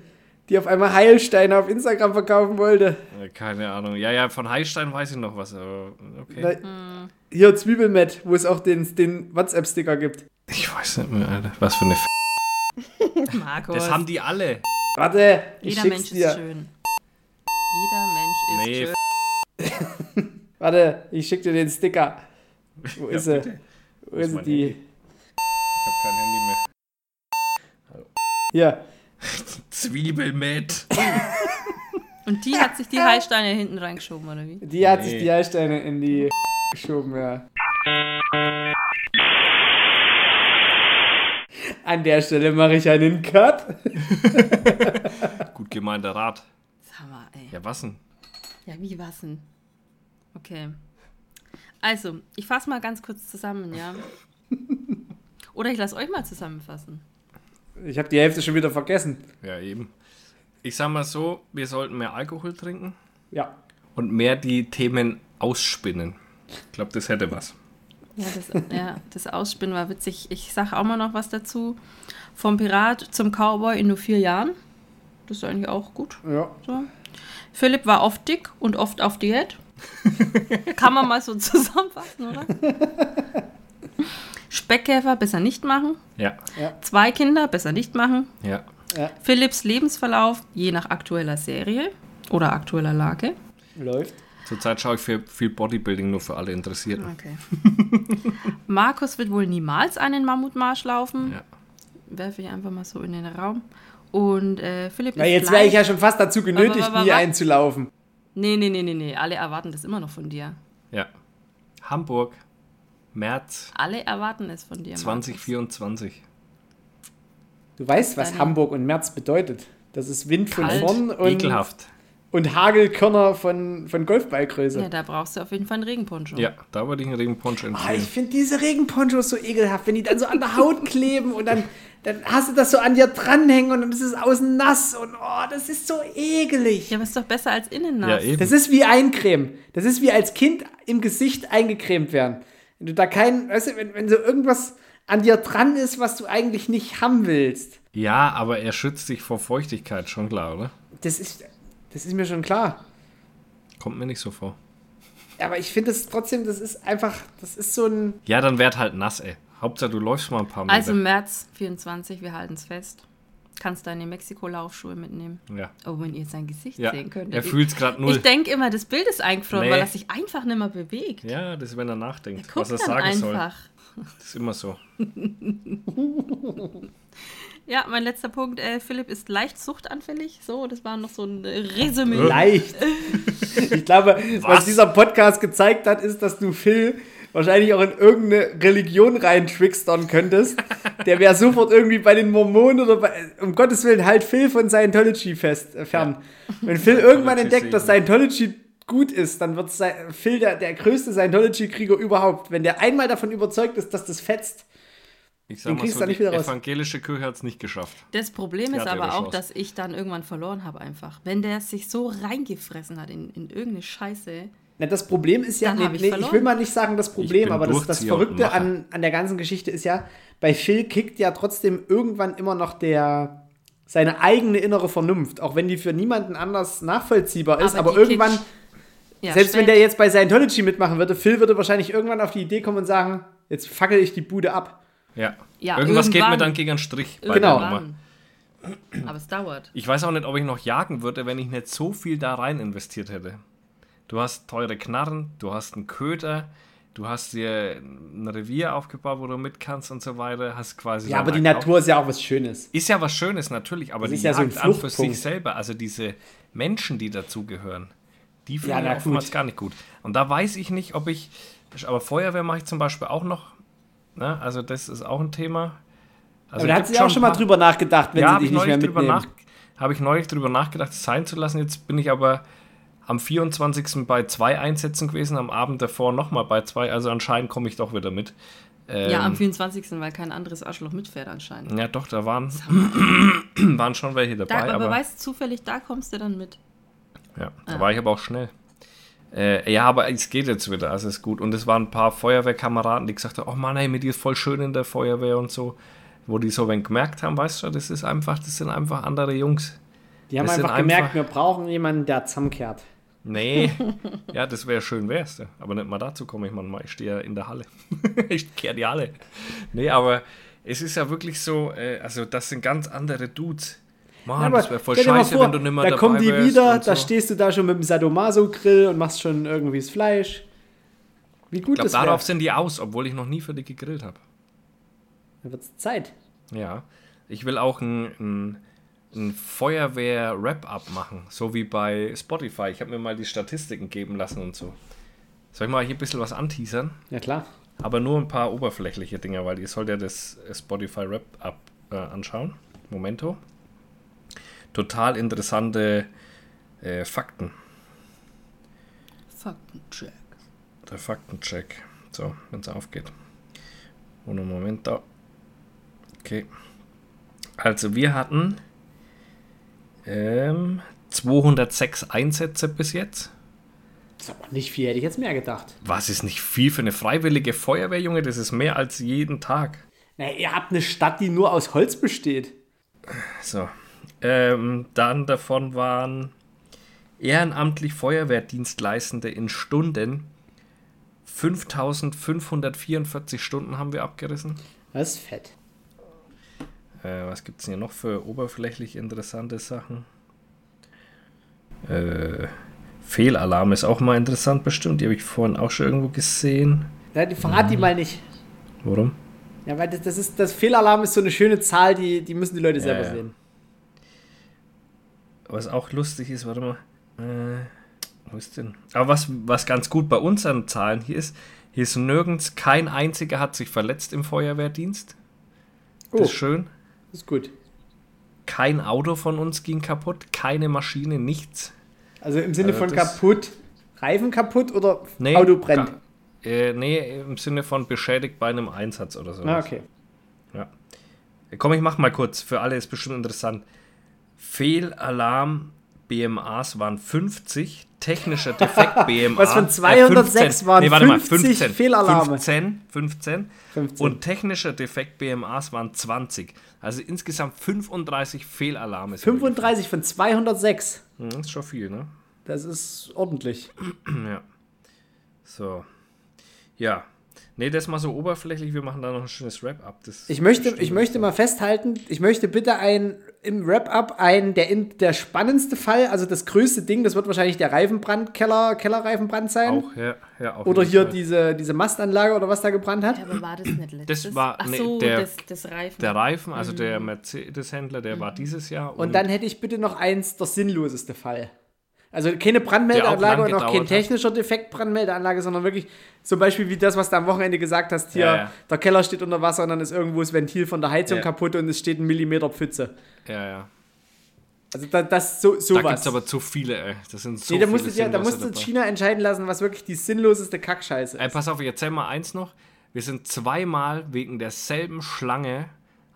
die auf einmal Heilsteine auf Instagram verkaufen wollte. Äh, Keine Ahnung. Ja, ja, von Heilstein weiß ich noch was, aber okay. Na, Hier Zwiebelmet, wo es auch den, den WhatsApp-Sticker gibt. Ich weiß nicht mehr, Alter. Was für eine F Markus. Das haben die alle. Warte, ich Jeder schick's Mensch dir. ist schön. Jeder Mensch ist Nee, schön. Warte, ich schick dir den Sticker. Wo Ja, ist er? bitte. Wo ist ist die? Handy? Ich habe kein Handy mehr. Hier. Zwiebel mit. Und die hat sich die Heilsteine hinten reingeschoben, oder wie? Die hat Nee. sich die Heilsteine in die geschoben, ja. An der Stelle mache ich einen Cut. Gut gemeinter Rat. Sag mal, ey. Ja, was denn? Ja, wie was denn? Okay. Also, ich fasse mal ganz kurz zusammen, ja? Oder ich lasse euch mal zusammenfassen. Ich habe die Hälfte schon wieder vergessen. Ja, eben. Ich sag mal so, wir sollten mehr Alkohol trinken Ja. und mehr die Themen ausspinnen. Ich glaube, das hätte was. Ja das, ja, das Ausspinnen war witzig. Ich sage auch mal noch was dazu. Vom Pirat zum Cowboy in nur vier Jahren. Das ist eigentlich auch gut. Ja. So. Philipp war oft dick und oft auf Diät. Kann man mal so zusammenfassen, oder? Speckkäfer besser nicht machen. Ja, Zwei Kinder besser nicht machen. ja. Philipps Lebensverlauf je nach aktueller Serie oder aktueller Lage. Läuft. Zurzeit schaue ich für viel Bodybuilding nur für alle Interessierten. Okay. Markus wird wohl niemals einen Mammutmarsch laufen. Ja. Werfe ich einfach mal so in den Raum. Und äh, Philipp Na, ist jetzt wäre ich ja schon fast dazu genötigt, nie einzulaufen. Nee, nee, nee, nee, nee. Alle erwarten das immer noch von dir. Ja. Hamburg, März Alle erwarten es von dir. Markus. 2024. Du weißt, was Hamburg und März bedeutet. Das ist Wind von Kalt, vorn und, Ekelhaft. Und Hagelkörner von, von Golfballgröße. Ja, da brauchst du auf jeden Fall einen Regenponcho. Ja, da würde ich einen Regenponcho Ah, empfehlen. ich finde diese Regenponchos so ekelhaft, wenn die dann so an der Haut kleben und dann, dann hast du das so an dir dranhängen und dann ist es außen nass und oh, das ist so ekelig. Ja, aber ist doch besser als innen ja, nass. eben. Das ist wie Eincremen. Das ist wie als Kind im Gesicht eingecremt werden. Wenn du da kein, weißt du, wenn, wenn so irgendwas an dir dran ist, was du eigentlich nicht haben willst. Ja, aber er schützt dich vor Feuchtigkeit, schon klar, oder? Das ist, das ist mir schon klar. Kommt mir nicht so vor. Aber ich finde es trotzdem, das ist einfach, das ist so ein. Ja, dann werd halt nass, ey. Hauptsache, du läufst mal ein paar Meter. Also März 24, wir halten es fest. Kannst deine Mexiko-Laufschuhe mitnehmen. Ja. Oh, wenn ihr sein Gesicht ja. sehen könntet. Er fühlt es gerade null. Ich denke immer, das Bild ist eingefroren, Nee. weil er sich einfach nicht mehr bewegt. ja, das ist, wenn er nachdenkt, Guck was er sagen soll. einfach. Das ist immer so. Ja, mein letzter Punkt. Äh, Philipp ist leicht suchtanfällig. So, das war noch so ein äh, Resümee. Leicht. Ich glaube, was? Was? dieser Podcast gezeigt hat, ist, dass du Phil wahrscheinlich auch in irgendeine Religion reintrickstern könntest. Der wäre sofort irgendwie bei den Mormonen oder bei, um Gottes Willen, halt Phil von Scientology fest, äh, fern. Wenn Phil irgendwann entdeckt, dass Scientology gut ist, dann wird Phil der, der größte Scientology-Krieger überhaupt. Wenn der einmal davon überzeugt ist, dass das fetzt. Ich Den sag mal kriegst so, nicht die wieder raus. evangelische Kirche hat es nicht geschafft. Das Problem Die ist aber auch, Chance. dass ich dann irgendwann verloren habe einfach. Wenn der sich so reingefressen hat in, in irgendeine Scheiße. Na, das Problem ist ja, nee, ich nee, ich will mal nicht sagen das Problem, aber das, das Verrückte an, an der ganzen Geschichte ist ja, bei Phil kickt ja trotzdem irgendwann immer noch der seine eigene innere Vernunft, auch wenn die für niemanden anders nachvollziehbar ist, aber, die irgendwann, Ja, selbst wenn spät. der jetzt bei Scientology mitmachen würde, Phil würde wahrscheinlich irgendwann auf die Idee kommen und sagen, jetzt fackel ich die Bude ab. Ja. Ja, Irgendwas geht mir irgendwann. dann gegen einen Strich. bei Genau. der Nummer. Irgendwann. Aber es dauert. Ich weiß auch nicht, ob ich noch jagen würde, wenn ich nicht so viel da rein investiert hätte. Du hast teure Knarren, du hast einen Köder, du hast dir ein Revier aufgebaut, wo du mit kannst und so weiter. Hast quasi Ja, aber die auch- Natur ist ja auch was Schönes. Ist ja was Schönes natürlich, aber Das die ist ja so ein Jagd an für sich selber, also diese Menschen, die dazugehören, die Ja, finde na ich oftmals gut. gar nicht gut. Und da weiß ich nicht, ob ich, aber Feuerwehr mache ich zum Beispiel auch noch. Ne? Also das ist auch ein Thema. Also aber da hat sie auch schon mal drüber nachgedacht, wenn ja, sie habe dich ich, nicht mehr neulich drüber mitnehmen. nach- hab ich neulich drüber nachgedacht, es sein zu lassen. Jetzt bin ich aber am 24. bei zwei Einsätzen gewesen, am Abend davor nochmal bei zwei. Also anscheinend komme ich doch wieder mit. Ähm, ja, am 24. weil kein anderes Arschloch mitfährt anscheinend. ja, doch, da waren, waren schon welche Da, dabei. aber, aber weißt du, zufällig, da kommst du dann mit. Ja, da Ah. war ich aber auch schnell. Äh, ja, aber es geht jetzt wieder, also ist gut. Und es waren ein paar Feuerwehrkameraden, die gesagt haben, oh Mann, ey, mit dir ist voll schön in der Feuerwehr und so. Wo die so wenn gemerkt haben, weißt du, das ist einfach, das sind einfach andere Jungs. Die haben Das einfach gemerkt, einfach- wir brauchen jemanden, der zusammenkehrt. Nee, ja, das wäre schön, wär's. Aber nicht mal dazu komme ich manchmal. Ich stehe ja in der Halle. ich kehre die Halle. Nee, aber es ist ja wirklich so, äh, also das sind ganz andere Dudes. Mann, das wäre voll scheiße, vor, wenn du nicht mehr da dabei kommen die wieder, und da so. stehst du da schon mit dem Sadomaso-Grill und machst schon irgendwie das Fleisch. Wie gut Ich glaube, das wäre. darauf sind die aus, obwohl ich noch nie für die gegrillt habe. Dann wird's Zeit. Ja, ich will auch ein, ein, ein Feuerwehr-Wrap-Up machen, so wie bei Spotify. Ich habe mir mal die Statistiken geben lassen und so. Soll ich mal hier ein bisschen was anteasern? Ja klar. Aber nur ein paar oberflächliche Dinge, weil ihr sollt ja das Spotify Wrap-Up äh, anschauen. Momento. Total interessante äh, Fakten. Faktencheck. Der Faktencheck. So, wenn es aufgeht. Ohne Moment da. Okay. Also wir hatten ähm, 206 Einsätze bis jetzt. Das ist aber nicht viel, hätte ich jetzt mehr gedacht. Was ist nicht viel für eine freiwillige Feuerwehr, Junge? Das ist mehr als jeden Tag. Na, ihr habt eine Stadt, die nur aus Holz besteht. So. Ähm, dann davon waren ehrenamtlich Feuerwehrdienstleistende in Stunden 5544 Stunden haben wir abgerissen. Das ist fett. Äh, was gibt es hier noch für oberflächlich interessante Sachen? Äh, Fehlalarm ist auch mal interessant bestimmt. Die habe ich vorhin auch schon irgendwo gesehen. Ja, die verrat die mal nicht. Warum? Ja, weil das, das ist, das Fehlalarm ist so eine schöne Zahl, die, die müssen die Leute selber ja. sehen. Was auch lustig ist, warte mal. Äh, wo ist denn? Aber was, was ganz gut bei unseren Zahlen hier ist, hier ist nirgends, kein einziger hat sich verletzt im Feuerwehrdienst. Das Oh, ist schön. ist gut. Kein Auto von uns ging kaputt, keine Maschine, nichts. Also im Sinne Also von kaputt, Reifen kaputt oder Nee, Auto brennt? ga- Äh, nee, im Sinne von beschädigt bei einem Einsatz oder so. Ah, okay. Ja. Komm, ich mach mal kurz. Für alle ist bestimmt interessant. Fehlalarm BMAs waren 50, technischer Defekt BMA. Was von 206 waren nee, warte mal, 50 15, Fehlalarme. 15, 15, 15. Und technischer Defekt BMAs waren 20. Also insgesamt 35 Fehlalarme. sind 35 von 206. wir- Hm, ist schon viel, ne? Das ist ordentlich. Ja. So. Ja. Nee, das mal so oberflächlich, wir machen da noch ein schönes Wrap-up. Das Ich möchte, ich möchte mal festhalten, ich möchte bitte ein im Wrap-up ein der, in, der spannendste Fall, also das größte Ding, das wird wahrscheinlich der Reifenbrand, Keller, Kellerreifenbrand sein. Auch, ja, ja, auf Oder hier Fall. diese, diese Mastanlage oder was da gebrannt hat. Ja, aber war das nicht letztes? war- Ach nee, so, der- das, das Reifen. Der Reifen, also der Mercedes-Händler, der war dieses Jahr. Und dann hätte ich bitte noch eins, der sinnloseste Fall. Also keine Brandmeldeanlage und auch kein technischer Defekt Brandmeldeanlage, sondern wirklich zum Beispiel wie das, was du am Wochenende gesagt hast, hier, Ja, ja. der Keller steht unter Wasser und dann ist irgendwo das Ventil von der Heizung Ja. kaputt und es steht ein Millimeter Pfütze. Ja, ja. Also da, das so Da sowas. gibt es aber zu viele, ey. Das sind so nee, da viele musste, ja, da musste. China entscheiden lassen, was wirklich die sinnloseste Kackscheiße Ey, ist. pass auf, ich erzähl mal eins noch. Wir sind zweimal wegen derselben Schlange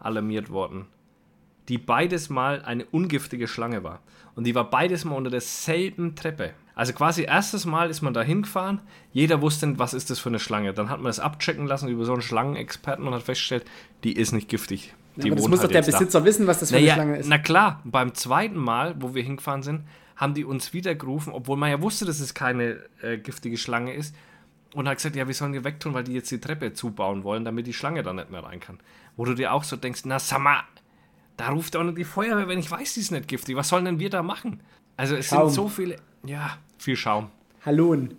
alarmiert worden, die beides Mal eine ungiftige Schlange war. Und die war beides Mal unter derselben Treppe. Also quasi erstes Mal ist man da hingefahren, jeder wusste, was ist das für eine Schlange. Dann hat man das abchecken lassen über so einen Schlangenexperten und hat festgestellt, die ist nicht giftig. Die aber das muss halt doch der jetzt da. Besitzer wissen, was das für Naja, eine Schlange ist. na klar, beim zweiten Mal, wo wir hingefahren sind, haben die uns wieder gerufen, obwohl man ja wusste, dass es keine äh, giftige Schlange ist. Und hat gesagt, ja, wir sollen die wegtun, weil die jetzt die Treppe zubauen wollen, damit die Schlange da nicht mehr rein kann. Wo du dir auch so denkst, na sag mal, da ruft auch nicht die Feuerwehr, wenn ich weiß, die ist nicht giftig. Was sollen denn wir da machen? Also es Schaum. sind so viele, ja, viel Schaum. Hallon.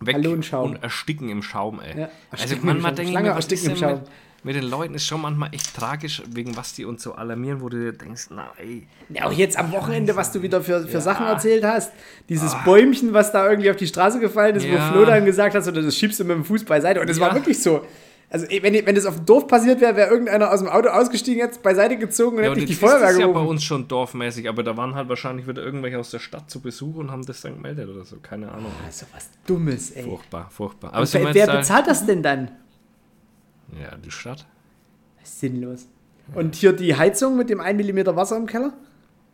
Weg Hallonschaum. und ersticken im Schaum, ey. Ja, also manchmal Schaum. denke ich mir, was ist ersticken im Schaum. mit, mit den Leuten ist schon manchmal echt tragisch, wegen was die uns so alarmieren, wo du dir denkst, na ey, Ja, auch jetzt am Wochenende, was du wieder für, für Sachen erzählt hast. Dieses Bäumchen, was da irgendwie auf die Straße gefallen ist, Ah. Ja. wo Flo dann gesagt hat, so, das schiebst du mit dem Fuß beiseite. Und es war Ja. wirklich so. Also, wenn, wenn das auf dem Dorf passiert wäre, wäre irgendeiner aus dem Auto ausgestiegen, jetzt beiseite gezogen und Ja, hätte die ist Feuerwehr das ja bei gerufen. uns schon dorfmäßig, aber da waren halt wahrscheinlich wieder irgendwelche aus der Stadt zu Besuch und haben das dann gemeldet oder so. Keine Ahnung. so was Dummes, ey. Furchtbar, furchtbar. Aber wer, wer da- bezahlt das denn dann? Ja, die Stadt. Sinnlos. Und hier die Heizung mit dem 1 mm Wasser im Keller?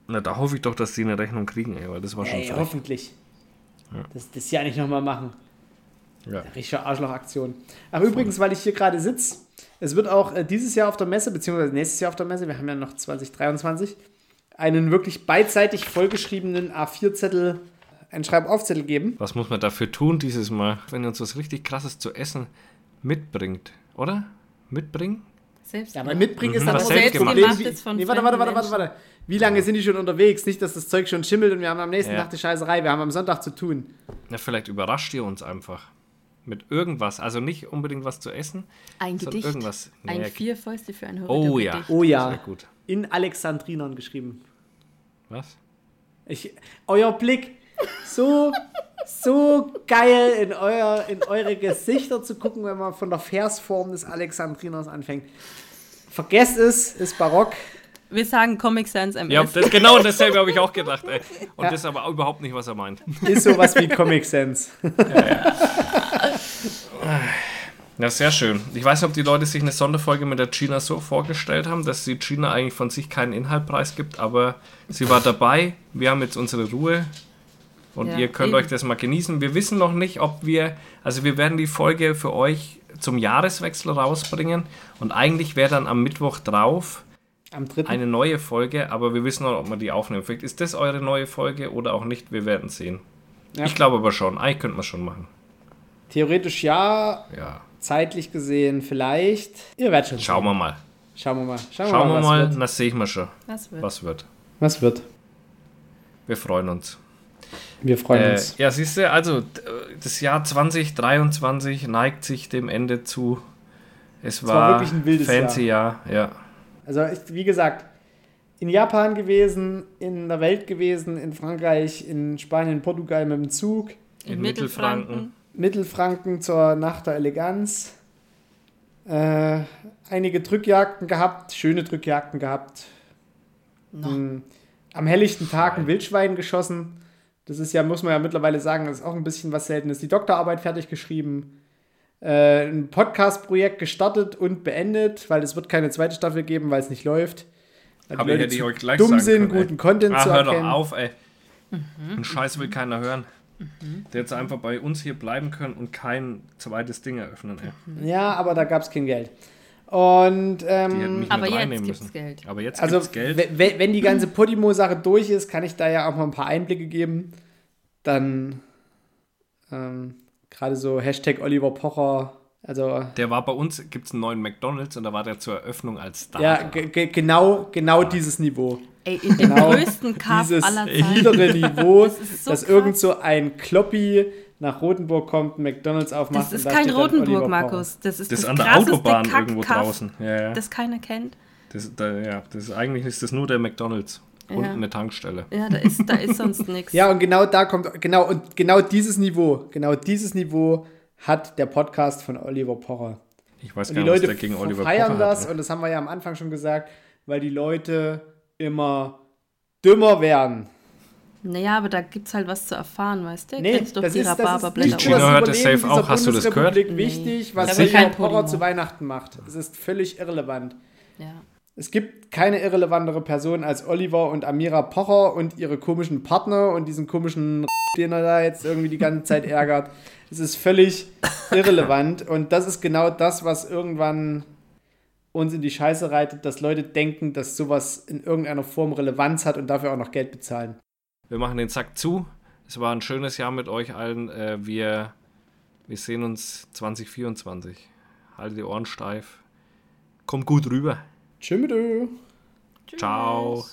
Na, da hoffe ich doch, dass die eine Rechnung kriegen, ey, weil das war schon Ey, frech. hoffentlich. Das, das ja nicht nochmal machen. Ja. Richtige Arschlochaktion. Ach, übrigens, weil ich hier gerade sitze, es wird auch äh, dieses Jahr auf der Messe, beziehungsweise nächstes Jahr auf der Messe, wir haben ja noch 2023, einen wirklich beidseitig vollgeschriebenen A4-Zettel, einen Schreibaufzettel geben. Was muss man dafür tun dieses Mal, wenn ihr uns was richtig krasses zu essen mitbringt, oder? Mitbringen? Selbst Ja, aber mitbringen ist Mhm, dann das selbstgemacht. Problem. Selbstgemachtes von Nee, warte, warte, warte, warte, warte. Wie lange sind die schon unterwegs? Nicht, dass das Zeug schon schimmelt und wir haben am nächsten Ja. Tag die Scheißerei. Wir haben am Sonntag zu tun. Na, vielleicht überrascht ihr uns einfach. Mit irgendwas. Also nicht unbedingt was zu essen, Ein Gedicht. irgendwas. Ein Nee, vier Fäuste für ein Oh Horror. ja. Oh ja. Gut. In Alexandrinern geschrieben. Was? Ich, euer Blick, so, so geil in, euer, in eure Gesichter zu gucken, wenn man von der Versform des Alexandriners anfängt. Vergesst es, ist barock. Wir sagen Comic Sans MS. Ja, das, genau dasselbe habe ich auch gedacht. Ey. Und Ja. das ist aber überhaupt nicht, was er meint. Ist sowas wie Comic Sans. Ja, sehr schön. Ich weiß nicht, ob die Leute sich eine Sonderfolge mit der Gina so vorgestellt haben, dass die Gina eigentlich von sich keinen Inhalt preisgibt, aber sie war dabei. Wir haben jetzt unsere Ruhe und Ja, ihr könnt eben. euch das mal genießen. Wir wissen noch nicht, ob wir, also wir werden die Folge für euch zum Jahreswechsel rausbringen und eigentlich wäre dann am Mittwoch drauf Am dritten. eine neue Folge, aber wir wissen noch, ob wir die aufnehmen. Vielleicht ist das eure neue Folge oder auch nicht, wir werden sehen. Ja. Ich glaube aber schon, eigentlich könnte man schon machen. Theoretisch ja, Ja, zeitlich gesehen vielleicht. Ihr werdet schon schauen sehen. wir mal. Schauen wir mal. Schauen, Schauen wir was mal, Wird. das sehen wir schon, Was wird? was wird. Was wird? Wir freuen uns. Wir freuen Äh, uns. ja, siehst du, also d- das Jahr 2023 neigt sich dem Ende zu. Es war, war wirklich ein wildes fancy Jahr. Ja. Also, ich, wie gesagt, in Japan gewesen, in der Welt gewesen, in Frankreich, in Spanien, Portugal mit dem Zug, In Mittelfranken. Mittelfranken zur Nacht der Eleganz. Äh, einige Drückjagden gehabt, schöne Drückjagden gehabt. Mm, Am helllichten Tag ein Wildschwein geschossen. Das ist ja, muss man ja mittlerweile sagen, das ist auch ein bisschen was Seltenes. Die Doktorarbeit fertig geschrieben. Äh, ein Podcast-Projekt gestartet und beendet, weil es wird keine zweite Staffel geben, weil es nicht läuft. Weil Aber Leute hätte ich euch gleich dumm sagen sind, können, ey. guten Content Ah, zu hör erkennen. doch auf, ey. Den Scheiß will keiner hören. Der jetzt einfach bei uns hier bleiben können und kein zweites Ding eröffnen, ey. Ja, aber da gab es kein Geld. Und ähm, Aber jetzt gibt's müssen. Geld. Aber jetzt also gibt's Geld. we- we- wenn die ganze Podimo-Sache durch ist, kann ich da ja auch mal ein paar Einblicke geben. Dann ähm, gerade so Hashtag Oliver Pocher Also, Der war bei uns, gibt es einen neuen McDonalds und da war der zur Eröffnung als Star. ja, ge- ge- genau, genau dieses Niveau. Ey, in dem Genau größten dieses aller Zeiten. niedere Niveau, Das ist so dass krass. irgend so ein Kloppi nach Rotenburg kommt, McDonalds aufmacht. Das ist kein Rotenburg. Markus. Das ist das das, ist an der Autobahn irgendwo draußen. Ja, ja. das keiner kennt. Das, da, ja, das ist, eigentlich ist das nur der McDonalds und Ja. eine Tankstelle. Ja, da ist, da ist sonst nichts. Ja, und genau da kommt, genau, und genau dieses Niveau, genau dieses Niveau hat der Podcast von Oliver Pocher. Ich weiß Und gar die nicht, was Leute der gegen Oliver feiern Pocher das, hat. und das haben wir ja am Anfang schon gesagt, weil die Leute immer dümmer werden. Naja, aber da gibt's halt was zu erfahren, weißt du? Nee, Kennst doch das die ist, das ist Rhabarberblätter. Gino das hört das safe auch. Hast du das gehört? wichtig, Nee. was Oliver Pocher zu Weihnachten macht. Es ist völlig irrelevant. Ja. Es gibt keine irrelevantere Person als Oliver und Amira Pocher und ihre komischen Partner und diesen komischen den er da jetzt irgendwie die ganze Zeit ärgert. Es ist völlig irrelevant und das ist genau das, was irgendwann uns in die Scheiße reitet, dass Leute denken, dass sowas in irgendeiner Form Relevanz hat und dafür auch noch Geld bezahlen. Wir machen den Sack zu. Es war ein schönes Jahr mit euch allen. Äh, wir, wir sehen uns 2024. Haltet die Ohren steif. Kommt gut rüber. Tschüss. Ciao.